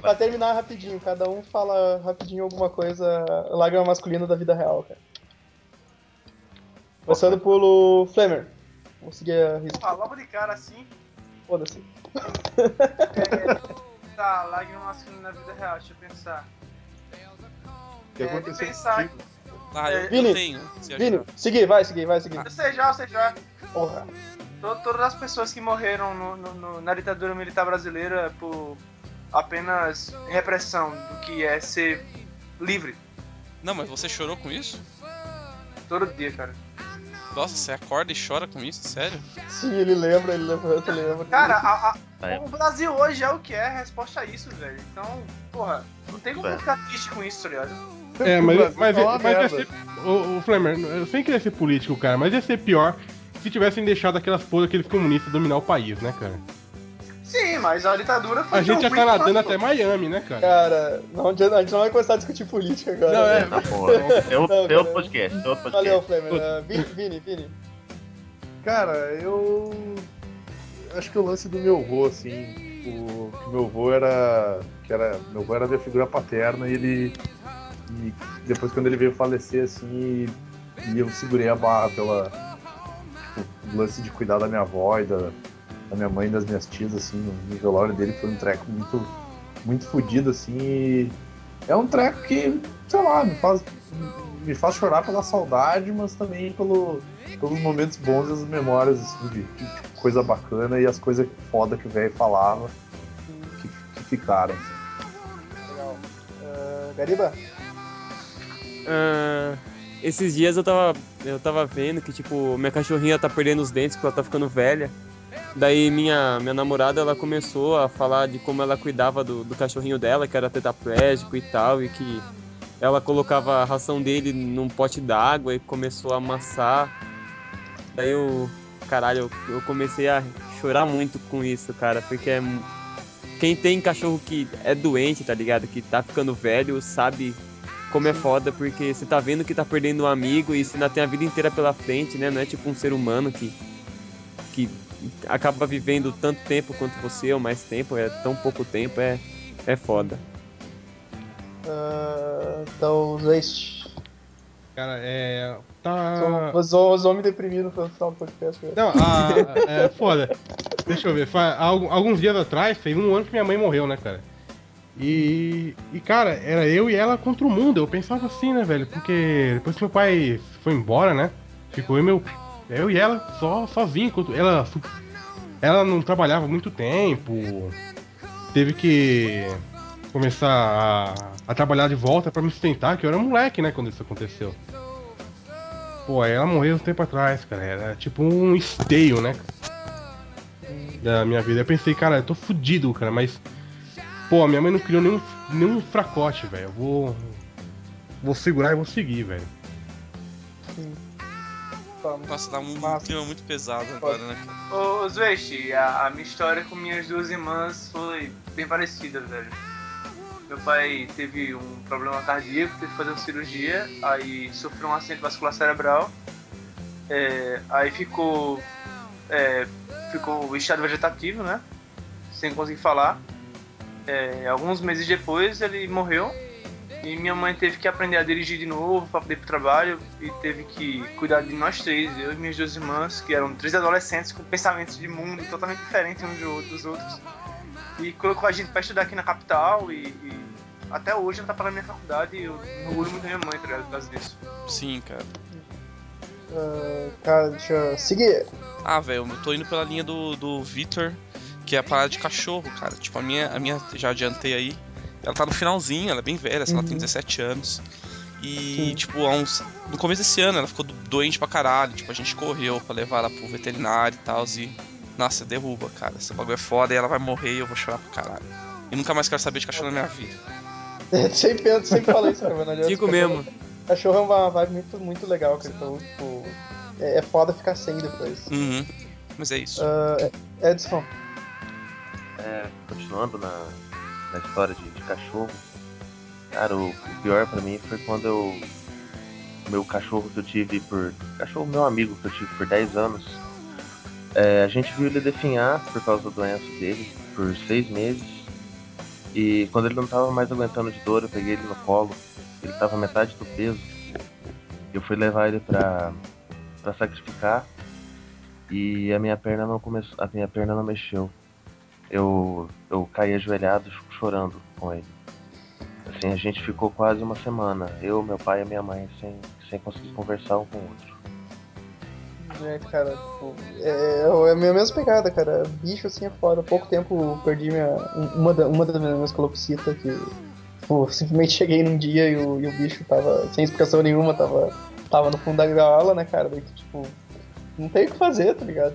E Cara, pra, te- pra terminar rapidinho, cada um fala rapidinho alguma coisa, lágrima masculina da vida real, cara. Começando pelo Flamer. Vamos seguir a risca. Ah, logo de cara assim, Foda-se. é, tá, lágrima masculina na vida real, deixa eu pensar. O que É, aconteceu pensar. Ah, eu, Vini, eu tenho. se Vini, seguir, vai, seguir, vai, seguir. Eu sei já, eu sei já. Porra. To- Todas as pessoas que morreram no- no- no- na ditadura militar brasileira por apenas repressão do que é ser livre Não, mas você chorou com isso? todo dia, cara. Nossa, você acorda e chora com isso? Sério? Sim, ele lembra, ele levanta, ele lembra. Cara, a- a- É. o Brasil hoje é o que é a resposta a isso, velho. Então, porra, não tem como É. ficar triste com isso, tá ligado? É, mas, mas, uma mas ia ser. O, o Flamer, eu sem querer ser político, cara, mas ia ser pior se tivessem deixado aquelas porra, aqueles comunistas dominar o país, né, cara? Sim, mas a ditadura foi A gente já tá nadando até Miami, né, cara? Cara, não, a gente não vai começar a discutir política agora. Não, é. né? Tá porra. É outro, Não, é outro podcast. É outro Valeu, podcast. Flamer. Uh, Vini, Vini, Vini. Cara, eu. Acho que o lance do meu avô, assim. O que meu avô era. Que era. Meu avô era minha figura paterna e ele. E depois quando ele veio falecer, assim, e eu segurei a barra pela. Tipo, o lance de cuidar da minha avó e da, da minha mãe e das minhas tias, assim, no, velório dele foi um treco muito. Muito fodido, assim. E é um treco que, sei lá, me faz. Me faz chorar pela saudade, mas também pelo, pelos momentos bons e as memórias assim, de, de coisa bacana e as coisas foda que o velho falava que, que ficaram. Legal. Uh, Gariba? Ah, esses dias eu tava, eu tava vendo que, tipo, minha cachorrinha tá perdendo os dentes porque ela tá ficando velha. Daí minha, minha namorada, ela começou a falar de como ela cuidava do, do cachorrinho dela, que era tetraplégico e tal, e que ela colocava a ração dele num pote d'água e começou a amassar. Daí eu, caralho, eu, eu comecei a chorar muito com isso, cara, porque é, quem tem cachorro que é doente, tá ligado? Que tá ficando velho, sabe como é foda, porque você tá vendo que tá perdendo um amigo e você ainda tem a vida inteira pela frente, né? Não é tipo um ser humano que, que acaba vivendo tanto tempo quanto você, ou mais tempo, é tão pouco tempo, é, é foda. Uh, então, Zeist. Cara, é. Tá. Os, homens deprimidos pelo final do podcast. velho. Não, a, é foda. Deixa eu ver. fa- há algum- alguns dias atrás, fez um ano que minha mãe morreu, né, cara? E, e, cara, era eu e ela contra o mundo. Eu pensava assim, né, velho? Porque depois que meu pai foi embora, né? Ficou eu e meu. Eu e ela só enquanto Ela, ela não trabalhava muito tempo. Teve que começar a, a trabalhar de volta pra me sustentar, que eu era moleque, né, quando isso aconteceu. Pô, ela morreu um tempo atrás, cara. Era tipo um esteio, né? Da minha vida. Eu pensei, cara, eu tô fudido, cara, mas. Pô, minha mãe não criou nenhum, nenhum fracote, velho. Eu vou. Vou segurar e vou seguir, velho. Vamos. Nossa, dá um Massa. clima muito pesado agora, né? Ô, Zwest, a, a minha história com minhas duas irmãs foi bem parecida, velho. Meu pai teve um problema cardíaco, teve que fazer uma cirurgia, aí sofreu um acidente vascular cerebral, é, aí ficou, é, ficou em estado vegetativo, né? Sem conseguir falar. É, alguns meses depois ele morreu e minha mãe teve que aprender a dirigir de novo para poder ir pro trabalho e teve que cuidar de nós três, eu e minhas duas irmãs, que eram três adolescentes com pensamentos de mundo totalmente diferentes uns do- dos outros. E colocou a gente para estudar aqui na capital e, e até hoje ela tá pagando minha faculdade e eu orgulho muito da minha mãe, tá ligado? Por causa disso. Sim, cara. Uh, cara, deixa eu seguir. Ah, velho, eu tô indo pela linha do, do Victor, que é a parada de cachorro, cara. Tipo, a minha, a minha, já adiantei aí. Ela tá no finalzinho, ela é bem velha, assim, ela tem 17 anos. E, tipo, há uns. No começo desse ano ela ficou do- doente pra caralho. Tipo, a gente correu pra levar ela pro veterinário e tal. E. Nossa, derruba, cara. Esse bagulho é foda e ela vai morrer e eu vou chorar pra caralho. E nunca mais quero saber de cachorro na minha vida. sempre, eu sempre falo isso, cara, mas. Digo mesmo. Cachorro é uma vibe muito, muito legal, cara. Então, tipo, é, é foda ficar sem depois. Uhum. Mas é isso. Uh, Edson. É, continuando na, na história de, de cachorro, cara, o, o pior pra mim foi quando eu. Meu cachorro que eu tive por. Cachorro meu amigo que eu tive por 10 anos. é, a gente viu ele definhar por causa da doença dele por seis meses. E quando ele não tava mais aguentando de dor, eu peguei ele no colo. Ele tava metade do peso. Eu fui levar ele pra, pra sacrificar. E a minha perna não começou. A minha perna não mexeu eu, eu caí ajoelhado chorando com ele. Assim, a gente ficou quase uma semana, eu, meu pai e minha mãe, sem, sem conseguir conversar um com o outro. É, cara, tipo, é, é a minha mesma pegada, cara. Bicho assim é foda. Há pouco tempo perdi minha, uma, da, uma das minhas calopsitas que tipo, simplesmente cheguei num dia e o, e o bicho tava, sem explicação nenhuma, tava, tava no fundo da gaiola, né, cara? Daí, tipo, não tem o que fazer, tá ligado?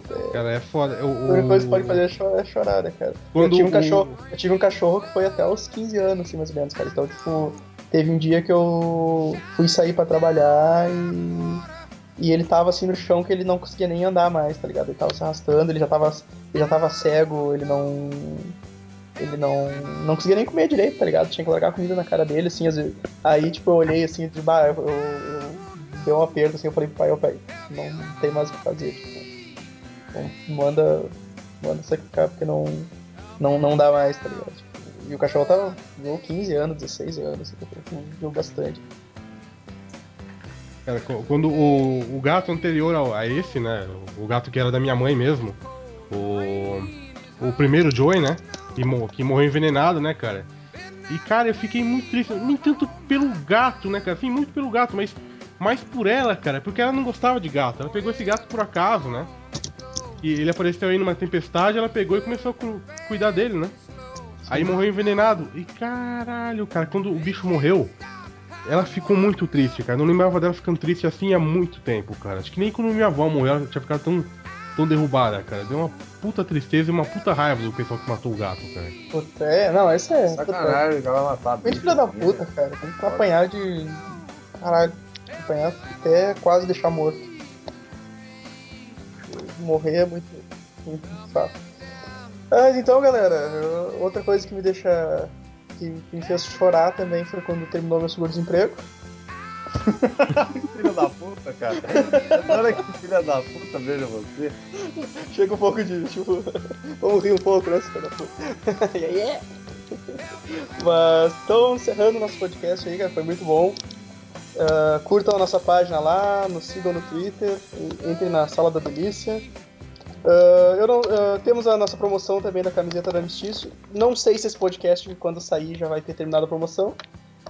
Puta, Cara, é foda. Eu, a única coisa que pode fazer é cho- é chorar, né, cara? Quando eu, tive um o- cachorro, eu tive um cachorro que foi até os 15 anos, assim, mais ou menos, cara. Então, tipo, teve um dia que eu fui sair pra trabalhar e, e ele tava assim no chão que ele não conseguia nem andar mais, tá ligado? Ele tava se arrastando, ele já tava, ele já tava cego, ele não. Ele não, não conseguia nem comer direito, tá ligado? Tinha que largar a comida na cara dele, assim, vezes. Aí, tipo, eu olhei assim, de bah, eu, eu, eu dei um aperto, assim, eu falei pro pai, ô pai, não tem mais o que fazer, manda, manda sacrificar, porque não, não, não dá mais, tá ligado? Tipo, e o cachorro tava, viveu 15 anos, 16 anos, assim, viveu bastante. Cara, quando o, o gato anterior a esse, né? O gato que era da minha mãe mesmo, o, o primeiro Joey, né? Que, mo- que morreu envenenado, né, cara? E, cara, eu fiquei muito triste, nem tanto pelo gato, né, cara? Sim, muito pelo gato, mas mais por ela, cara, porque ela não gostava de gato. Ela pegou esse gato por acaso, né? E ele apareceu aí numa tempestade, ela pegou e começou a cu- cuidar dele, né? Aí morreu envenenado. E caralho, cara, quando o bicho morreu, ela ficou muito triste, cara. Não lembrava dela ficando triste assim há muito tempo, cara. Acho que nem quando minha avó morreu, ela tinha ficado tão, tão derrubada, cara. Deu uma puta tristeza e uma puta raiva do pessoal que matou o gato, cara. Puta, é, não, esse é. Sacanagem, vai matar. Muito filho da puta, cara. Tem que apanhar de. Caralho, apanhar até quase deixar morto. Morrer é muito, muito fácil. Mas então, galera, outra coisa que me deixa. que me fez chorar também foi quando terminou meu seguro-desemprego. Filha da puta, cara. Olha que filha da puta, veja você. Chega um pouco de. Tipo, vamos rir um pouco, né, filho da puta? yeah, yeah. Mas então, encerrando o nosso podcast aí, cara, foi muito bom. Ah, curtam a nossa página lá, nos sigam no Twitter, en- entrem na Sala da Delícia. Eu não, ah, temos a nossa promoção também da camiseta da Mistício. Não sei se esse podcast, quando sair, já vai ter terminado a promoção.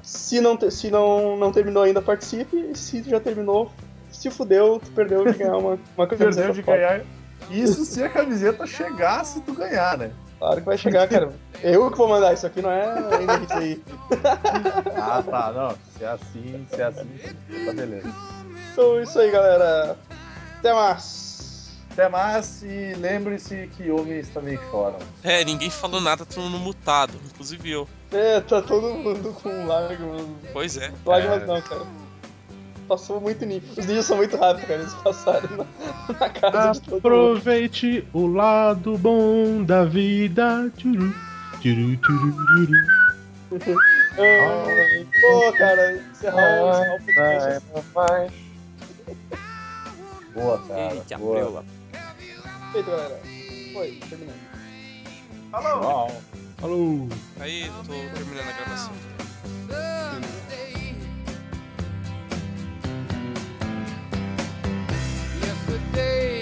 Se não, te- se não, não terminou ainda, participe. E se já terminou, se fudeu, tu perdeu de ganhar uma, uma camiseta. Perdeu de ganhar. Isso se a camiseta chegar, se tu ganhar, né? Claro que vai chegar, cara. Eu que vou mandar, isso aqui não é. Ah, tá, não. Se é assim, se é assim, tá beleza. Então é isso aí, galera. Até mais. Até mais e lembre-se que homens também choram. É, ninguém falou nada, todo mundo mutado, inclusive eu. É, tá todo mundo com lágrimas. Pois é. Lágrimas É, não, cara. Passou muito nível. Os ninjas são muito rápidos, cara. Eles passaram na, na casa de todo mundo. Aproveite o lado bom da vida. Tchuru, tchuru, tchuru, tchuru. Ai, Pô, cara, encerrar o podcast. Boa, cara. Eita, boa. preula. Feito, galera. Foi, terminando. Falou! Tchau. Falou! Aí, tô terminando a gravação. day.